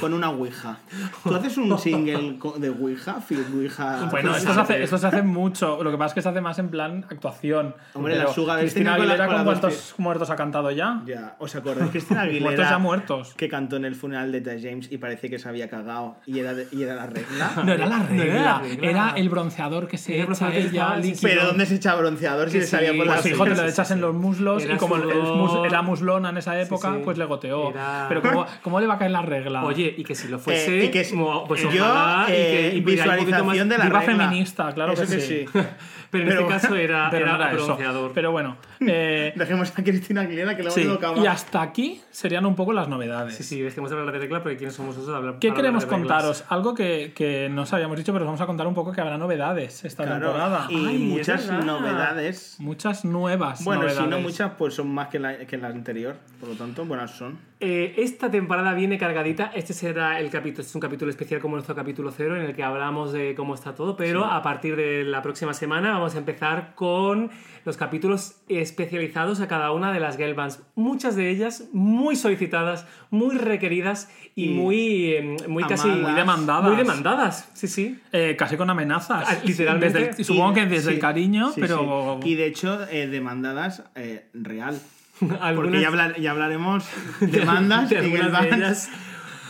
S4: Con una Ouija. ¿Tú haces un single de Ouija? Phil Ouija.
S2: Bueno,
S3: Pues
S2: esto se, hace, esto se hace mucho. Lo que pasa es que se hace más en plan actuación.
S4: Hombre,
S2: Pero
S4: la Sugar
S2: Cristina
S4: Cristina
S2: Aguilera,
S4: con
S2: ¿con
S4: las dos
S2: cuántos muertos ha cantado ya?
S4: Ya, ¿os acordáis? Cristina [laughs] Aguilera.
S2: Muertos ya muertos.
S4: Que cantó en el funeral de Eta James y parece que se había cagado y era, de- y era la regla.
S2: No era la
S3: No
S2: regla,
S3: era la regla.
S2: era el bronceador que se
S3: Era el
S2: echa
S3: que
S2: ella líquido.
S4: Pero ¿dónde se echa bronceador si
S3: Que
S4: le salía por
S2: Pues
S4: las
S3: sí,
S2: hijo, te lo echas en los muslos
S3: Era
S2: y como el- mus- era muslona en esa época,
S3: sí.
S2: pues le goteó.
S3: Era-
S2: Pero ¿cómo, ¿cómo le va a caer la regla?
S3: Oye, y que si lo
S4: Eh,
S3: fuese,
S4: y que
S3: pues
S4: yo,
S3: ojalá, y que- y que haya un poquito más-
S4: visualización de la regla.
S2: feminista, claro
S4: Eso
S2: que sí. [laughs]
S3: Pero en
S4: Pero-
S3: este caso era, [laughs]
S2: pero
S3: era
S2: no era eso.
S3: bronceador.
S2: Pero bueno, [laughs] eh,
S4: Dejemos a Cristina Aguilera que luego
S2: sí.
S4: lo acaba.
S2: y hasta aquí serían un poco las novedades.
S3: Sí, sí, dejemos de hablar de regla porque quiénes somos nosotros a hablar
S2: ¿Qué queremos
S3: hablar de
S2: contaros? Algo que, que no os habíamos dicho, pero os vamos a contar un poco que habrá novedades esta
S4: Claro,
S2: temporada.
S4: Y
S3: Ay,
S4: muchas novedades.
S2: Muchas nuevas
S4: Bueno,
S2: novedades.
S4: si no muchas, pues son más que la, que la anterior. Por lo tanto, buenas son.
S3: Eh, esta temporada viene cargadita. Este será el capítulo, este es un capítulo especial como nuestro capítulo cero, en el que hablamos de cómo está todo. Pero a partir de la próxima semana vamos a empezar con los capítulos especializados a cada una de las girl bands. Muchas de ellas muy solicitadas, muy requeridas y,
S4: Y
S3: muy, eh, muy casi.
S2: Muy demandadas.
S3: Muy demandadas, sí, sí.
S2: Eh, casi con amenazas.
S3: Ah, literalmente.
S2: Desde el- supongo que desde el
S4: sí,
S2: cariño,
S4: sí,
S2: pero.
S4: sí. Y de hecho, eh, demandadas eh, real. [laughs] Porque
S3: Algunas-
S4: ya, hablar- ya hablaremos [laughs] demandas
S3: de de
S4: bands.
S3: ellas.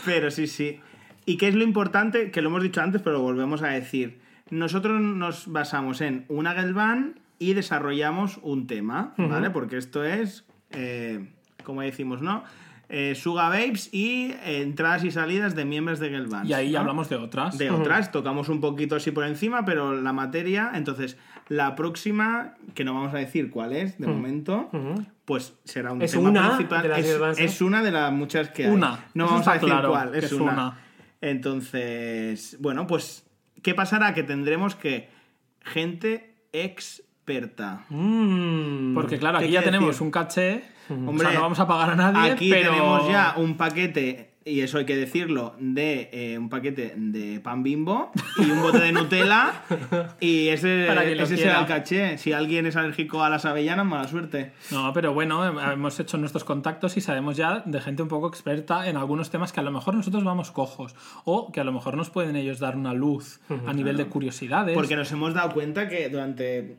S4: Pero sí, sí. ¿Y qué es lo importante? Que lo hemos dicho antes, pero lo volvemos a decir. Nosotros nos basamos en una girl band y desarrollamos un tema, ¿vale? Porque esto es, eh, como decimos, ¿no? eh, Suga Babes y entradas y salidas de miembros de Girl Bands,
S2: Y ahí
S4: ¿no?
S2: hablamos de otras.
S4: de otras, tocamos un poquito así por encima, pero la materia, entonces la próxima, que no vamos a decir cuál es de momento, pues será un
S3: Es
S4: tema
S3: una
S4: principal.
S3: de las
S4: es, una de las muchas que hay.
S2: Una.
S4: No
S2: Eso
S4: vamos a decir
S2: claro,
S4: cuál, es,
S2: es
S4: una.
S2: una.
S4: Entonces, bueno, pues, ¿qué pasará? Que tendremos que gente experta.
S3: Mm.
S2: Porque claro,
S4: ¿Qué
S2: aquí ya tenemos
S4: decir?
S2: un caché. o sea, no vamos a pagar a nadie,
S4: Aquí
S2: pero...
S4: tenemos ya un paquete, y eso hay que decirlo, de eh, un paquete de pan bimbo y un bote de Nutella. y ese, [laughs] ese será el caché. Si alguien es alérgico a las avellanas, mala suerte.
S2: No, pero bueno, eh, hemos hecho nuestros contactos y sabemos ya de gente un poco experta en algunos temas que a lo mejor nosotros vamos cojos o que a lo mejor nos pueden ellos dar una luz a nivel de curiosidades.
S4: Porque nos hemos dado cuenta que durante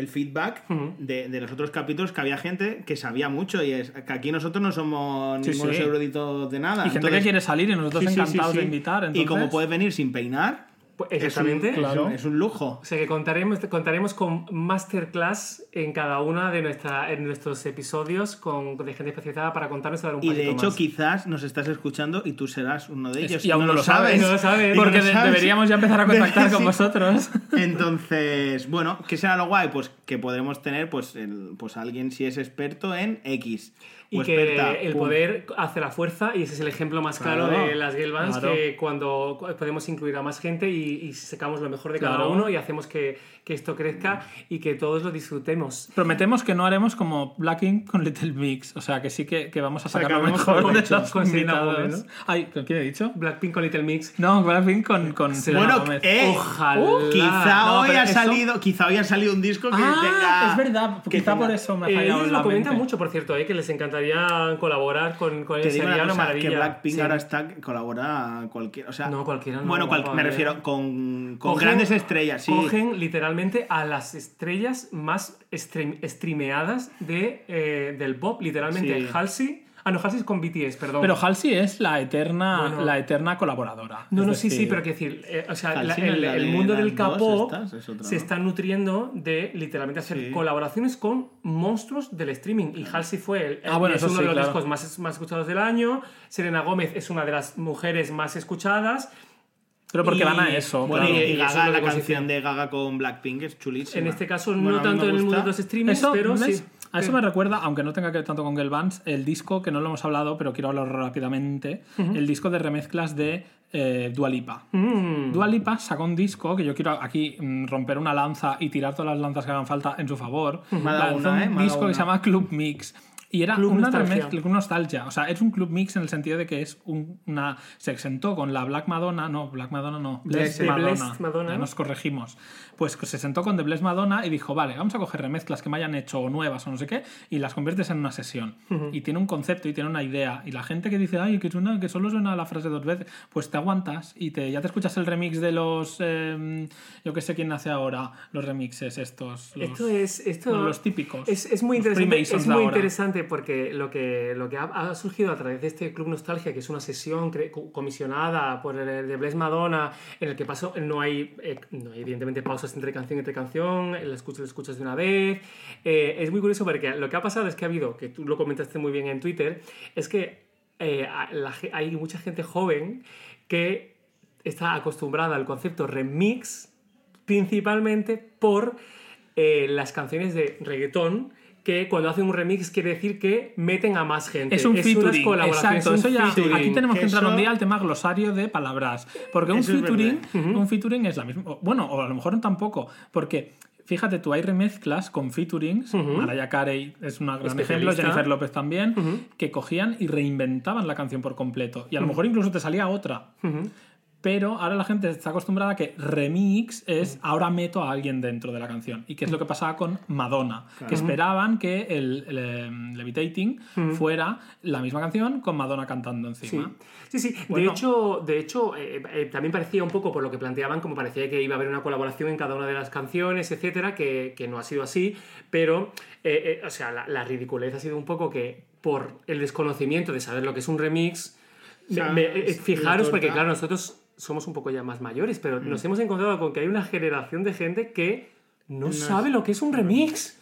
S4: el feedback de, de los otros capítulos que había gente que sabía mucho y es que aquí nosotros no somos
S2: Sí,
S4: ningunos
S2: sí.
S4: eruditos de nada.
S2: y gente
S4: Entonces-
S2: que quiere salir y nosotros
S4: Sí,
S2: encantados de invitar.
S4: Y
S2: entonces-
S4: como puedes venir sin peinar,
S3: Pues, exactamente.
S4: es un-
S2: Claro.
S4: es un lujo.
S3: O sea que contaremos, contaremos con masterclass en cada una de nuestra, en nuestros episodios con, de gente especializada para contarnos y dar un
S4: Y de hecho,
S3: más.
S4: quizás nos estás escuchando y tú serás uno de
S2: Es-
S4: ellos.
S2: y aún no lo sabes.
S3: No lo sabes.
S4: Y no
S2: Porque
S4: lo
S2: de-
S4: sabes.
S2: deberíamos ya empezar a [laughs] contactar con vosotros.
S4: Entonces, bueno, ¿qué será lo guay? Pues que podremos tener pues, el, pues alguien si es experto en X.
S3: Y que el poder hace la fuerza, y ese es el ejemplo más claro,
S4: Claro,
S3: de las Girl Bands,
S2: claro.
S3: que cuando podemos incluir a más gente y, y sacamos lo mejor de cada
S2: Claro.
S3: uno y hacemos que, que esto crezca y que todos lo disfrutemos.
S2: Prometemos que no haremos como Blackpink con Little Mix. O sea, que sí que, que vamos a sacar lo mejor de
S4: provecho.
S2: los
S3: Con
S2: invitados. Ay, ¿con quién he dicho?
S3: Blackpink con Little Mix.
S2: No, Blackpink con, con Selena
S4: Bueno,
S2: Gomez.
S4: eh,
S3: Ojalá.
S4: uh, quizá
S2: No,
S4: hoy ha
S2: eso-
S4: salido, quizá hoy ha salido un disco que
S2: Ah,
S4: tenga.
S2: es verdad.
S4: que
S2: Quizá
S4: tenga-
S2: por eso me ha
S3: Eh,
S2: fallado
S3: ellos
S2: la
S3: lo comentan mucho, por cierto, eh, que les encantaría colaborar con, con
S4: Te
S3: Sería
S4: una
S3: maravilla.
S4: que Blackpink
S3: Sí.
S4: ahora está colabora a cualquier, o sea,
S3: No, cualquiera no,
S4: Bueno, cual- me refiero con, con
S3: Cogen-
S4: grandes estrellas, sí.
S3: Cogen literalmente a las estrellas más stream- streameadas de, eh, del pop, literalmente.
S4: Sí.
S3: Halsey. Ah, no, Halsey es con BTS, perdón.
S2: Pero Halsey es la eterna,
S3: Bueno.
S2: la eterna colaboradora.
S3: No, no, sí, sí,
S2: decir,
S3: pero que decir, eh, o sea, la- el, el mundo del K-pop
S4: es
S3: se está nutriendo de literalmente hacer
S4: Sí.
S3: colaboraciones con monstruos del streaming. Y Halsey fue el,
S2: Ah, bueno,
S3: es uno
S2: sí,
S3: de los
S2: claro.
S3: discos más, más escuchados del año. Selena Gómez es una de las mujeres más escuchadas.
S2: Pero porque
S3: y-
S2: van a eso.
S4: Bueno,
S2: claro.
S4: y,
S3: y
S4: y
S3: eso es
S4: Gaga, la canción de Gaga con Blackpink es chulísima.
S3: En este caso,
S4: Bueno,
S3: no tanto en el mundo de los streamings,
S2: Eso,
S3: pero sí.
S2: A eso me recuerda, aunque no tenga que ver tanto con Girl Bands, el disco, que no lo hemos hablado, pero quiero hablar rápidamente, el disco de remezclas de eh, Dua Lipa.
S3: Mm.
S2: Dua Lipa sacó un disco que yo quiero aquí mm, romper una lanza y tirar todas las lanzas que hagan falta en su favor.
S4: Me ha dado
S2: Lanzó
S4: una, ¿eh?
S2: un
S4: Me ha
S2: disco que se llama Club Mix. Y era
S3: Club
S2: una
S3: Nostalgia.
S2: remezcla, Nostalgia. O sea, es un club mix en el sentido de que es un- una. Se sentó con la Black Madonna, no, Black Madonna no, Blessed Madonna.
S3: Blessed Madonna.
S2: Ya nos corregimos. Pues se sentó con The Blessed Madonna y dijo, vale, vamos a coger remezclas que me hayan hecho o nuevas o no sé qué y las conviertes en una sesión. Y tiene un concepto y tiene una idea. Y la gente que dice, ay, que, suena, que solo suena la frase dos veces, pues te aguantas y te, ya te escuchas el remix de los. eh, yo que sé quién hace ahora los remixes estos. Los,
S3: Esto es. Esto
S2: no, los típicos.
S3: Es, es muy interesante. Es muy interesante porque lo que, lo que ha, ha surgido a través de este Club Nostalgia, que es una sesión comisionada por el de Bless Madonna, en el que pasó, no hay, eh, no hay evidentemente pausas entre canción entre canción, la escuchas, la escuchas de una vez. Eh, es muy curioso porque lo que ha pasado es que ha habido, que tú lo comentaste muy bien en Twitter, es que eh, hay mucha gente joven que está acostumbrada al concepto remix principalmente por eh, las canciones de reggaetón que cuando hacen un remix quiere decir que meten a más gente.
S2: Es un
S3: unas
S2: featuring,
S3: colaboraciones,
S2: exacto.
S3: un
S2: Eso ya,
S3: featuring.
S2: aquí tenemos que
S4: Que
S2: entrar un día al tema glosario de palabras. Porque un
S4: es
S2: featuring, un featuring es la misma. Bueno, o a lo mejor tampoco. Porque fíjate tú, hay remezclas con featurings. Mariah Carey es un gran ejemplo. Jennifer López también, que cogían y reinventaban la canción por completo. Y a lo mejor incluso te salía otra. Pero ahora la gente está acostumbrada a que remix es ahora meto a alguien dentro de la canción. Y que es lo que pasaba con Madonna. Que esperaban que el, el, em, Levitating fuera la misma canción con Madonna cantando encima.
S3: sí, sí. De
S2: Bueno.
S3: hecho, de hecho eh, eh, también parecía un poco por lo que planteaban, como parecía que iba a haber una colaboración en cada una de las canciones, etcétera, que, que no ha sido así, pero, eh, eh, o sea, la, la ridiculez ha sido un poco que por el desconocimiento de saber lo que es un remix,
S4: O sea,
S3: me- me-
S4: es
S3: fijaros, porque claro, nosotros somos un poco ya más mayores, pero
S2: Mm.
S3: nos hemos encontrado con que hay una generación de gente que no,
S4: No
S3: sabe lo que es un remix.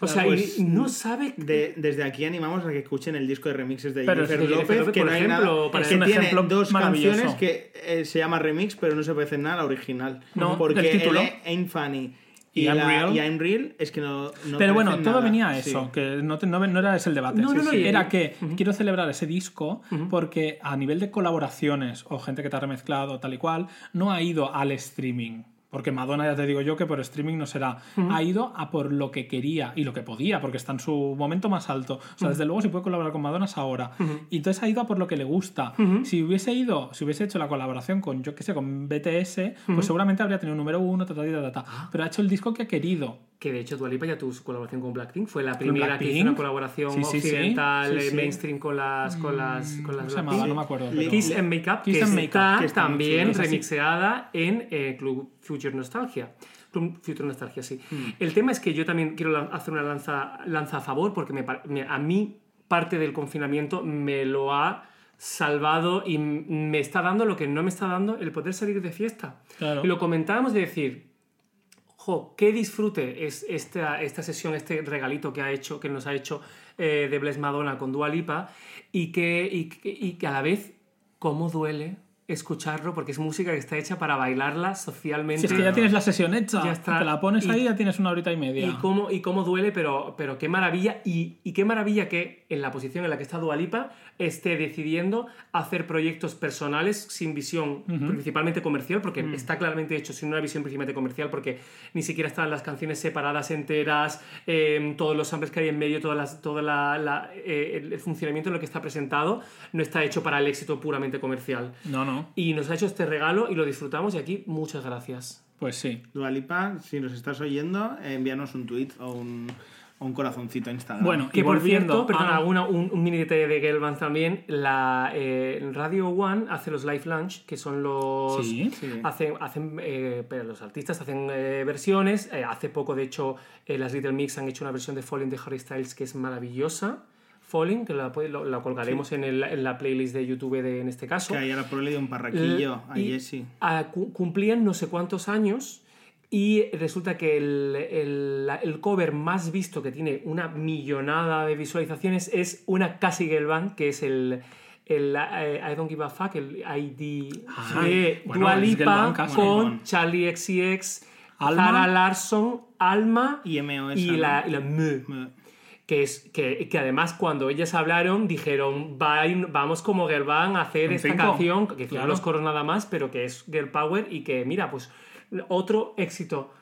S3: O sea,
S4: Pues,
S3: no sabe...
S4: De- desde aquí animamos a que escuchen el disco de remixes de Jennifer
S2: es
S4: López,
S3: López,
S4: que no hay
S3: ejemplo,
S4: nada,
S3: para-
S4: que
S2: Es un
S4: tiene dos canciones que eh, se llama remix, pero no se parecen nada a la original.
S2: No,
S4: porque el Ain't Funny y,
S2: Y I'm
S4: la-
S2: Real.
S4: y I'm Real es que no, no
S2: Pero bueno, todo
S4: nada.
S2: venía a
S4: Sí.
S2: eso, que no, te- no, no era ese el debate.
S3: No, no, no, y-
S2: era que quiero celebrar ese disco porque a nivel de colaboraciones o gente que te ha remezclado tal y cual, no ha ido al streaming. Porque Madonna, ya te digo yo, que por streaming no será. Ha ido a por lo que quería y lo que podía, porque está en su momento más alto. O sea, desde luego, si puede colaborar con Madonna es ahora. Y entonces ha ido a por lo que le gusta. Si hubiese ido, si hubiese hecho la colaboración con, yo qué sé, con BTS, pues seguramente habría tenido un número uno, ta, ta, ta, ta, ta. Pero ha hecho el disco que ha querido.
S3: Que de hecho Dua Lipa ya tuvo su colaboración con Blackpink. Fue la primera que hizo una colaboración
S2: Sí, sí,
S3: occidental,
S4: Sí,
S3: eh,
S4: sí.
S3: mainstream con las, con las, con las
S2: ¿Cómo se llamaba? No me acuerdo. Pero-
S3: Kiss and Makeup,
S2: Kiss
S3: que
S2: and
S3: está
S2: Makeup,
S4: que está
S3: también remixeada en eh, Club Future Nostalgia. Future Nostalgia, sí.
S2: Hmm.
S3: El tema es que yo también quiero hacer una lanza, lanza a favor porque me, par- me- a mí parte del confinamiento me lo ha salvado y me está dando lo que no me está dando el poder salir de fiesta.
S2: Claro.
S3: Y lo comentábamos de decir, jo, qué disfrute es esta, esta sesión, este regalito que ha hecho, que nos ha hecho eh, de Bless Madonna con Dua Lipa y que, y, que- y que a la vez, cómo duele escucharlo porque es música que está hecha para bailarla socialmente.
S2: Si es que ya tienes la sesión hecha,
S3: Ya está.
S2: te la pones
S3: Y-
S2: ahí y ya tienes una horita y media.
S3: Y cómo, y cómo duele, pero, pero qué maravilla. Y, y qué maravilla que en la posición en la que está Dualipa esté decidiendo hacer proyectos personales sin visión principalmente comercial, porque
S2: Mm.
S3: está claramente hecho sin una visión principalmente comercial, porque ni siquiera están las canciones separadas enteras, eh, todos los samples que hay en medio, las, toda la, la, eh, el funcionamiento en lo que está presentado, no está hecho para el éxito puramente comercial.
S2: No, no.
S3: Y nos ha hecho este regalo y lo disfrutamos y aquí muchas gracias.
S2: Pues sí.
S4: Dua Lipa, si nos estás oyendo, envíanos un tweet o un, o un corazoncito a Instagram.
S2: Bueno,
S3: Que
S2: y
S3: por
S2: volviendo
S3: cierto, una- un, un mini detalle de Gelbans también, la eh, Radio One hace los live lunch, que son los...
S2: Sí.
S4: Sí.
S3: Hacen, hacen eh, pero los artistas hacen eh, versiones. Eh, hace poco, de hecho, eh, las Little Mix han hecho una versión de Falling de Harry Styles que es maravillosa. Falling, que la, puede- lo- la colgaremos en, el- en la playlist de YouTube de, en este caso.
S4: Que ahí ahora por le dio un parraquillo a
S3: Y,
S4: Jessie.
S3: cu- cumplían no sé cuántos años y resulta que el, el- el cover más visto que tiene una millonada de visualizaciones es una Cassie Gelban, que es el, el eh, I Don't Give a Fuck, el ID
S2: Ah,
S3: de
S2: bueno,
S3: Dua
S2: es
S3: Lipa
S2: Gelban casi.
S3: con Charlie XCX,
S2: Alma.
S3: Larson, Alma
S4: Y MOS.
S3: y la, y la M que, es, que, que además cuando ellas hablaron dijeron "Va- vamos como Girl Band a hacer esta
S2: cinco.
S3: canción, que
S2: Claro.
S3: los coros nada más, pero que es Girl Power y que mira, pues otro éxito.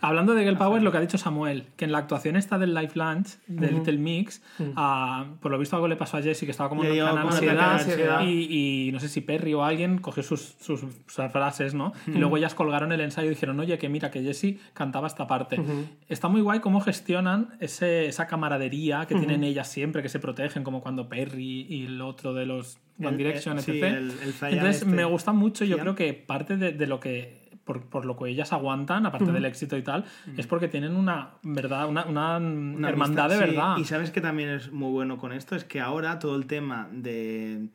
S2: Hablando de Girl Power, lo que ha dicho Samuel, que en la actuación esta del Live Lunch, del Little Mix, ah, por lo visto algo le pasó a Jessie, que estaba como en una ansiedad,
S3: ansiedad.
S2: y, y no sé si Perry o alguien cogió sus, sus, sus frases, ¿no? Y luego ellas colgaron el ensayo y dijeron, oye, que mira, que Jessie cantaba esta parte. Está muy guay cómo gestionan ese, esa camaradería que tienen ellas siempre, que se protegen, como cuando Perry y el otro de los One
S4: El-
S2: Direction,
S4: el-
S2: etc.
S4: sí, el-
S2: Entonces,
S4: este.
S2: me gusta mucho, yo creo que parte de, de lo que por, por lo que ellas aguantan, aparte del éxito y tal, es porque tienen una verdad, una, una
S4: Una
S2: hermandad
S4: amistad,
S2: de
S4: sí.
S2: verdad.
S4: Y sabes que también es muy bueno con esto, es que ahora todo el tema de,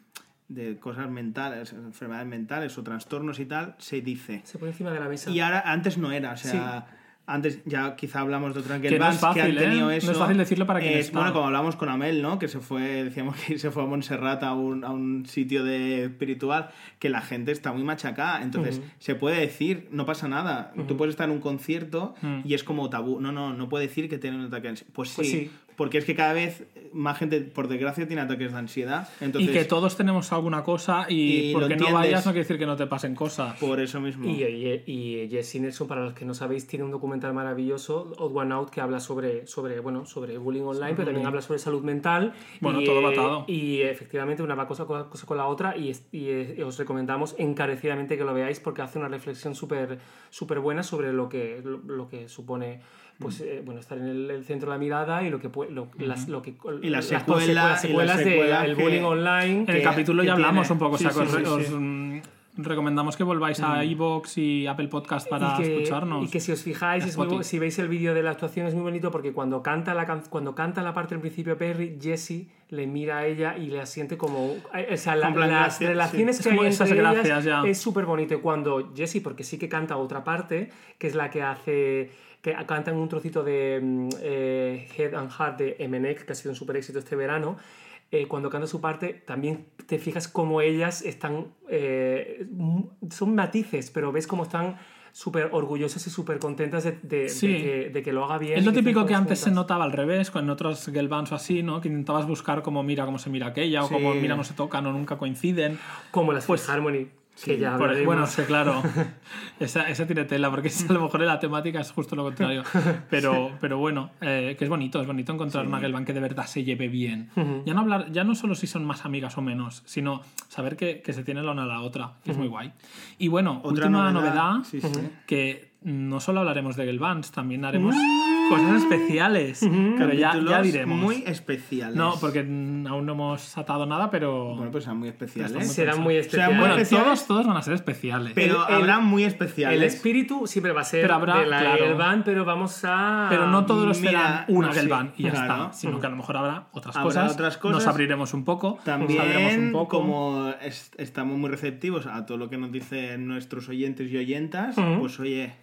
S4: de cosas mentales, enfermedades mentales o trastornos y tal, se dice.
S3: Se pone encima de la mesa.
S4: Y ahora, antes no era, o sea, antes ya quizá hablamos de otras
S2: Que no es
S4: bands que han tenido
S2: ¿eh?
S4: eso.
S2: No es fácil decirlo para quien
S4: Es-
S2: está.
S4: Bueno, como hablamos con Amel, ¿no? Que se fue, decíamos que se fue a Montserrat a un, a un sitio de espiritual, que la gente está muy machacada. Entonces, se puede decir, no pasa nada. Tú puedes estar en un concierto y es como tabú. No, no, no puede decir que tiene un ataque. Pues sí,
S3: Pues sí.
S4: Porque es que cada vez más gente, por desgracia, tiene ataques de ansiedad. Entonces,
S2: y que todos tenemos alguna cosa y,
S4: Y
S2: porque no vayas no quiere decir que no te pasen cosas.
S4: por eso mismo.
S3: Y, y, y Jessie Nelson, para los que no sabéis, tiene un documental maravilloso, Odd One Out, que habla sobre, sobre, bueno, sobre bullying online, pero también habla sobre salud mental.
S2: Bueno,
S3: y,
S2: todo va
S3: eh,
S2: atado.
S3: Y efectivamente, una va cosa, con- cosa con la otra, y, eh, os recomendamos encarecidamente que lo veáis porque hace una reflexión súper súper buena sobre lo que, lo, lo que supone. Pues eh, bueno, estar en el, el centro de la mirada y lo que lo, las, lo que
S4: Y las
S3: las
S4: secuelas-
S3: consecuencias
S4: y las
S3: secuelas
S4: que-
S3: bullying online
S2: En el capítulo ya hablamos
S4: tiene.
S2: un poco,
S4: Sí,
S2: o sea,
S4: sí,
S2: os-
S4: sí,
S2: os,
S4: sí.
S2: recomendamos que volváis a iVoox y Apple Podcast para
S3: y que,
S2: escucharnos.
S3: Y que si os fijáis, es muy si veis el vídeo de la actuación es muy bonito porque cuando canta la, cuando canta la parte del principio Perry, Jesse le mira a ella y le asiente como... O sea, la-
S4: En plan,
S3: las
S4: gracias,
S3: relaciones
S2: sí.
S3: que
S2: Es
S3: hay
S2: esas
S3: entre
S2: gracias,
S3: ellas
S2: ya.
S3: es súper bonito. Y cuando Jesse, porque sí que canta otra parte, que es la que hace... que canta en un trocito de mm, eh, Head and Heart de Emenek, que ha sido un súper éxito este verano, eh, cuando canta su parte, también te fijas cómo ellas están. eh, son matices, pero ves cómo están súper orgullosas y súper contentas de, de-
S2: Sí.
S3: de que, de que lo haga bien.
S2: Es lo típico que antes se
S3: juntas.
S2: notaba al revés, con otros girl bands o así, ¿no? Que intentabas buscar cómo mira cómo se mira aquella, o
S4: Sí.
S2: cómo mira no se tocan o nunca coinciden.
S3: Como las
S2: Pues-
S3: Fifth Harmony, que ya
S2: bueno, sí, claro. [laughs] esa, esa tiene tela, porque a lo mejor en la temática es justo lo contrario. Pero, pero bueno, eh, que es bonito, es bonito encontrar una girl band que de verdad se lleve bien. ya, no hablar, ya no solo si son más amigas o menos, sino saber que, que se tienen la una a la otra, que es muy guay. Y bueno,
S4: Otra
S2: última
S4: novedad,
S2: novedad,
S4: sí, sí.
S2: que no solo hablaremos de girl bands, también haremos cosas especiales. Pero ya, ya diremos.
S4: muy especiales.
S2: No, porque mm, aún no hemos atado nada, pero...
S4: Bueno, pues serán muy especiales.
S2: Estamos
S3: Serán muy
S4: Serán
S3: especiales.
S4: muy
S2: Bueno,
S4: especiales.
S2: todos, todos van a ser especiales.
S4: Pero
S3: El- el-
S4: habrá muy
S3: el
S4: especiales.
S3: espíritu siempre va a ser
S2: Pero habrá-
S3: de la
S2: claro.
S3: pero vamos a...
S2: Pero no todos los serán una
S4: sí,
S2: y ya
S4: claro.
S2: está, sino que a lo mejor habrá otras,
S4: Habrá
S2: cosas,
S4: otras cosas.
S2: Nos abriremos un poco, sabremos un
S4: También,
S2: poco.
S4: como es- estamos muy receptivos a todo lo que nos dicen nuestros oyentes y oyentas, pues oye,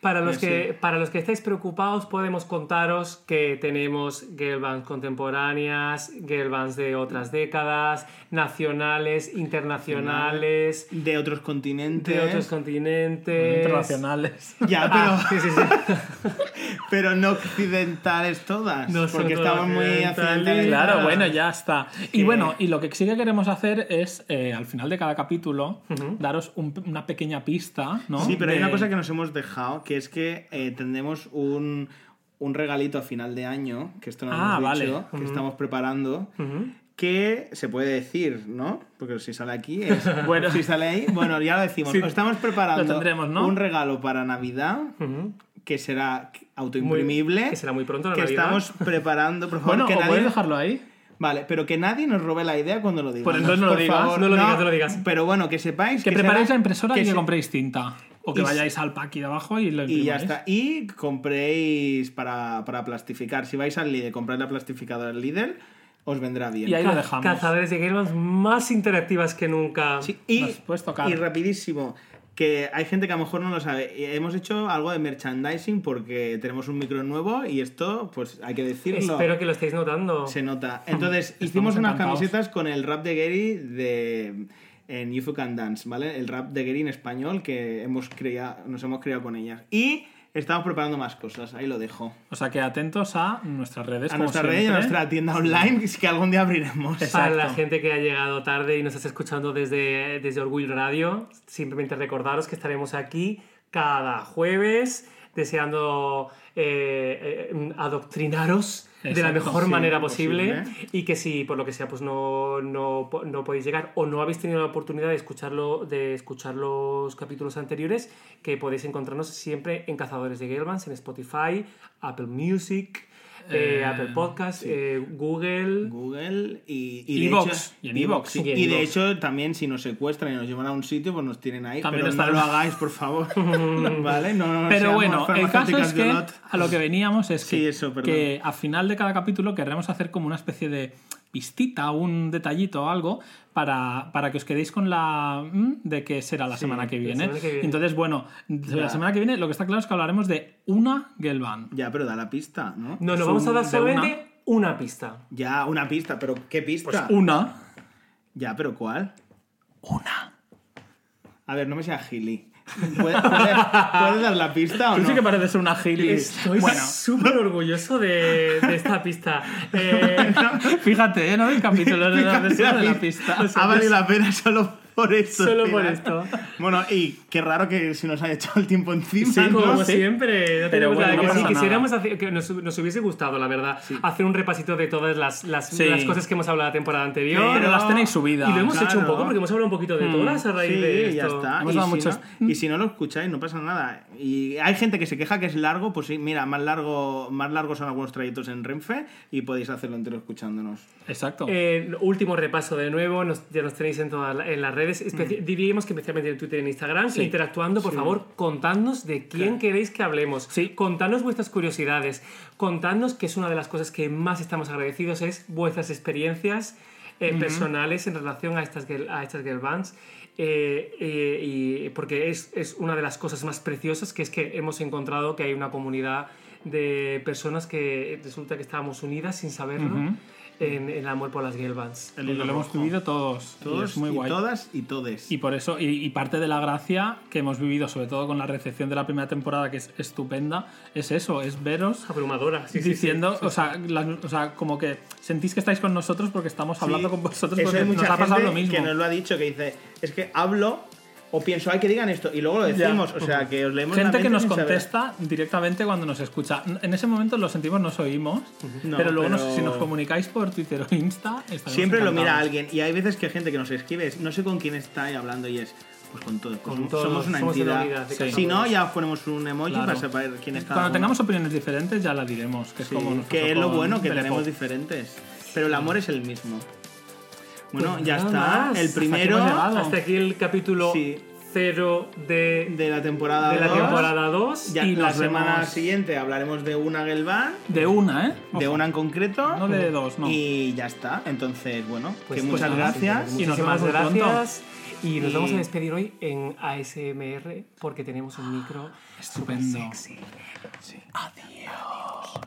S3: Para los,
S4: Sí.
S3: que, para los que estáis preocupados, podemos contaros que tenemos girl bands contemporáneas, girl bands de otras décadas, nacionales, internacionales,
S4: de otros continentes.
S3: de otros continentes.
S2: internacionales. [laughs]
S4: Ya, pero,
S3: Ah, sí, sí, sí. [laughs]
S4: pero no occidentales todas.
S3: No
S4: porque estamos muy
S3: occidentales.
S2: Claro, bueno, ya está. Y bueno, y lo que sí que queremos hacer es, eh, al final de cada capítulo, daros un- una pequeña pista, ¿no?
S4: Sí, pero hay una cosa que nos hemos dejado, que es que eh, tendremos un, un regalito a final de año, que esto no lo
S2: Ah,
S4: hemos
S2: vale.
S4: dicho, que estamos preparando, que se puede decir, ¿no? Porque si sale aquí es... [laughs] bueno, si sale ahí, bueno, ya lo decimos. [laughs]
S2: Sí,
S4: estamos preparando
S2: lo tendremos, ¿no?
S4: un regalo para Navidad, que será autoimprimible,
S3: Muy- que será muy pronto la
S4: que
S3: Navidad.
S4: estamos preparando, por [laughs] favor,
S2: Bueno,
S4: que
S2: o
S4: nadie...
S2: puedes dejarlo ahí.
S4: Vale, pero que nadie nos robe la idea cuando lo digamos.
S2: Pues entonces no lo
S4: por
S2: digas.
S4: favor.
S3: No lo digas, no lo digas.
S4: Pero bueno, que sepáis
S2: Que
S4: que
S2: preparéis
S4: será-
S2: la impresora y que
S4: se-
S2: compréis tinta. O que
S4: y-
S2: vayáis al pack de abajo y lo
S4: Y ya
S2: imprimáis.
S4: está. Y compréis para, para plastificar. Si vais al Lidl, compráis la plastificadora del Lidl, os vendrá bien.
S2: Y ahí lo dejamos.
S3: Cazadores de bands más interactivas que nunca.
S4: Sí, y,
S2: tocar.
S4: y rapidísimo, que hay gente que a lo mejor no lo sabe. y Hemos hecho algo de merchandising porque tenemos un micro nuevo y esto, pues hay que decirlo.
S3: Espero que lo estéis notando.
S4: Se nota. [laughs] Entonces, hicimos unas
S2: encantados.
S4: camisetas con el rap de Gary de en You Can Dance, ¿vale? El rap de Gary en español que hemos creado, nos hemos creado con ellas. Y estamos preparando más cosas, ahí lo dejo.
S2: O sea que atentos a nuestras redes.
S4: A
S2: como
S4: nuestra red y a nuestra tienda online, que es que algún día abriremos.
S3: Para la gente que ha llegado tarde y nos está escuchando desde, desde Orgullo Radio, simplemente recordaros que estaremos aquí cada jueves deseando eh, eh, adoctrinaros de la mejor
S4: sí,
S3: manera posible,
S4: posible.
S3: y que si por lo que sea pues no, no, no podéis llegar o no habéis tenido la oportunidad de escucharlo de escuchar los capítulos anteriores que podéis encontrarnos siempre en Cazadores de Gelbans en Spotify, Apple Music, eh,
S2: Eh,
S3: Apple Podcast, eh, Google
S4: Google y, y de
S2: Evox,
S4: hecho-
S2: y en Evox,
S4: sí.
S3: y
S4: de hecho, también si nos secuestran y nos llevan a un sitio, pues nos tienen ahí.
S2: También
S4: pero
S2: está-
S4: no lo [laughs] hagáis, por favor. [laughs] ¿Vale? No, no
S2: Pero bueno, el caso es que a lo que veníamos es [laughs] que,
S4: Sí, eso,
S2: que a final de cada capítulo querremos hacer como una especie de pistita, un detallito o algo para, para que os quedéis con la mm, de que será la semana que
S3: la
S2: viene.
S3: semana que viene.
S2: Entonces, bueno, la semana que viene lo que está claro es que hablaremos de una girl band.
S4: Ya, pero da la pista, ¿no?
S3: No, nos
S2: Zoom
S3: vamos a dar solamente una, pista.
S4: Ya, una pista, pero ¿qué pista?
S2: Pues una.
S4: Ya, pero ¿cuál?
S2: Una.
S4: A ver, no me sea Gili. ¿Puedes, puedes- puedes dar la pista o
S2: Tú
S4: no?
S2: sí que pareces una gili.
S3: Estoy
S2: Bueno,
S3: súper orgulloso de, de esta pista. Eh, [laughs]
S2: fíjate, ¿eh? No del capítulo, de solo de la
S4: la
S2: pista.
S4: Ha valido la pena solo por eso.
S3: solo por esto.
S4: Bueno, y qué raro que se nos haya echado el tiempo encima.
S2: Sí,
S4: ¿no?
S3: Como
S2: sí.
S3: siempre, no
S2: Pero bueno, no
S3: que
S2: pasa
S3: decir.
S2: nada.
S3: Quisiéramos hacer, que nos, nos hubiese gustado, la verdad, hacer un repasito de todas las, las,
S2: Sí.
S3: las cosas que hemos hablado la temporada anterior.
S2: Pero las tenéis subidas.
S3: Y lo hemos hecho un poco porque hemos hablado un poquito de todas a raíz
S4: Sí,
S3: de
S4: ya
S3: esto.
S4: está.
S2: Hemos
S4: Y si,
S2: muchos-
S4: no, y si no lo escucháis, no pasa nada. Y hay gente que se queja que es largo, pues sí, mira, más largo, más largos son algunos trayectos en Renfe y podéis hacerlo entero escuchándonos.
S2: Exacto.
S3: Eh, último repaso de nuevo, nos- ya nos tenéis en todas la- en las redes, especi- diríamos que especialmente en Twitter y en Instagram,
S2: Sí.
S3: interactuando, por favor, contadnos de quién queréis que hablemos,
S2: Sí.
S3: contadnos vuestras curiosidades, contadnos que es una de las cosas que más estamos agradecidos, es vuestras experiencias eh, personales en relación a estas girl, a estas girl bands. eh, eh, y porque es, es una de las cosas más preciosas que es que hemos encontrado que hay una comunidad de personas que resulta que estábamos unidas sin saberlo. En, en el amor por las girl bands.
S2: Porque lo hemos vivido todos. y
S4: Todos
S2: es muy
S4: y
S2: guay.
S4: todas y todes.
S2: Y por eso, y, y parte de la gracia que hemos vivido, sobre todo con la recepción de la primera temporada, que es estupenda, es eso, es veros
S3: Abrumadora, sí, sí, sí.
S2: diciendo, O, sea, las- o sea, como que sentís que estáis con nosotros porque estamos hablando
S4: Sí.
S2: con vosotros
S4: Eso
S2: porque
S4: hay
S2: nos
S4: mucha
S2: ha pasado
S4: gente
S2: lo mismo.
S4: que nos lo ha dicho, que dice, es que hablo o pienso, hay que digan esto, y luego lo decimos. O sea, que os leemos la
S2: Gente que
S4: mente
S2: nos
S4: sin saber.
S2: contesta directamente cuando nos escucha. En ese momento lo sentimos, nos oímos,
S4: No,
S2: pero luego nos-
S4: pero-
S2: si nos comunicáis por Twitter o Insta,
S4: Siempre lo mira alguien, y hay veces que hay gente que nos escribe, no sé con quién está hablando y es. Pues con todo,
S3: Con
S4: somos,
S3: todos,
S4: somos una
S3: somos
S4: entidad.
S2: Sí.
S4: Si no, ya ponemos un emoji
S2: Claro.
S4: para saber quién es cada
S2: Cuando
S4: uno.
S2: tengamos opiniones diferentes ya la diremos, que es
S4: Sí,
S2: como nos
S4: que es lo
S2: con
S4: bueno que tenemos diferentes. Pero el amor es el mismo. Bueno,
S3: Pues
S4: ya está.
S3: más.
S4: El
S3: Hasta
S2: aquí
S4: primero.
S3: Hasta aquí el capítulo
S4: Sí.
S3: cero de,
S4: de la temporada
S3: de la
S4: 2.
S3: temporada 2.
S4: Ya
S2: Y
S4: la semana
S2: vemos-
S4: siguiente hablaremos de una Gelban,
S2: De una, ¿eh?
S4: de una en concreto.
S2: No de dos, no.
S4: Y ya está. Entonces, bueno,
S3: Pues,
S4: que
S3: pues
S4: muchas
S3: nada,
S4: gracias.
S2: Y nos
S3: Muchísimas
S2: vemos muy pronto.
S3: gracias. Y nos
S4: Y-
S3: vamos a despedir hoy en ASMR porque tenemos un micro
S2: Estupendo.
S3: sexy.
S2: Adiós.